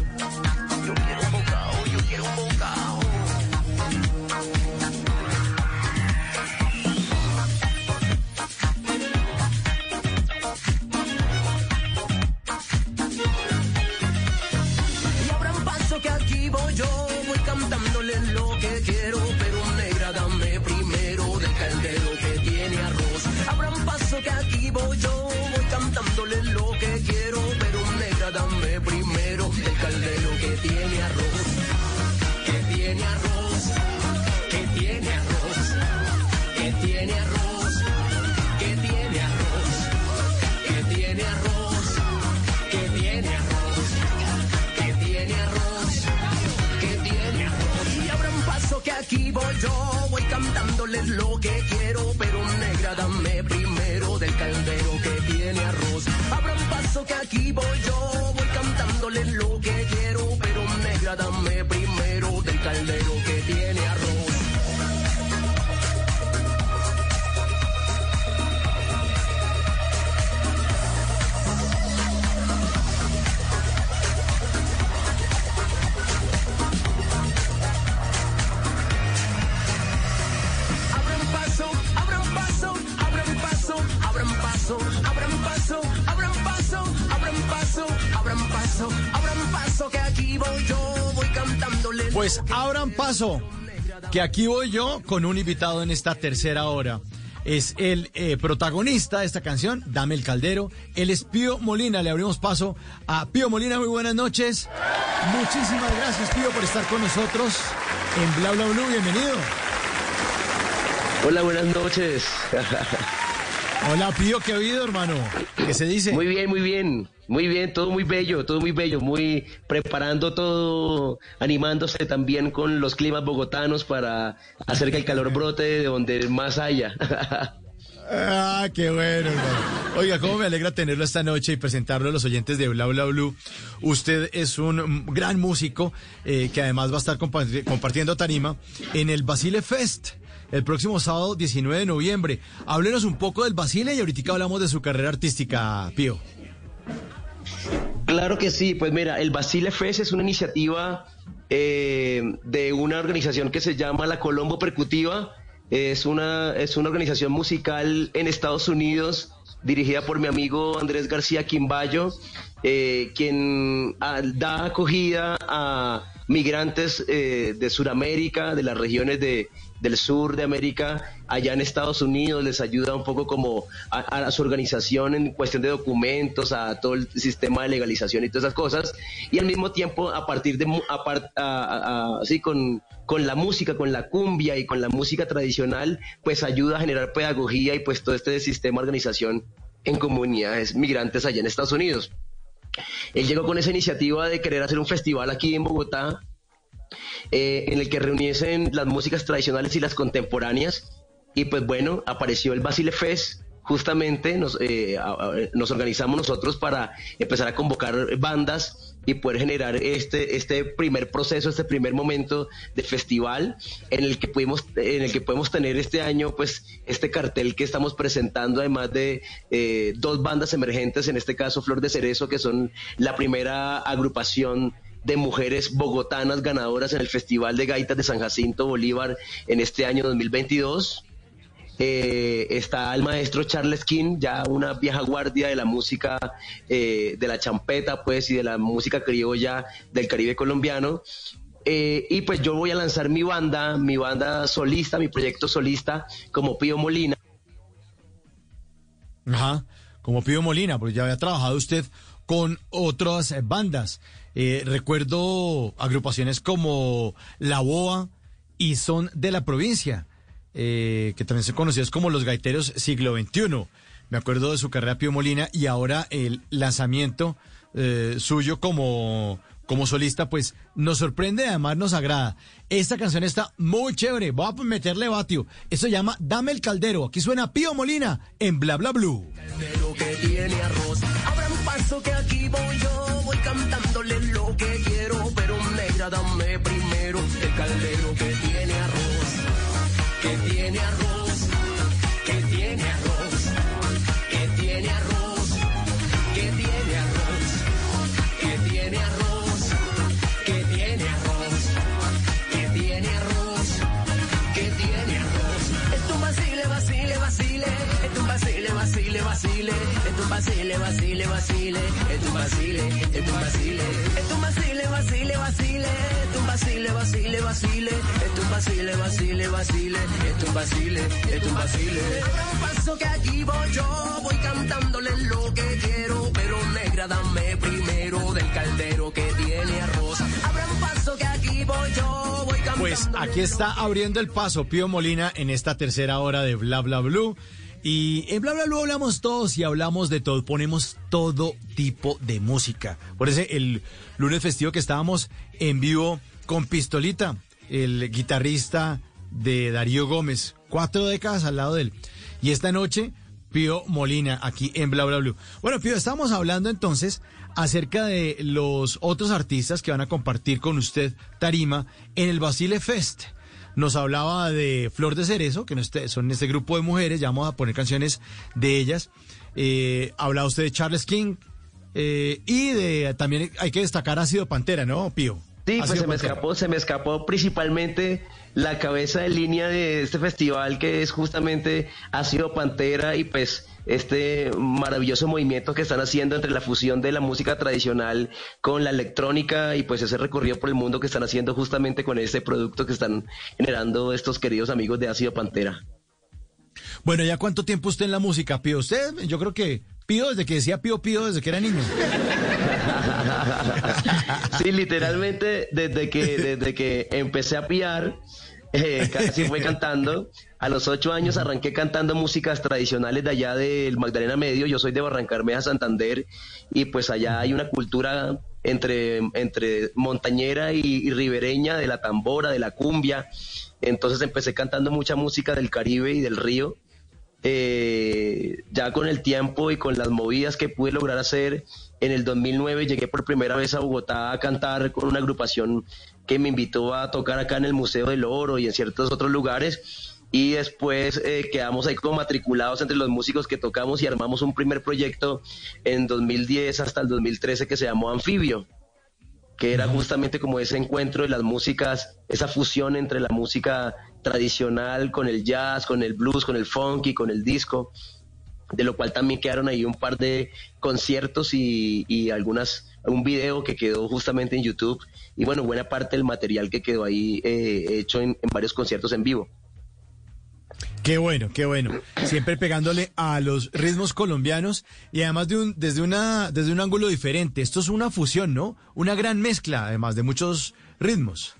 Que aquí voy yo, voy cantándole lo que quiero, pero negra dame primero del caldero que tiene arroz. Que tiene arroz, que tiene arroz, que tiene arroz, que tiene arroz, que tiene arroz, que tiene arroz. Que tiene arroz, que tiene arroz. Y abran paso que aquí voy yo, voy cantándoles lo que quiero, pero negra dame primero del caldero que tiene arroz. Abran paso que aquí voy yo, voy cantándoles lo que quiero, pero negra dame primero paso, abran paso, que aquí voy yo, voy cantándole. Pues abran paso, que aquí voy yo con un invitado en esta tercera hora. Es el eh, protagonista de esta canción, Dame el Caldero. Él es Pío Molina. Le abrimos paso a Pío Molina. Muy buenas noches. Muchísimas gracias, Pío, por estar con nosotros en Bla Bla Blue. Bienvenido. Hola, buenas noches. Hola, Pío, ¿qué ha habido, hermano? ¿Qué se dice? Muy bien, muy bien. Muy bien, todo muy bello, todo muy bello, muy preparando todo, animándose también con los climas bogotanos para hacer que el calor brote de donde más haya. Ah, qué bueno, hermano. Oiga, cómo me alegra tenerlo esta noche y presentarlo a los oyentes de Bla Bla Blue. Usted es un gran músico eh, que además va a estar compa- compartiendo tarima en el Basile Fest el próximo sábado 19 de noviembre. Háblenos un poco del Basile y ahorita hablamos de su carrera artística, Pío. Claro que sí, pues mira, el Basile Fest es una iniciativa eh, de una organización que se llama la Colombo Percutiva. Es una, es una organización musical en Estados Unidos dirigida por mi amigo Andrés García Quimbayo, eh, quien ah, da acogida a migrantes eh, de Sudamérica, de las regiones de, del sur de América, allá en Estados Unidos, les ayuda un poco como a, su organización en cuestión de documentos, a todo el sistema de legalización y todas esas cosas, y al mismo tiempo a partir de, a así con, con la música, con la cumbia y con la música tradicional, pues ayuda a generar pedagogía y pues todo este sistema de organización en comunidades migrantes allá en Estados Unidos. Él llegó con esa iniciativa de querer hacer un festival aquí en Bogotá, eh, en el que reuniesen las músicas tradicionales y las contemporáneas. Y pues bueno, apareció el Basile Fest. Justamente nos, eh, nos organizamos nosotros para empezar a convocar bandas y poder generar este, este primer proceso, este primer momento de festival en el que pudimos, en el que podemos tener este año, pues, este cartel que estamos presentando, además de eh, dos bandas emergentes, en este caso Flor de Cerezo, que son la primera agrupación de mujeres bogotanas ganadoras en el Festival de Gaitas de San Jacinto Bolívar en este año 2022. Eh, está el maestro Charles King, ya una vieja guardia de la música, eh, de la champeta, pues, y de la música criolla del Caribe colombiano. Eh, y pues yo voy a lanzar mi banda, mi banda solista, mi proyecto solista, como Pío Molina. Ajá. como Pío Molina, porque ya había trabajado usted con otras bandas. Eh, recuerdo agrupaciones como La Boa y Son de la Provincia, eh, que también son conocidos como los Gaiteros Siglo XXI. Me acuerdo de su carrera Pío Molina y ahora el lanzamiento eh, suyo como, como solista, pues nos sorprende, además nos agrada. Esta canción está muy chévere, voy a meterle vatio. Esto se llama Dame el Caldero. Aquí suena Pío Molina en Bla Bla Blue. caldero que tiene arroz. Abra un paso que aquí voy yo, voy quiero, dame primero el caldero que tiene arroz, que tiene arroz, que tiene arroz, que tiene arroz, que tiene arroz, que tiene arroz, que tiene arroz, que tiene arroz, que tiene arroz. Es un vacile, vacile, vacile, es un vacile, vacile, vacile, vacile, vacile, vacile, es un vacile, es un vacile, es un vacile, vacile, vacile, es un vacile, vacile, vacile, es un vacile, vacile, vacile, es un vacile, es un vacile. Paso que aquí voy yo, voy cantándole lo que quiero, pero negra dame primero del caldero que tiene arroz. Abra un paso que aquí voy yo, voy cantando. Pues aquí está abriendo el paso Pío Molina en esta tercera hora de Bla Bla Blue. Y en Bla Bla Blue hablamos todos y hablamos de todo, ponemos todo tipo de música. Por eso el lunes festivo que estábamos en vivo con Pistolita, el guitarrista de Darío Gómez, cuatro décadas al lado de él. Y esta noche, Pío Molina, aquí en Bla Bla Blue. Bueno, Pío, estamos hablando entonces acerca de los otros artistas que van a compartir con usted tarima en el Basile Fest. Nos hablaba de Flor de Cerezo, que no este- son este grupo de mujeres, ya vamos a poner canciones de ellas. Eh, hablaba usted de Charles King eh, y de también hay que destacar Ácido Pantera, ¿no, Pío? Sí, pues se me escapó, se me escapó principalmente la cabeza de línea de este festival que es justamente Ácido Pantera y pues este maravilloso movimiento que están haciendo entre la fusión de la música tradicional con la electrónica y pues ese recorrido por el mundo que están haciendo justamente con este producto que están generando estos queridos amigos de Ácido Pantera. Bueno, ¿ya cuánto tiempo usted en la música, Pío? Usted, yo creo que Pío desde que decía Pío Pío desde que era niño. Sí, literalmente desde que, desde que empecé a piar, eh, casi fue cantando. A los ocho años arranqué cantando músicas tradicionales de allá del Magdalena Medio. Yo soy de Barrancarmeja, Santander, y pues allá hay una cultura entre, entre montañera y, y ribereña, de la tambora, de la cumbia. Entonces empecé cantando mucha música del Caribe y del río. Eh, ya con el tiempo y con las movidas que pude lograr hacer, en el 2009 llegué por primera vez a Bogotá a cantar con una agrupación que me invitó a tocar acá en el Museo del Oro y en ciertos otros lugares. Y después eh, quedamos ahí como matriculados entre los músicos que tocamos y armamos un primer proyecto en 2010 hasta el 2013 que se llamó Anfibio que era justamente como ese encuentro de las músicas, esa fusión entre la música tradicional con el jazz, con el blues, con el funky, con el disco, de lo cual también quedaron ahí un par de conciertos y, y algunas un video que quedó justamente en YouTube y bueno, buena parte del material que quedó ahí eh, hecho en, en varios conciertos en vivo. Qué bueno, qué bueno. Siempre pegándole a los ritmos colombianos y además de un, desde, una, desde un ángulo diferente. Esto es una fusión, ¿no? Una gran mezcla, además de muchos ritmos.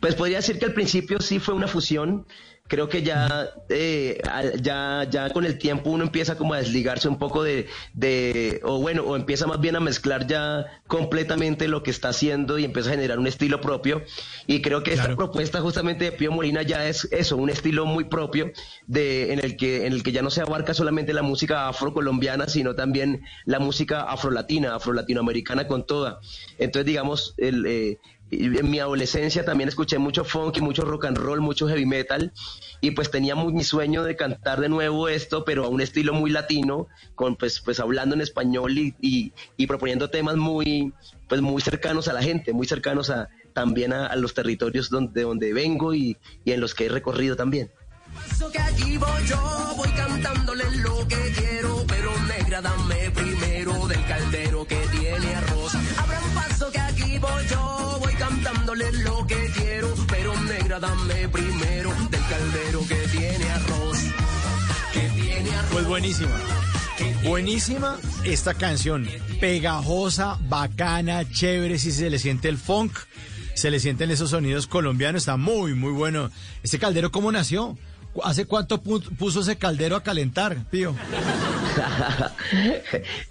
Pues podría decir que al principio sí fue una fusión. Creo que ya, eh, ya, ya con el tiempo uno empieza como a desligarse un poco de, de, o bueno, o empieza más bien a mezclar ya completamente lo que está haciendo y empieza a generar un estilo propio. Y creo que esta propuesta justamente de Pío Molina ya es eso, un estilo muy propio de, en el que, en el que ya no se abarca solamente la música afrocolombiana, sino también la música afrolatina, afrolatinoamericana con toda. Entonces, digamos, el, eh, en mi adolescencia también escuché mucho funk y mucho rock and roll, mucho heavy metal y pues tenía muy mi sueño de cantar de nuevo esto, pero a un estilo muy latino, con pues pues hablando en español y, y, y proponiendo temas muy pues muy cercanos a la gente, muy cercanos a también a, a los territorios donde, de donde vengo y, y en los que he recorrido también. Paso que aquí voy yo, voy cantándole lo que quiero, pero negra dame primero del caldero que tiene arroz. Abra un paso que aquí voy yo, cantándole lo que quiero, pero negra dame primero del caldero que tiene arroz. Que tiene arroz. Pues buenísima. Buenísima esta canción, pegajosa, bacana, chévere, si se le siente el funk, se le sienten esos sonidos colombianos, está muy, muy bueno. ¿Este caldero cómo nació? ¿Hace cuánto pu- puso ese caldero a calentar, Pío?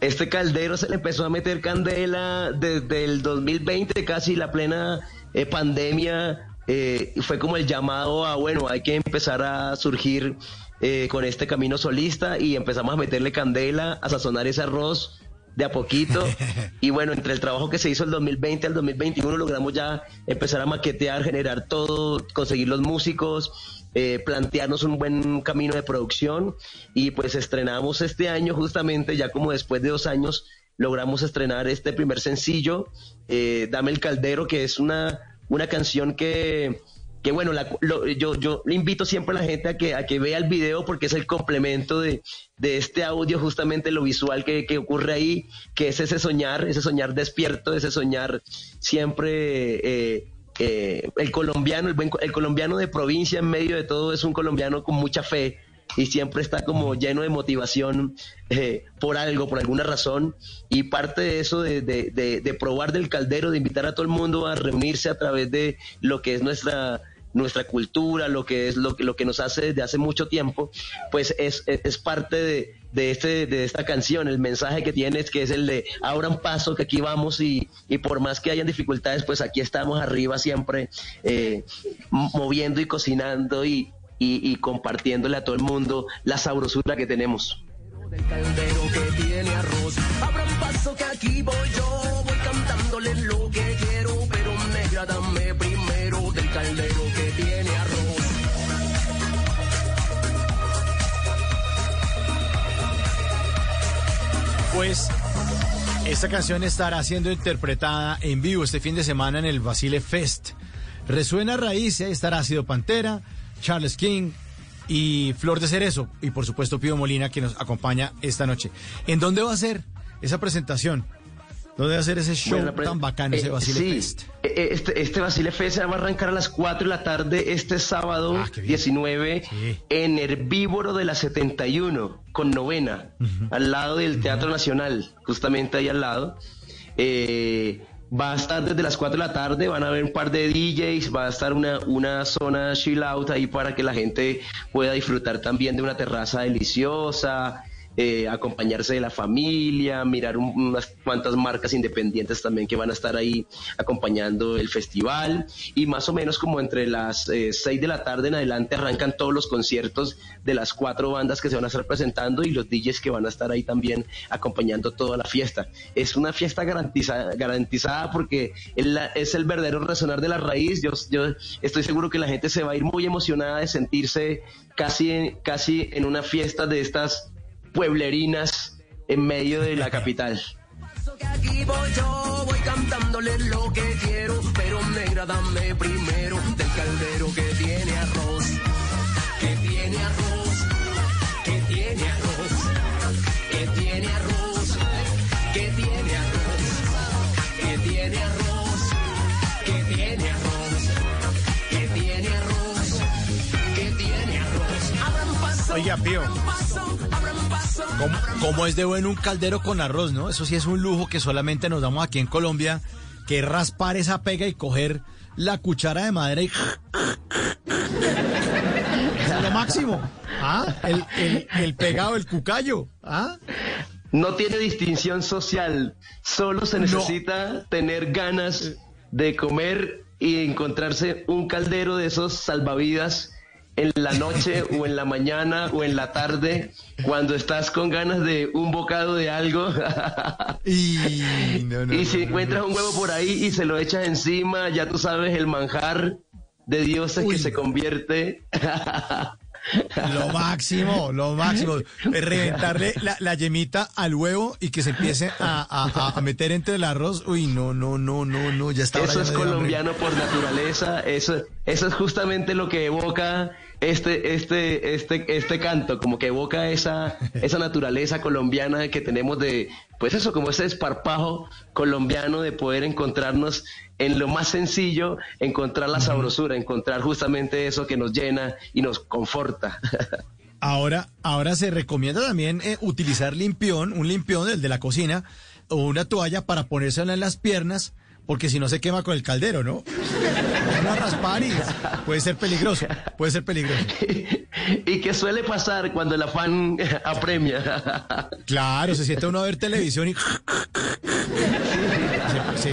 Este caldero se le empezó a meter candela desde el 2020, casi la plena eh, pandemia. eh, fue como el llamado a, bueno, hay que empezar a surgir eh, con este camino solista y empezamos a meterle candela, a sazonar ese arroz de a poquito. Y bueno, entre el trabajo que se hizo el 2020 al 2021 logramos ya empezar a maquetear, generar todo, conseguir los músicos, eh, plantearnos un buen camino de producción. Y pues estrenamos este año justamente, ya como después de dos años, logramos estrenar este primer sencillo, eh, Dame el Caldero, que es una, una canción que, que bueno, la- yo, yo le invito siempre a la gente a que, a que vea el video porque es el complemento de, de este audio, justamente lo visual que, que ocurre ahí, que es ese soñar, ese soñar despierto, ese soñar siempre... eh, eh, el colombiano, el, buen, el colombiano de provincia en medio de todo es un colombiano con mucha fe y siempre está como lleno de motivación eh, por algo, por alguna razón. Y parte de eso, de, de- de- de probar del caldero, de invitar a todo el mundo a reunirse a través de lo que es nuestra nuestra cultura, lo que es lo que, lo que nos hace desde hace mucho tiempo, pues es, es, es parte de, de, este, de esta canción. El mensaje que tiene es que es el de abran paso, que aquí vamos y, y por más que hayan dificultades, pues aquí estamos arriba siempre eh, moviendo y cocinando y, y, compartiéndole a todo el mundo la sabrosura que tenemos. Pues esta canción estará siendo interpretada en vivo este fin de semana en el Basile Fest. Resuena raíz, ahí estará Ácido Pantera, Charles King y Flor de Cerezo. Y por supuesto Pío Molina que nos acompaña esta noche. ¿En dónde va a ser esa presentación? ¿Dónde va a ser ese show Bueno, tan bacano, ese eh, Basile sí, Fest? eh, eh, Este, este Basile Fest se va a arrancar a las 4 de la tarde este sábado Ah, 19 en Herbívoro de la 71 con novena, al lado del Teatro Nacional, justamente ahí al lado. Eh, va a estar desde las 4 de la tarde, van a haber un par de DJs, va a estar una, una zona chill out ahí para que la gente pueda disfrutar también de una terraza deliciosa, eh, acompañarse de la familia, mirar un- unas cuantas marcas independientes también que van a estar ahí acompañando el festival y más o menos como entre las eh, 6 de la tarde en adelante arrancan todos los conciertos de las cuatro bandas que se van a estar presentando y los DJs que van a estar ahí también acompañando toda la fiesta. Es una fiesta garantizada, garantizada porque es el verdadero resonar de la raíz. Yo, yo estoy seguro que la gente se va a ir muy emocionada de sentirse casi, casi en una fiesta de estas pueblerinas en medio de la capital. Aquí voy yo, voy cantándole lo que quiero, pero negra dame primero del caldero que tiene arroz, que tiene arroz, que tiene arroz, que tiene arroz, que tiene arroz, que tiene arroz, que tiene arroz, que tiene arroz, que tiene arroz. Oiga, Pío. ¿Cómo, cómo es de bueno un caldero con arroz, no? Eso sí es un lujo que solamente nos damos aquí en Colombia, que raspar esa pega y coger la cuchara de madera y... es lo máximo. ¿Ah? El, el- el pegado, el cucayo. ¿Ah? No tiene distinción social, solo se necesita tener ganas de comer y encontrarse un caldero de esos salvavidas en la noche o en la mañana o en la tarde cuando estás con ganas de un bocado de algo y, y si encuentras un huevo por ahí y se lo echas encima ya tú sabes el manjar de dioses que se convierte Lo máximo, lo máximo. Reventarle la, la yemita al huevo y que se empiece a, a- a meter entre el arroz. Uy, no, no, no, no, no, ya está. Eso es hambre. colombiano por naturaleza, eso, eso es justamente lo que evoca este, este, este, este canto, como que evoca esa, esa naturaleza colombiana que tenemos de, pues eso, como ese esparpajo colombiano de poder encontrarnos en lo más sencillo, encontrar la sabrosura, encontrar justamente eso que nos llena y nos conforta. Ahora, ahora se recomienda también eh, utilizar limpión, un limpión, el de la cocina, o una toalla para ponérsela en las piernas, porque si no se quema con el caldero, ¿no? Una raspar y puede ser peligroso, puede ser peligroso. ¿Y qué suele pasar cuando el afán apremia? Claro, se siente uno a ver televisión y... Sí,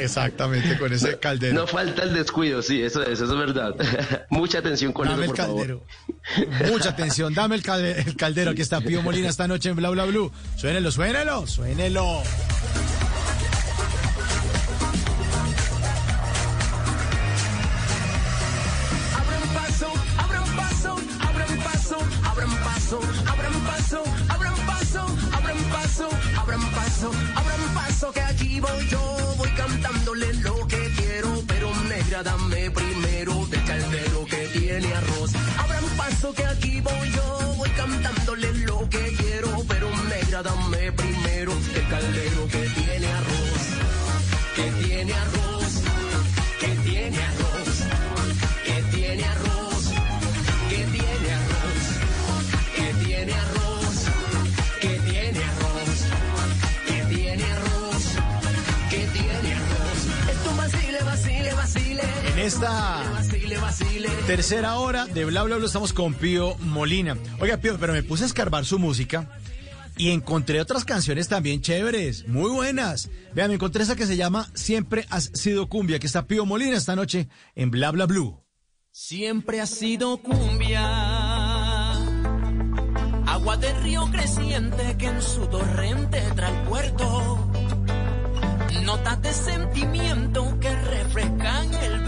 exactamente, con ese caldero. No falta el descuido, sí, eso es, eso es verdad. Mucha atención con Dame eso, el por favor. caldero. Mucha atención, dame el, calde- el caldero. Aquí está Pío Molina esta noche en Bla Bla Blue. Suénelo, suénelo, suénelo. Paso, abran paso, abran paso, abran paso, abran paso, que aquí voy yo, voy cantándole lo que quiero, pero negra dame primero del caldero que tiene arroz. Abran paso, que aquí voy yo, voy cantándole lo que quiero, pero negra dame primero del caldero esta tercera hora de Bla Bla Blue estamos con Pío Molina. Oiga, Pío, pero me puse a escarbar su música y encontré otras canciones también chéveres, muy buenas. Vean, me encontré esa que se llama Siempre has sido cumbia, que está Pío Molina esta noche en Bla Bla Blue. Siempre ha sido cumbia, agua de río creciente que en su torrente trae el puerto. Notas de sentimiento que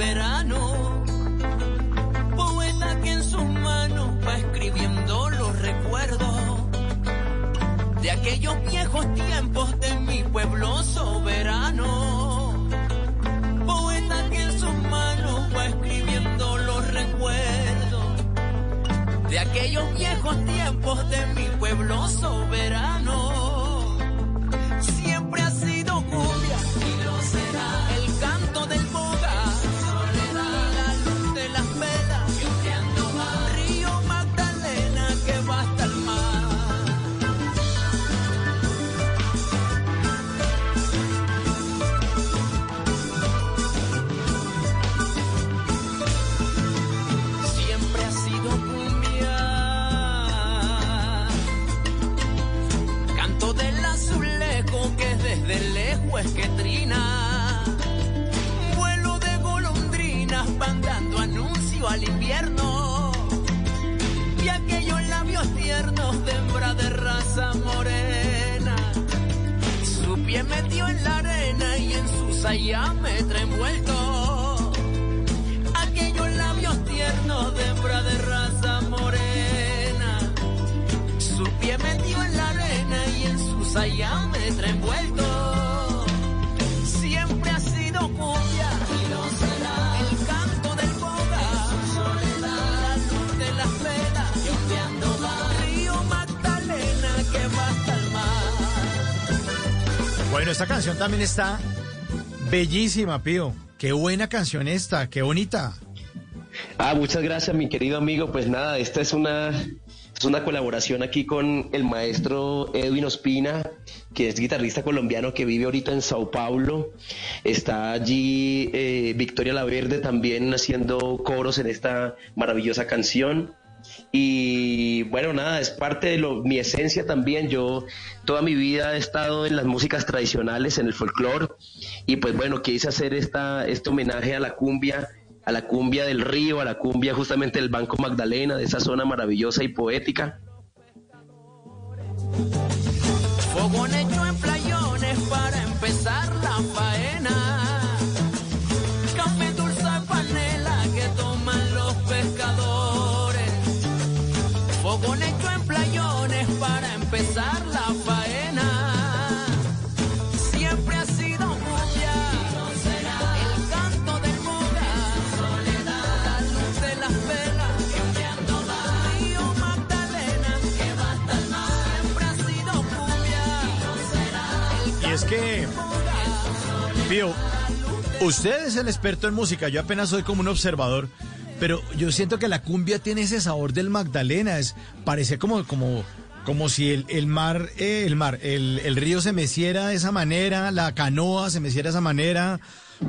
verano. Poeta que en sus manos va escribiendo los recuerdos de aquellos viejos tiempos de mi pueblo soberano. Poeta que en sus manos va escribiendo los recuerdos de aquellos viejos tiempos de mi pueblo soberano. Siempre ha desde lejos es que trina. Vuelo de golondrinas van dando anuncio al invierno. Y aquellos labios tiernos de hembra de raza morena. Su pie metió en la arena y en su saya me trae envuelto aquellos labios tiernos de hembra de raza morena. Su pie metió en la y en su saya me trae envuelto. Siempre ha sido cumbia y lo será. El canto del boga, soledad, la luz de las velas, ondeando va. Río Magdalena que va hasta el mar. Bueno, esta canción también está bellísima, Pío. Qué buena canción esta, qué bonita. Ah, muchas gracias, mi querido amigo. Pues nada, esta es una, es una colaboración aquí con el maestro Edwin Ospina, que es guitarrista colombiano que vive ahorita en Sao Paulo. Está allí eh, Victoria Laverde también haciendo coros en esta maravillosa canción. Y bueno, nada, es parte de lo, mi esencia también. Yo toda mi vida he estado en las músicas tradicionales, en el folclore. Y pues bueno, quise hacer esta, este homenaje a la cumbia, a la cumbia del río, a la cumbia justamente del Banco Magdalena, de esa zona maravillosa y poética. Fogón hecho en playones para empezar. Que, usted es el experto en música, yo apenas soy como un observador, pero yo siento que la cumbia tiene ese sabor del Magdalena, es, parece como, como, como si el, el mar, eh, el mar, el, el río se meciera de esa manera, la canoa se meciera de esa manera,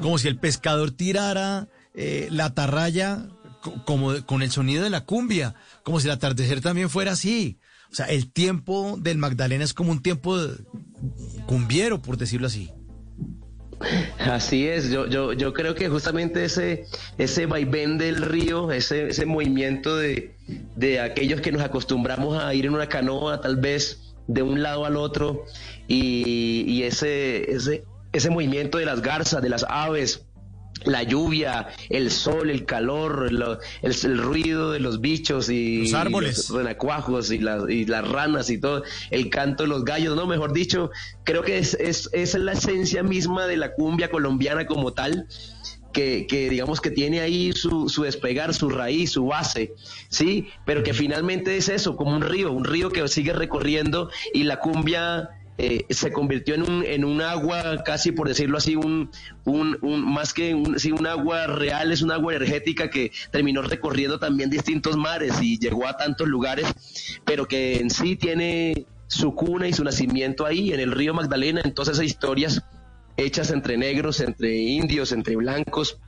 como si el pescador tirara eh, la atarraya co- como con el sonido de la cumbia, como si el atardecer también fuera así. O sea, el tiempo del Magdalena es como un tiempo cumbiero, por decirlo así. Así es, yo, yo, yo creo que justamente ese, ese vaivén del río, ese, ese movimiento de, de aquellos que nos acostumbramos a ir en una canoa, tal vez de un lado al otro, y, y ese, ese, ese movimiento de las garzas, de las aves, la lluvia, el sol, el calor, lo- el, el ruido de los bichos y Los árboles. los renacuajos y, las y las ranas y todo, el canto de los gallos, no, mejor dicho, creo que es, es, es la esencia misma de la cumbia colombiana como tal. Que, que digamos que tiene ahí su, su despegar, su raíz, su base, ¿sí? Pero que finalmente es eso, como un río, un río que sigue recorriendo y la cumbia eh, se convirtió en un, en un agua, casi por decirlo así, un, un, más que un, sí, un agua real, es un agua energética que terminó recorriendo también distintos mares y llegó a tantos lugares, pero que en sí tiene su cuna y su nacimiento ahí, en el río Magdalena, en todas esas historias hechas entre negros, entre indios, entre blancos,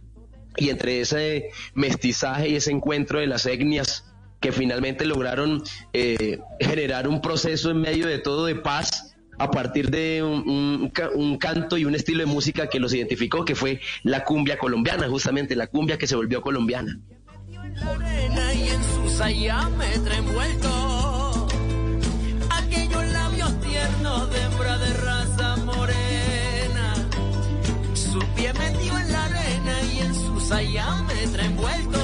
y entre ese mestizaje y ese encuentro de las etnias que finalmente lograron eh, generar un proceso en medio de todo de paz a partir de un, un ca- un canto y un estilo de música que los identificó, que fue la cumbia colombiana, justamente la cumbia que se volvió colombiana. Aquellos labios tiernos de hembra de raza morena. Su pie metido en la arena y en sus me envuelto.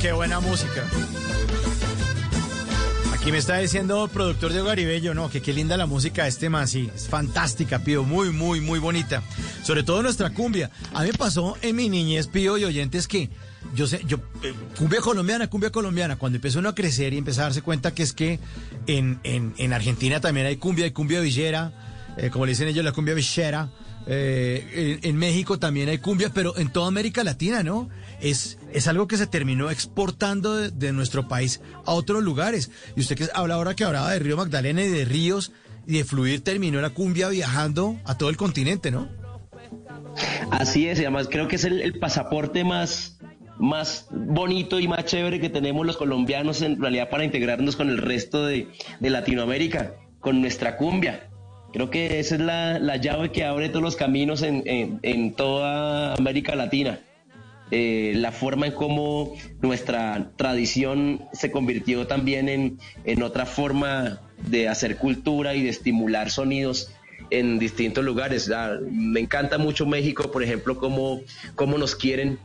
Qué buena música. Aquí me está diciendo productor de Garibello, no, que qué linda la música de este man, es fantástica, Pío, muy, muy, muy bonita. Sobre todo nuestra cumbia. A mí me pasó en mi niñez, Pío y oyentes, que yo sé, yo, eh, cumbia colombiana, cumbia colombiana, cuando empezó uno a crecer y empezó a darse cuenta que es que en, en, en Argentina también hay cumbia, hay cumbia villera, eh, como le dicen ellos, la cumbia villera. Eh, en, en México también hay cumbia, pero en toda América Latina, ¿no? Es, es algo que se terminó exportando de, nuestro país a otros lugares. Y usted que habla ahora que hablaba de Río Magdalena y de ríos y de fluir, terminó la cumbia viajando a todo el continente, ¿no? Así es, y además creo que es el, el pasaporte más, más bonito y más chévere que tenemos los colombianos en realidad para integrarnos con el resto de, de Latinoamérica, con nuestra cumbia. Creo que esa es la, la llave que abre todos los caminos en, en- en toda América Latina. Eh, la forma en cómo nuestra tradición se convirtió también en, en otra forma de hacer cultura y de estimular sonidos en distintos lugares. Ah, me encanta mucho México, por ejemplo, cómo, cómo nos quieren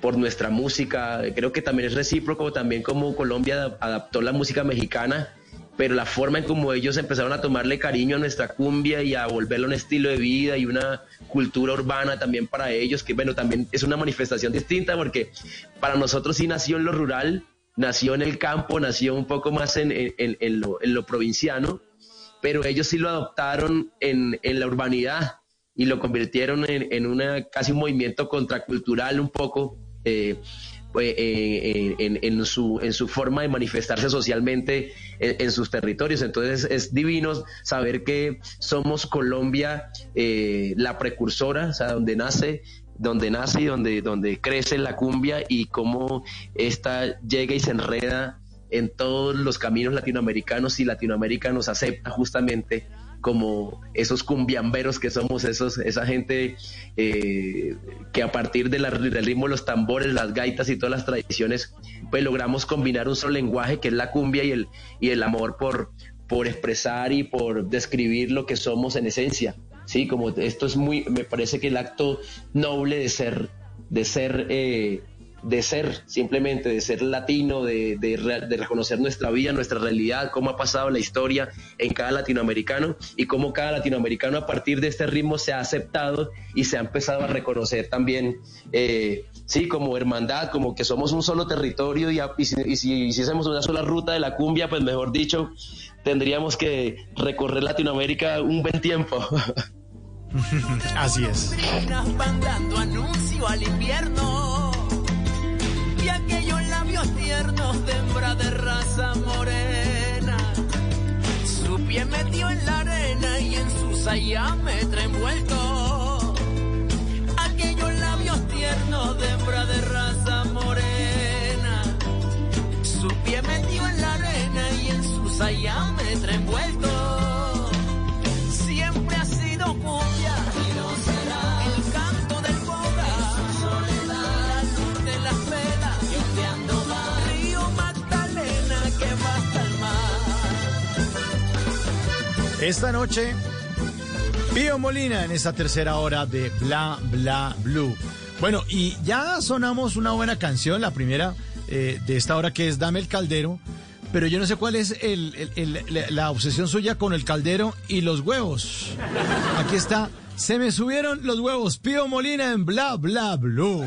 por nuestra música. Creo que también es recíproco, también como Colombia adap- adaptó la música mexicana, pero la forma en cómo ellos empezaron a tomarle cariño a nuestra cumbia y a volverlo un estilo de vida y una cultura urbana también para ellos, que bueno, también es una manifestación distinta porque para nosotros sí nació en lo rural, nació en el campo, nació un poco más en, en- lo, provinciano, pero ellos sí lo adoptaron en, la urbanidad y lo convirtieron en, una casi un movimiento contracultural un poco eh, eh, en, en- su, en su forma de manifestarse socialmente en, en sus territorios. Entonces es divino saber que somos Colombia eh, la precursora, o sea, donde nace donde nace y donde, donde crece la cumbia y cómo esta llega y se enreda en todos los caminos latinoamericanos y Latinoamérica nos acepta justamente como esos cumbiamberos que somos, esos, esa gente eh, que a partir de del ritmo los tambores, las gaitas y todas las tradiciones, pues logramos combinar un solo lenguaje que es la cumbia y el, y el amor por, por expresar y por describir lo que somos en esencia. Sí, como esto es muy, me parece que el acto noble de ser, de ser eh, de ser, simplemente de ser latino, de, de, de, reconocer nuestra vida, nuestra realidad, cómo ha pasado la historia en cada latinoamericano y cómo cada latinoamericano a partir de este ritmo se ha aceptado y se ha empezado a reconocer también, eh, sí, como hermandad, como que somos un solo territorio y, y, si, y si hiciésemos una sola ruta de la cumbia, pues mejor dicho, tendríamos que recorrer Latinoamérica un buen tiempo. Así es. Van dando anuncio al invierno aquellos labios tiernos de hembra de raza morena. Su pie metió en la arena y en su sayámetra envuelto. Aquellos labios tiernos de hembra de raza morena. Su pie metió en la arena y en su sayámetra envuelto. Esta noche, Pío Molina en esta tercera hora de Bla Bla Blue. Bueno, y ya sonamos una buena canción, la primera eh, de esta hora que es Dame el Caldero, pero yo no sé cuál es la obsesión suya con el caldero y los huevos. Aquí está, se me subieron los huevos, Pío Molina en Bla Bla Blue.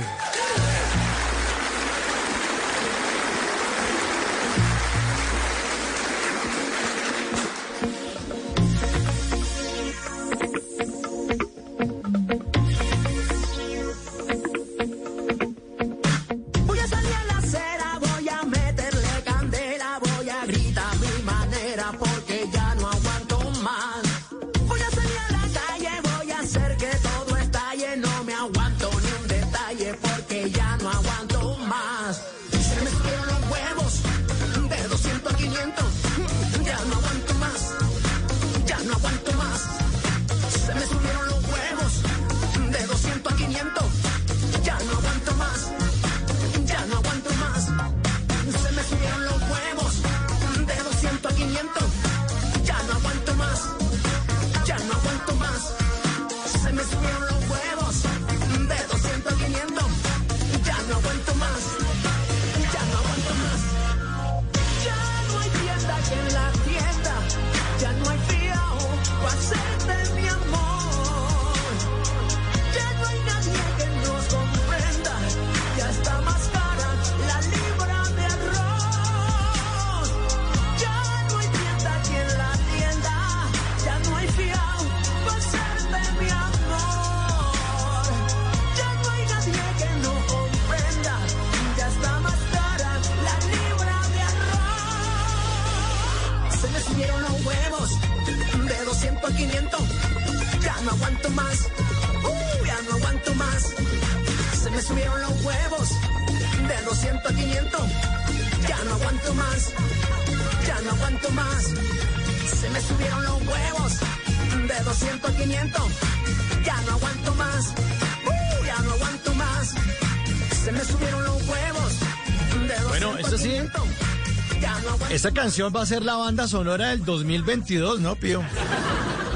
Canción va a ser la banda sonora del 2022, ¿no, Pío?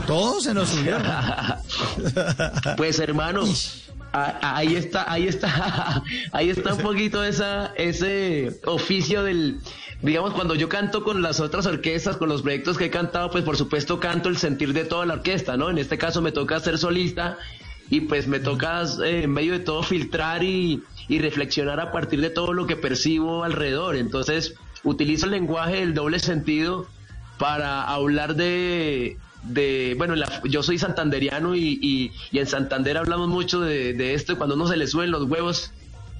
Todos se nos subieron. Pues hermano, ahí está, ahí está, ahí está un poquito esa, ese oficio del, digamos, cuando yo canto con las otras orquestas, con los proyectos que he cantado, pues por supuesto canto el sentir de toda la orquesta, ¿no? En este caso me toca ser solista y pues me toca eh, en medio de todo filtrar y, y reflexionar a partir de todo lo que percibo alrededor. Entonces utilizo el lenguaje del doble sentido para hablar de, de bueno, la- yo soy santanderiano y, y- y en Santander hablamos mucho de, de esto, cuando uno se le suben los huevos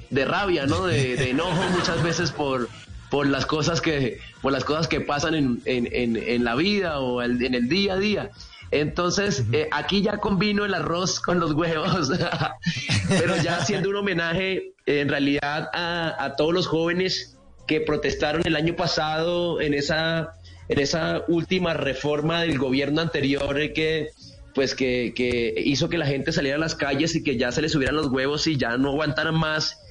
de rabia, ¿no? De, de enojo muchas veces por, por las cosas que, por las cosas que pasan en, en- en- en la vida o el- en el día a día. Entonces, eh, aquí ya combino el arroz con los huevos, pero ya haciendo un homenaje eh, en realidad a, a todos los jóvenes que protestaron el año pasado en esa, en esa última reforma del gobierno anterior eh, que pues que, que hizo que la gente saliera a las calles y que ya se les subieran los huevos y ya no aguantaran más.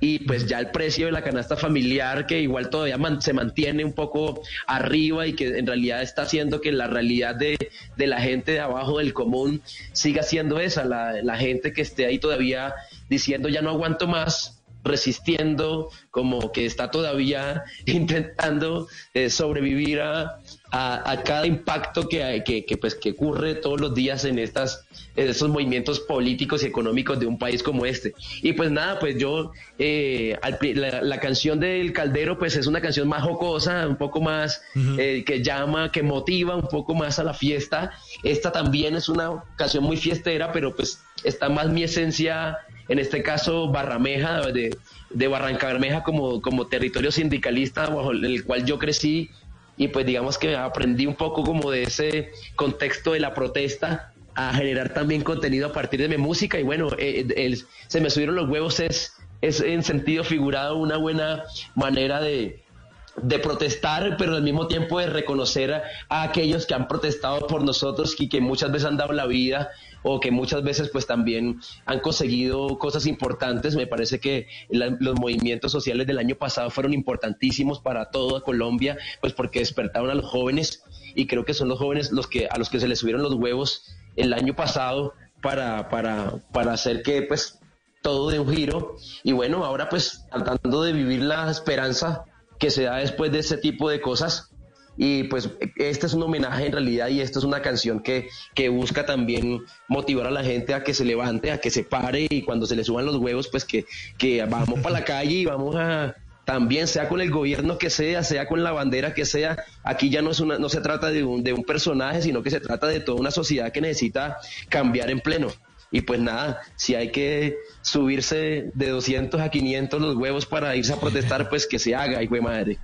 Y pues ya el precio de la canasta familiar que igual todavía se mantiene un poco arriba y que en realidad está haciendo que la realidad de, de la gente de abajo del común siga siendo esa, la gente que esté ahí todavía diciendo ya no aguanto más, resistiendo, como que está todavía intentando eh, sobrevivir a, a, a, cada impacto que, que, que, pues, que ocurre todos los días en estas en estos movimientos políticos y económicos de un país como este. Y pues nada, pues yo, eh, la, la, canción del Caldero, pues es una canción más jocosa, un poco más eh, que llama, que motiva un poco más a la fiesta. Esta también es una canción muy fiestera, pero pues está más mi esencia, en este caso Barrameja, de, de Barranca Bermeja como, como territorio sindicalista bajo el cual yo crecí y pues digamos que aprendí un poco como de ese contexto de la protesta a generar también contenido a partir de mi música. Y bueno, eh, el, se me subieron los huevos es, es en sentido figurado una buena manera de, de protestar, pero al mismo tiempo de reconocer a, aquellos que han protestado por nosotros y que muchas veces han dado la vida o que muchas veces pues también han conseguido cosas importantes. Me parece que los movimientos sociales del año pasado fueron importantísimos para toda Colombia, pues porque despertaron a los jóvenes y creo que son los jóvenes los que a los que se les subieron los huevos el año pasado para, para, para hacer que pues todo dé un giro y bueno, ahora pues tratando de vivir la esperanza que se da después de ese tipo de cosas y pues este es un homenaje en realidad y esto es una canción que, que busca también motivar a la gente a que se levante, a que se pare y cuando se le suban los huevos pues que, que vamos para la calle y vamos a también sea con el gobierno que sea, sea con la bandera que sea, aquí ya no, es una, no se trata de un, de un personaje, sino que se trata de toda una sociedad que necesita cambiar en pleno. Y pues nada, si hay que subirse de 200 a 500 los huevos para irse a protestar, pues que se haga, hijo de madre.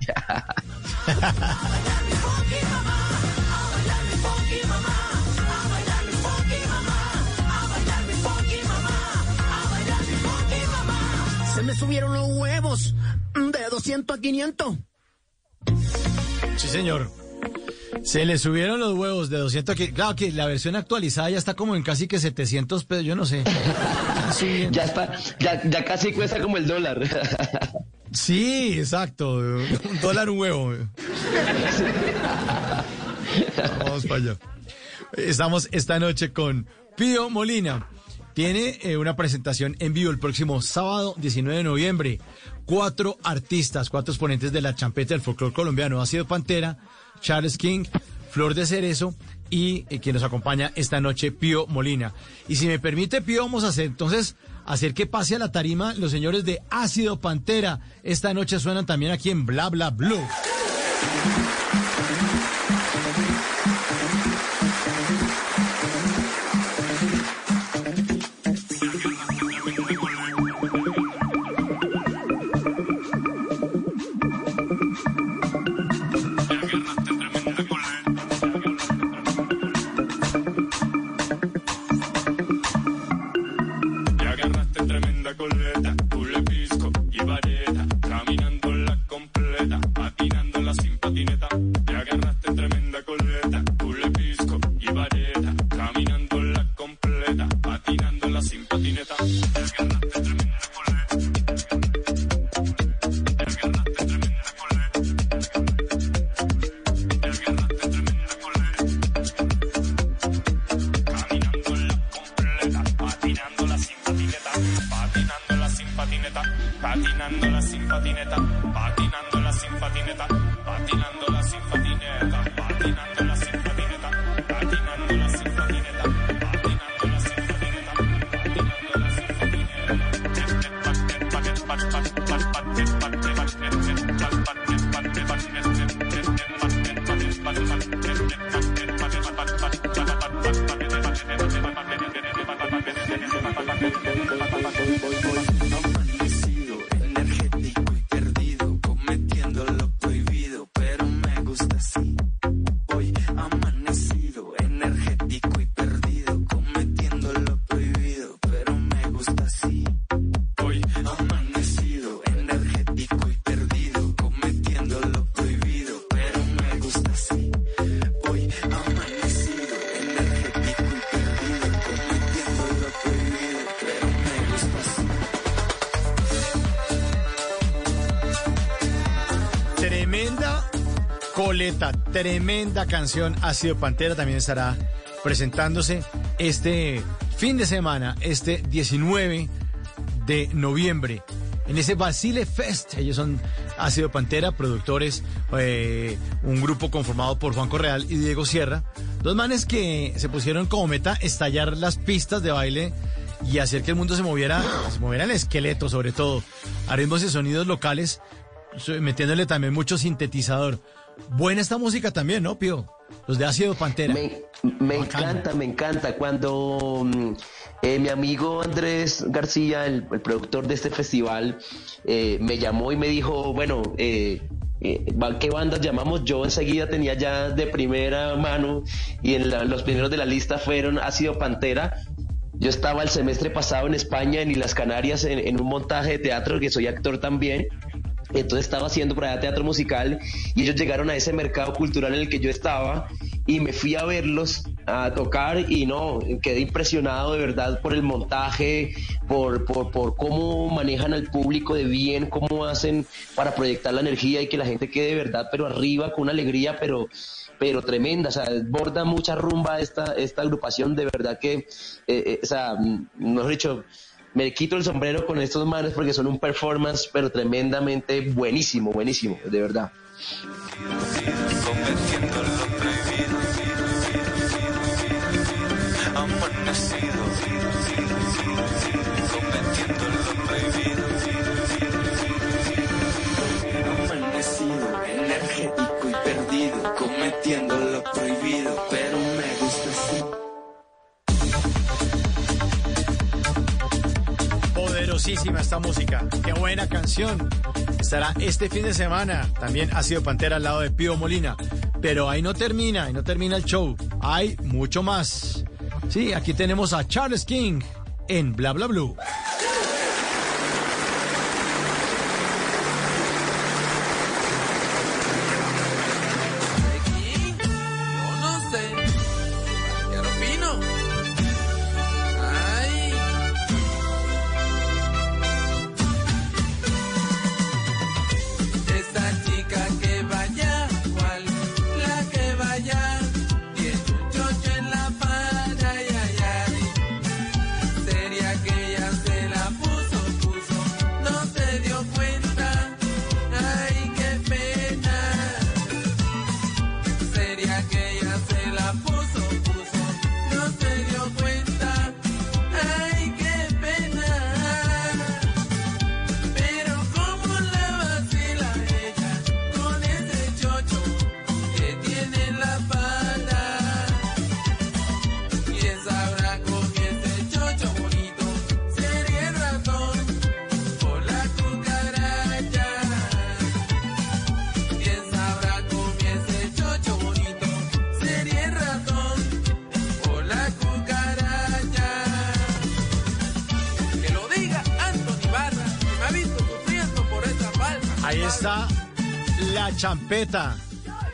Se me subieron los huevos de 200 a 500. Sí, señor. Se le subieron los huevos de 200 a 500. Claro que la versión actualizada ya está como en casi que 700 pesos, yo no sé. Sí, ya está, ya, ya casi cuesta como el dólar. Sí, exacto. Un dólar un huevo. Vamos para allá. Estamos esta noche con Pío Molina. Tiene eh, una presentación en vivo el próximo sábado 19 de noviembre. Cuatro artistas, cuatro exponentes de la champeta del folclore colombiano. Ha sido Pantera, Charles King, Flor de Cerezo y eh, quien nos acompaña esta noche, Pío Molina. Y si me permite, Pío, vamos a hacer entonces hacer que pase a la tarima los señores de Ácido Pantera. Esta noche suenan también aquí en Bla Bla Blue. Tremenda canción. Ha sido Pantera, también estará presentándose este fin de semana, este 19 de noviembre. en ese Basile Fest. Ellos son Ácido Pantera, productores, eh, un grupo conformado por Juan Correal y Diego Sierra. Dos manes que se pusieron como meta estallar las pistas de baile y hacer que el mundo se moviera, se moviera el esqueleto sobre todo, a ritmos y sonidos locales, metiéndole también mucho sintetizador. Buena esta música también, ¿no, Pío? Los de Ácido Pantera. Me, me encanta, me encanta. Cuando mm, eh, mi amigo Andrés García, el, el productor de este festival, eh, me llamó y me dijo, bueno, eh, eh, ¿qué bandas llamamos? Yo enseguida tenía ya de primera mano y en la- los primeros de la lista fueron Ácido Pantera. Yo estaba el semestre pasado en España, en Islas Canarias, en, en un montaje de teatro, que soy actor también. Entonces estaba haciendo por allá teatro musical y ellos llegaron a ese mercado cultural en el que yo estaba y me fui a verlos a tocar y no, quedé impresionado de verdad por el montaje, por, por, cómo manejan al público de bien, cómo hacen para proyectar la energía y que la gente quede de verdad, pero arriba con una alegría, pero pero tremenda, o sea, borda mucha rumba esta, esta agrupación, de verdad que, eh, eh, o sea, mm, mejor dicho, me quito el sombrero con estos manes porque son un performance, pero tremendamente buenísimo, buenísimo, de verdad. Poderosísima esta música. Qué buena canción. Estará este fin de semana. También ha sido Pantera al lado de Pío Molina. Pero ahí no termina, ahí no termina el show. Hay mucho más. Sí, aquí tenemos a Charles King en Bla Bla Blue.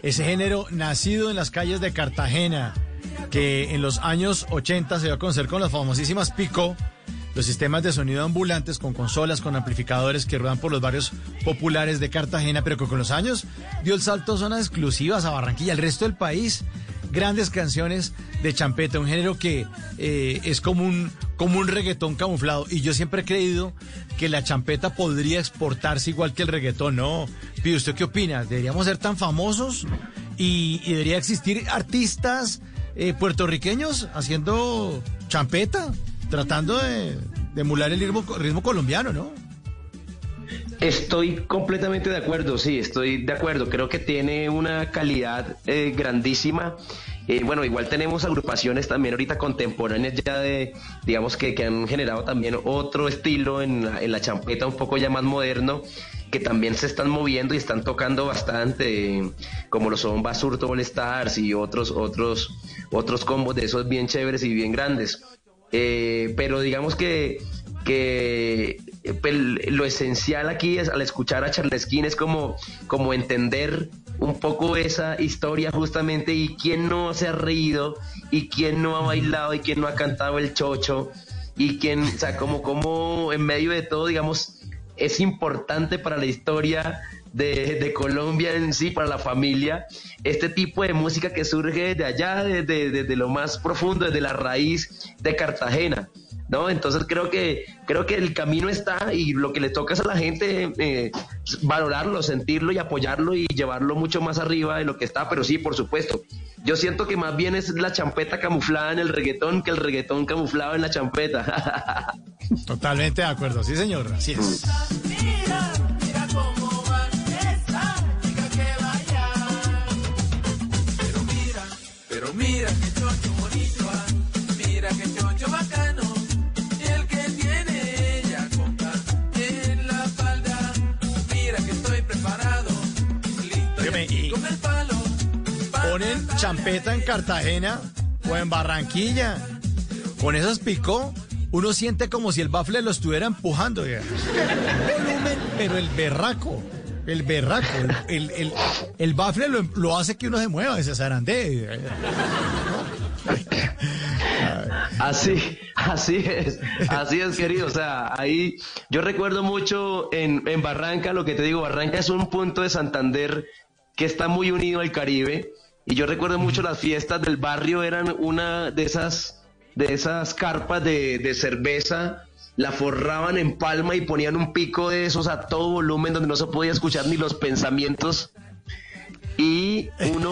Ese género nacido en las calles de Cartagena, que en los años 80 se dio a conocer con las famosísimas Pico, los sistemas de sonido ambulantes con consolas, con amplificadores que ruedan por los barrios populares de Cartagena, pero que con los años dio el salto a zonas exclusivas a Barranquilla, al resto del país. Grandes canciones de champeta, un género que eh, es como un, como un reggaetón camuflado. Y yo siempre he creído que la champeta podría exportarse igual que el reggaetón, ¿no? Pío, ¿usted qué opina? ¿Deberíamos ser tan famosos? ¿Y, y debería existir artistas eh, puertorriqueños haciendo champeta? Tratando de, emular el ritmo, ritmo colombiano, ¿no? Estoy completamente de acuerdo, sí, estoy de acuerdo. Creo que tiene una calidad eh, grandísima. Eh, bueno, igual tenemos agrupaciones también ahorita contemporáneas ya de, digamos que, que han generado también otro estilo en la, en la champeta, un poco ya más moderno, que también se están moviendo y están tocando bastante, como lo son Basurto All Stars y otros, otros, otros combos de esos bien chéveres y bien grandes. Eh, pero digamos que, que eh, pel- lo esencial aquí es al escuchar a Charles King es como, como entender un poco esa historia justamente y quién no se ha reído y quién no ha bailado y quién no ha cantado el chocho y quién, o sea, como, como en medio de todo, digamos, es importante para la historia de, Colombia en sí, para la familia, este tipo de música que surge de allá, desde, desde lo más profundo, desde la raíz de Cartagena ¿no? Entonces creo que, creo que el camino está y lo que le toca es a la gente eh, valorarlo, sentirlo y apoyarlo y llevarlo mucho más arriba de lo que está, pero sí, por supuesto. Yo siento que más bien es la champeta camuflada en el reggaetón que el reggaetón camuflado en la champeta. Totalmente de acuerdo, sí señor, así es. Champeta en Cartagena o en Barranquilla. Con esas picó, uno siente como si el bafle lo estuviera empujando. pero el berraco. El berraco, el, el, el, el bafle lo, lo hace que uno se mueva, ese zarandee. Así, así es, así es, querido. O sea, ahí yo recuerdo mucho en, en Barranca, lo que te digo, Barranca es un punto de Santander que está muy unido al Caribe. Y yo recuerdo mucho las fiestas del barrio, eran una de esas, de esas carpas de, de cerveza, la forraban en palma y ponían un pico de esos a todo volumen donde no se podía escuchar ni los pensamientos. Y uno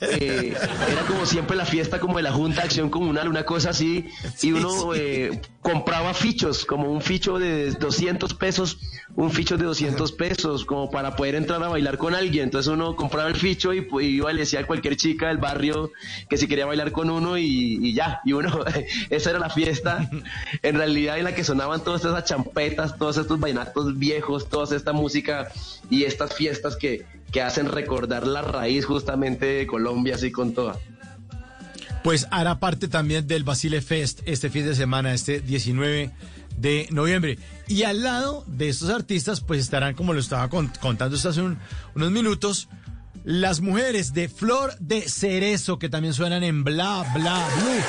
eh, era como siempre la fiesta como de la Junta de Acción Comunal, una cosa así, y uno eh, compraba fichos, como un ficho de 200 pesos, un ficho de 200 pesos, como para poder entrar a bailar con alguien. Entonces uno compraba el ficho y iba y le decía a cualquier chica del barrio que si quería bailar con uno y, y ya, y uno, esa era la fiesta, en realidad en la que sonaban todas esas champetas, todos estos vainatos viejos, toda esta música y estas fiestas que, que hacen recordar la raíz justamente de Colombia, así con toda. Pues hará parte también del Basile Fest este fin de semana, este 19 de noviembre. Y al lado de estos artistas, pues estarán, como lo estaba con- contando usted hace un- unos minutos, las mujeres de Flor de Cerezo, que también suenan en Bla Bla Blue.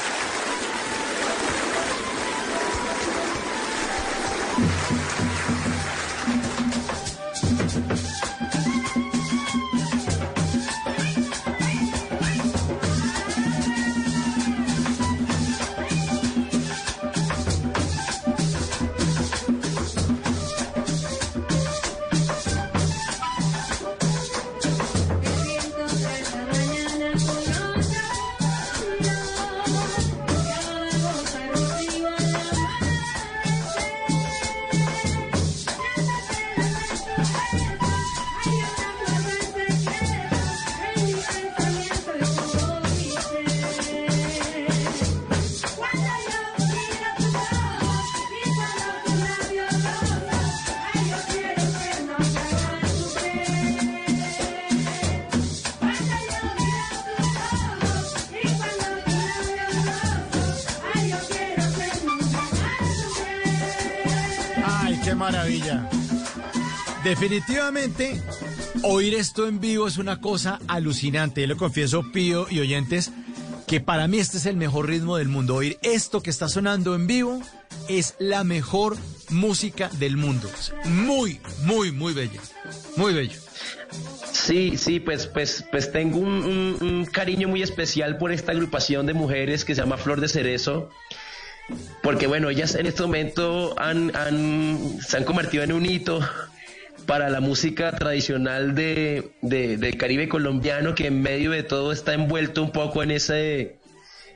Definitivamente, oír esto en vivo es una cosa alucinante. Yo le confieso, Pío y oyentes, que para mí este es el mejor ritmo del mundo. Oír esto que está sonando en vivo es la mejor música del mundo. Muy, muy, muy bello. Muy bello. Sí, sí, pues, pues, pues tengo un, un- un cariño muy especial por esta agrupación de mujeres que se llama Flor de Cerezo, porque bueno, ellas en este momento han, han- se han convertido en un hito para la música tradicional de, de- del Caribe colombiano, que en medio de todo está envuelto un poco en ese,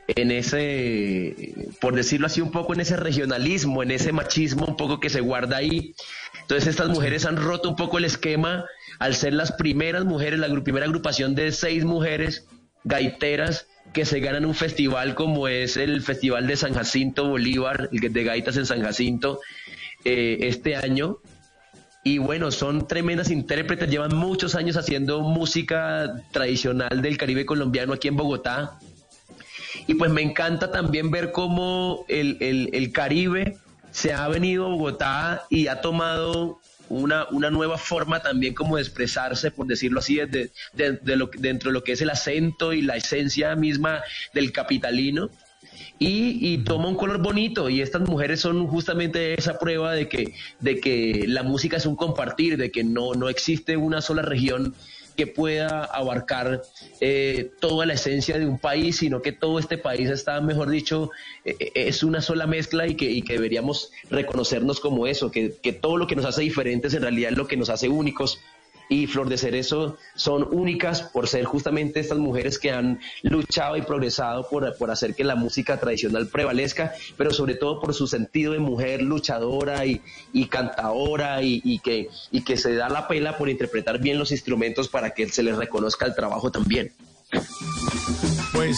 en ese, por decirlo así, un poco en ese regionalismo, en ese machismo un poco que se guarda ahí. Entonces estas mujeres han roto un poco el esquema al ser las primeras mujeres, la primera agrupación de seis mujeres gaiteras que se ganan un festival como es el Festival de San Jacinto Bolívar, el de gaitas en San Jacinto, eh, este año. Y bueno, son tremendas intérpretes, llevan muchos años haciendo música tradicional del Caribe colombiano aquí en Bogotá. Y pues me encanta también ver cómo el, el- el Caribe se ha venido a Bogotá y ha tomado una, una nueva forma también como de expresarse, por decirlo así, de, dentro de lo que es el acento y la esencia misma del capitalino. Y, y toma un color bonito. Y estas mujeres son justamente esa prueba de que, de que la música es un compartir, de que no, no existe una sola región que pueda abarcar eh, toda la esencia de un país, sino que todo este país está, mejor dicho, eh, eh, es una sola mezcla y que, y que deberíamos reconocernos como eso, que, que todo lo que nos hace diferentes en realidad es lo que nos hace únicos y Flor de Cerezo son únicas por ser justamente estas mujeres que han luchado y progresado por, por hacer que la música tradicional prevalezca, pero sobre todo por su sentido de mujer luchadora y, y cantadora y, y que, y que se da la pela por interpretar bien los instrumentos para que se les reconozca el trabajo también. Pues,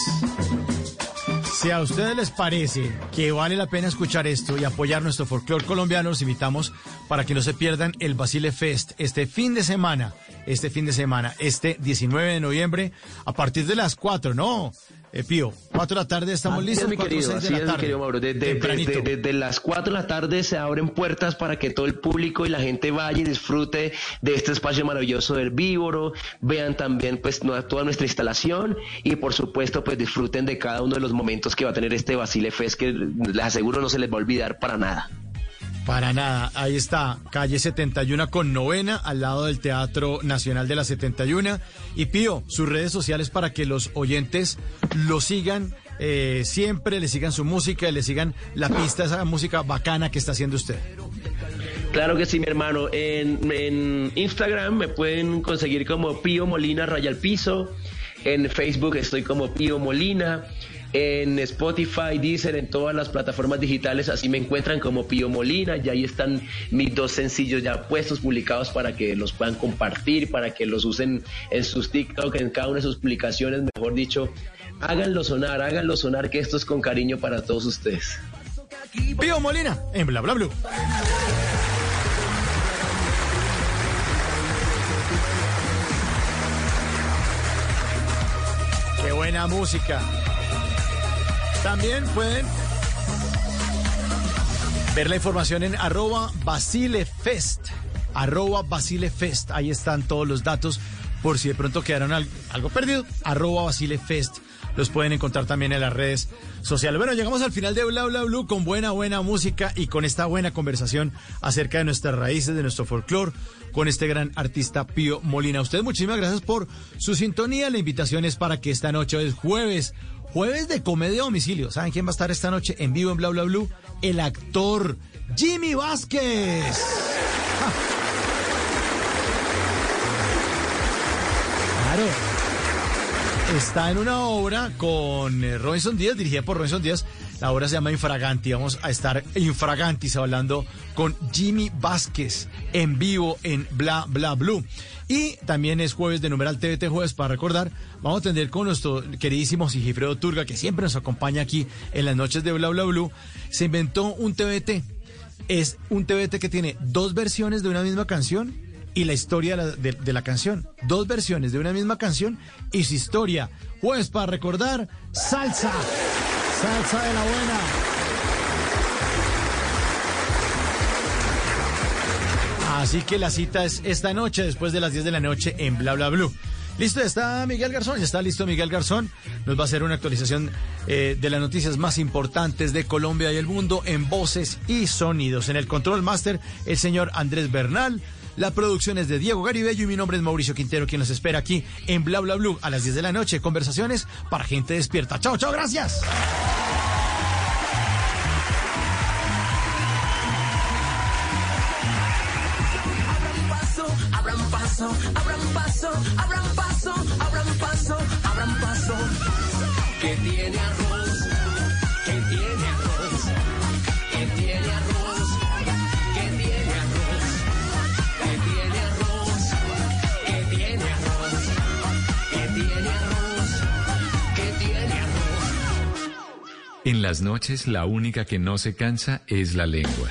si a ustedes les parece que vale la pena escuchar esto y apoyar nuestro folclore colombiano, los invitamos para que no se pierdan el Basile Fest este fin de semana, este fin de semana, este 19 de noviembre, a partir de las 4, ¿no? Eh, Pío, 4 de la tarde estamos Así listos. es, mi 4 o querido, 6 de la es, mi tarde. querido Mauro. Desde, las 4 de la tarde se abren puertas para que todo el público y la gente vaya y disfrute de este espacio maravilloso del Víboro, vean también pues toda nuestra instalación y por supuesto pues disfruten de cada uno de los momentos que va a tener este Basile Fest que les aseguro no se les va a olvidar para nada. Para nada, ahí está, calle 71 con novena, al lado del Teatro Nacional de la 71. Y Pío, sus redes sociales para que los oyentes lo sigan eh, siempre, le sigan su música, le sigan la pista, esa música bacana que está haciendo usted. Claro que sí, mi hermano. En, en Instagram me pueden conseguir como Pío Molina Raya al Piso. En Facebook estoy como Pío Molina. En Spotify, Deezer, en todas las plataformas digitales, así me encuentran como Pío Molina. Y ahí están mis dos sencillos ya puestos, publicados para que los puedan compartir, para que los usen en sus TikTok, en cada una de sus publicaciones, mejor dicho. Háganlo sonar, háganlo sonar, que esto es con cariño para todos ustedes. Pío Molina, en Bla Bla. Qué buena música. También pueden ver la información en arroba basilefest. Arroba basilefest. Ahí están todos los datos por si de pronto quedaron al- algo perdido. Arroba basilefest. Los pueden encontrar también en las redes sociales. Bueno, llegamos al final de Bla Bla Blue con buena, buena música y con esta buena conversación acerca de nuestras raíces, de nuestro folclore, con este gran artista Pío Molina. A ustedes muchísimas gracias por su sintonía. La invitación es para que esta noche es jueves, jueves de comedia a domicilio. ¿Saben quién va a estar esta noche en vivo en Bla Bla Blue? El actor Jimmy Vázquez. Claro. Está en una obra con eh, Robinson Díaz, dirigida por Robinson Díaz. La obra se llama Infraganti. Vamos a estar Infragantis hablando con Jimmy Vázquez en vivo en Bla Bla Blue. Y también es jueves de numeral TVT Jueves para recordar. Vamos a atender con nuestro queridísimo Sigifredo Turga, que siempre nos acompaña aquí en las noches de Bla Bla Blue. Se inventó un TVT. Es un TVT que tiene dos versiones de una misma canción y la historia de la canción. Dos versiones de una misma canción y su historia. Jueves para recordar, salsa. Salsa de la buena. Así que la cita es esta noche, después de las 10 de la noche en Bla Bla Blue. Listo, está Miguel Garzón, ya está listo Miguel Garzón. Nos va a hacer una actualización eh, de las noticias más importantes de Colombia y el mundo en voces y sonidos. En el control master, el señor Andrés Bernal. La producción es de Diego Garibello y mi nombre es Mauricio Quintero, quien nos espera aquí en Bla Bla Blue a las 10 de la noche. Conversaciones para gente despierta. Chao, chao, gracias. Paso, abran paso, abran paso, abran paso, abran paso. Que tiene arroz, que tiene arroz, que tiene arroz, que tiene arroz, que tiene arroz, que tiene arroz, que tiene arroz, que tiene arroz. En las noches la única que no se cansa es la lengua.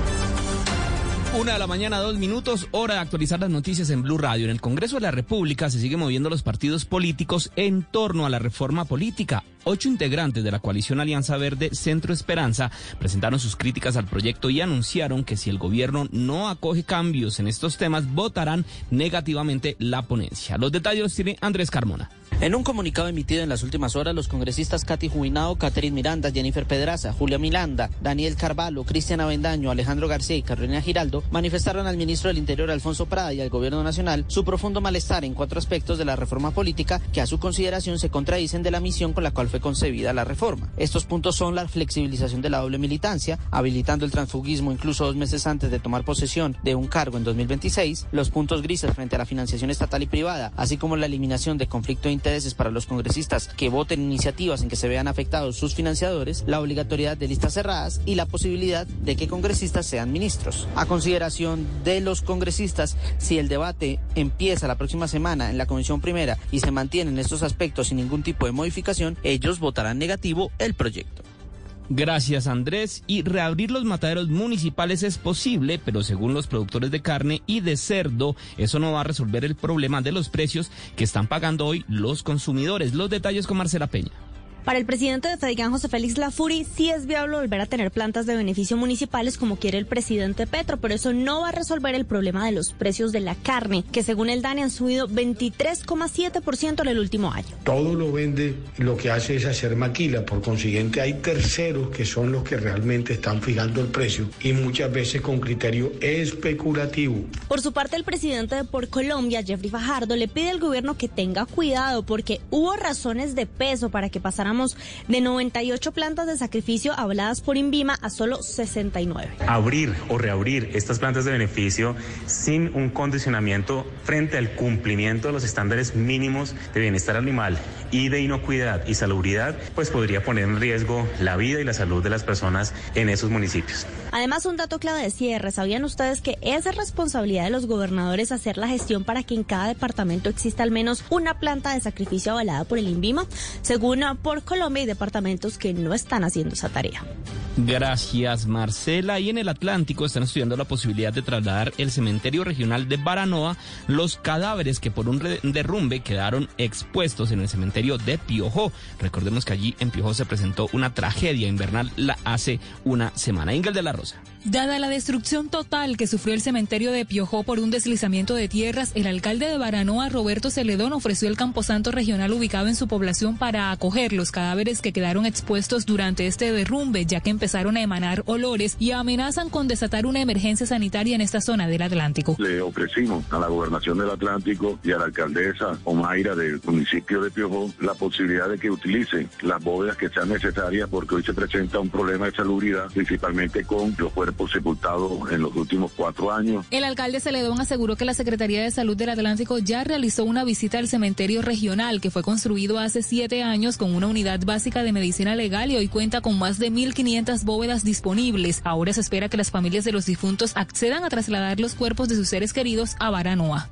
Una de la mañana, dos minutos, hora de actualizar las noticias en Blue Radio. En el Congreso de la República se siguen moviendo los partidos políticos en torno a la reforma política. Ocho integrantes de la coalición Alianza Verde Centro Esperanza presentaron sus críticas al proyecto y anunciaron que si el gobierno no acoge cambios en estos temas, votarán negativamente la ponencia. Los detalles los tiene Andrés Carmona. En un comunicado emitido en las últimas horas, los congresistas Katy Juinao, Catherine Miranda, Jennifer Pedraza, Julia Milanda, Daniel Carvalho, Cristian Avendaño, Alejandro García y Carolina Giraldo manifestaron al ministro del Interior Alfonso Prada y al gobierno nacional su profundo malestar en cuatro aspectos de la reforma política que a su consideración se contradicen de la misión con la cual fue concebida la reforma. Estos puntos son la flexibilización de la doble militancia, habilitando el transfugismo incluso dos meses antes de tomar posesión de un cargo en 2026, los puntos grises frente a la financiación estatal y privada, así como la eliminación de conflicto para los congresistas que voten iniciativas en que se vean afectados sus financiadores, la obligatoriedad de listas cerradas y la posibilidad de que congresistas sean ministros. A consideración de los congresistas, si el debate empieza la próxima semana en la Comisión Primera y se mantienen estos aspectos sin ningún tipo de modificación, ellos votarán negativo el proyecto. Gracias Andrés. Y reabrir los mataderos municipales es posible, pero según los productores de carne y de cerdo, eso no va a resolver el problema de los precios que están pagando hoy los consumidores. Los detalles con Marcela Peña. Para el presidente de Fedigán, José Félix Lafuri, sí es viable volver a tener plantas de beneficio municipales como quiere el presidente Petro, pero eso no va a resolver el problema de los precios de la carne, que según el DANE han subido 23,7% en el último año. Todo lo vende, lo que hace es hacer maquila, por consiguiente hay terceros que son los que realmente están fijando el precio y muchas veces con criterio especulativo. Por su parte, el presidente de Por Colombia, Jeffrey Fajardo, le pide al gobierno que tenga cuidado porque hubo razones de peso para que de 98 plantas de sacrificio habladas por Invima a solo 69. Abrir o reabrir estas plantas de beneficio sin un condicionamiento frente al cumplimiento de los estándares mínimos de bienestar animal y de inocuidad y salubridad, pues podría poner en riesgo la vida y la salud de las personas en esos municipios. Además, un dato clave de cierre. ¿Sabían ustedes que es responsabilidad de los gobernadores hacer la gestión para que en cada departamento exista al menos una planta de sacrificio avalada por el INVIMA? Según por Colombia, hay departamentos que no están haciendo esa tarea. Gracias, Marcela. Y en el Atlántico están estudiando la posibilidad de trasladar el cementerio regional de Baranoa los cadáveres que por un derrumbe quedaron expuestos en el cementerio de Piojó. Recordemos que allí en Piojó se presentó una tragedia invernal la hace una semana. Ingel de la Rosa. Dada la destrucción total que sufrió el cementerio de Piojó por un deslizamiento de tierras, el alcalde de Baranoa, Roberto Celedón, ofreció el camposanto regional ubicado en su población para acoger los cadáveres que quedaron expuestos durante este derrumbe, ya que empezaron a emanar olores y amenazan con desatar una emergencia sanitaria en esta zona del Atlántico. Le ofrecimos a la gobernación del Atlántico y a la alcaldesa Omaira del municipio de Piojó la posibilidad de que utilicen las bóvedas que sean necesarias porque hoy se presenta un problema de salubridad, principalmente con los cuerpos sepultados en los últimos cuatro años. El alcalde Celedón aseguró que la Secretaría de Salud del Atlántico ya realizó una visita al cementerio regional que fue construido hace siete años con una unidad básica de medicina legal y hoy cuenta con más de 1.500 bóvedas disponibles. Ahora se espera que las familias de los difuntos accedan a trasladar los cuerpos de sus seres queridos a Baranoa.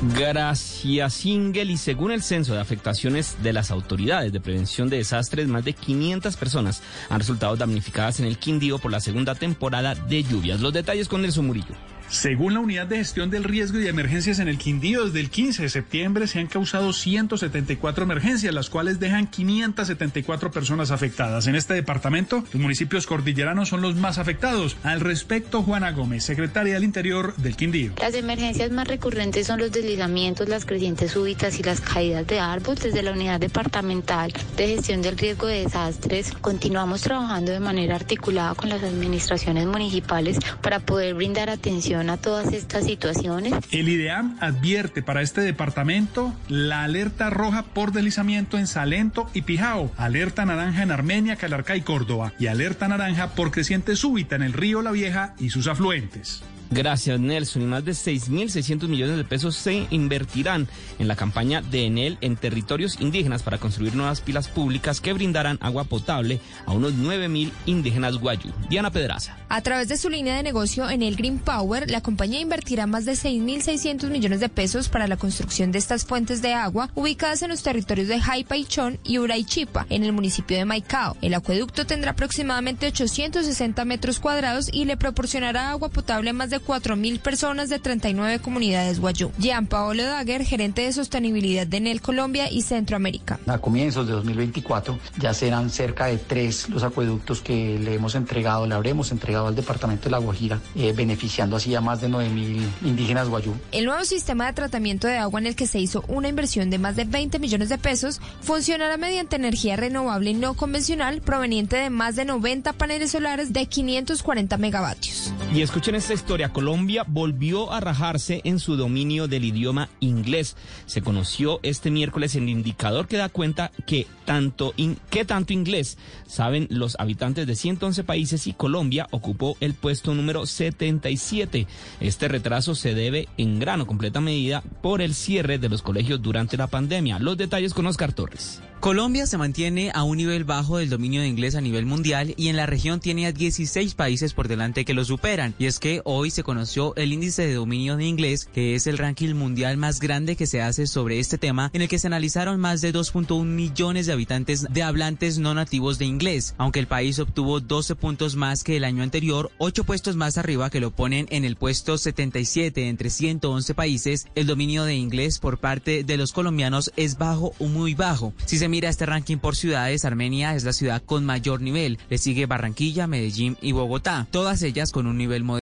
Gracias, Ingel. Y según el censo de afectaciones de las autoridades de prevención de desastres, más de 500 personas han resultado damnificadas en el Quindío por la segunda temporada de lluvias. Los detalles con Nelson Murillo. Según la Unidad de Gestión del Riesgo y Emergencias en el Quindío, desde el 15 de septiembre se han causado 174 emergencias, las cuales dejan 574 personas afectadas. En este departamento, los municipios cordilleranos son los más afectados. Al respecto, Juana Gómez, secretaria del Interior del Quindío. Las emergencias más recurrentes son los deslizamientos, las crecientes súbitas y las caídas de árbol. Desde la Unidad Departamental de Gestión del Riesgo de Desastres, continuamos trabajando de manera articulada con las administraciones municipales para poder brindar atención a todas estas situaciones? El IDEAM advierte para este departamento la alerta roja por deslizamiento en Salento y Pijao, alerta naranja en Armenia, Calarcá y Córdoba y alerta naranja por creciente súbita en el río La Vieja y sus afluentes. Gracias, Nelson. Y más de 6.600 millones de pesos se invertirán en la campaña de Enel en territorios indígenas para construir nuevas pilas públicas que brindarán agua potable a unos 9.000 indígenas guayú. Diana Pedraza. A través de su línea de negocio Enel Green Power, la compañía invertirá más de 6.600 millones de pesos para la construcción de estas fuentes de agua ubicadas en los territorios de Jaipaichón y Uraichipa, en el municipio de Maicao. El acueducto tendrá aproximadamente 860 metros cuadrados y le proporcionará agua potable a más de 4.000 personas de 39 comunidades guayú. Jean Paolo Daguer, gerente de sostenibilidad de Enel Colombia y Centroamérica. A comienzos de 2024 ya serán cerca de tres los acueductos que le hemos entregado, le habremos entregado al departamento de La Guajira, eh, beneficiando así a más de 9.000 indígenas guayú. El nuevo sistema de tratamiento de agua en el que se hizo una inversión de más de 20 millones de pesos funcionará mediante energía renovable y no convencional proveniente de más de 90 paneles solares de 540 megavatios. Y escuchen esta historia. Colombia volvió a rajarse en su dominio del idioma inglés. Se conoció este miércoles el indicador que da cuenta que tanto, in, que tanto inglés saben los habitantes de 111 países y Colombia ocupó el puesto número 77. Este retraso se debe en gran o completa medida por el cierre de los colegios durante la pandemia. Los detalles con Oscar Torres. Colombia se mantiene a un nivel bajo del dominio de inglés a nivel mundial y en la región tiene a 16 países por delante que lo superan. Y es que hoy se conoció el índice de dominio de inglés, que es el ranking mundial más grande que se hace sobre este tema, en el que se analizaron más de 2.1 millones de habitantes de hablantes no nativos de inglés. Aunque el país obtuvo 12 puntos más que el año anterior, 8 puestos más arriba que lo ponen en el puesto 77 entre 111 países, el dominio de inglés por parte de los colombianos es bajo o muy bajo. Si mira este ranking por ciudades, Armenia es la ciudad con mayor nivel. Le sigue Barranquilla, Medellín y Bogotá, todas ellas con un nivel moderado.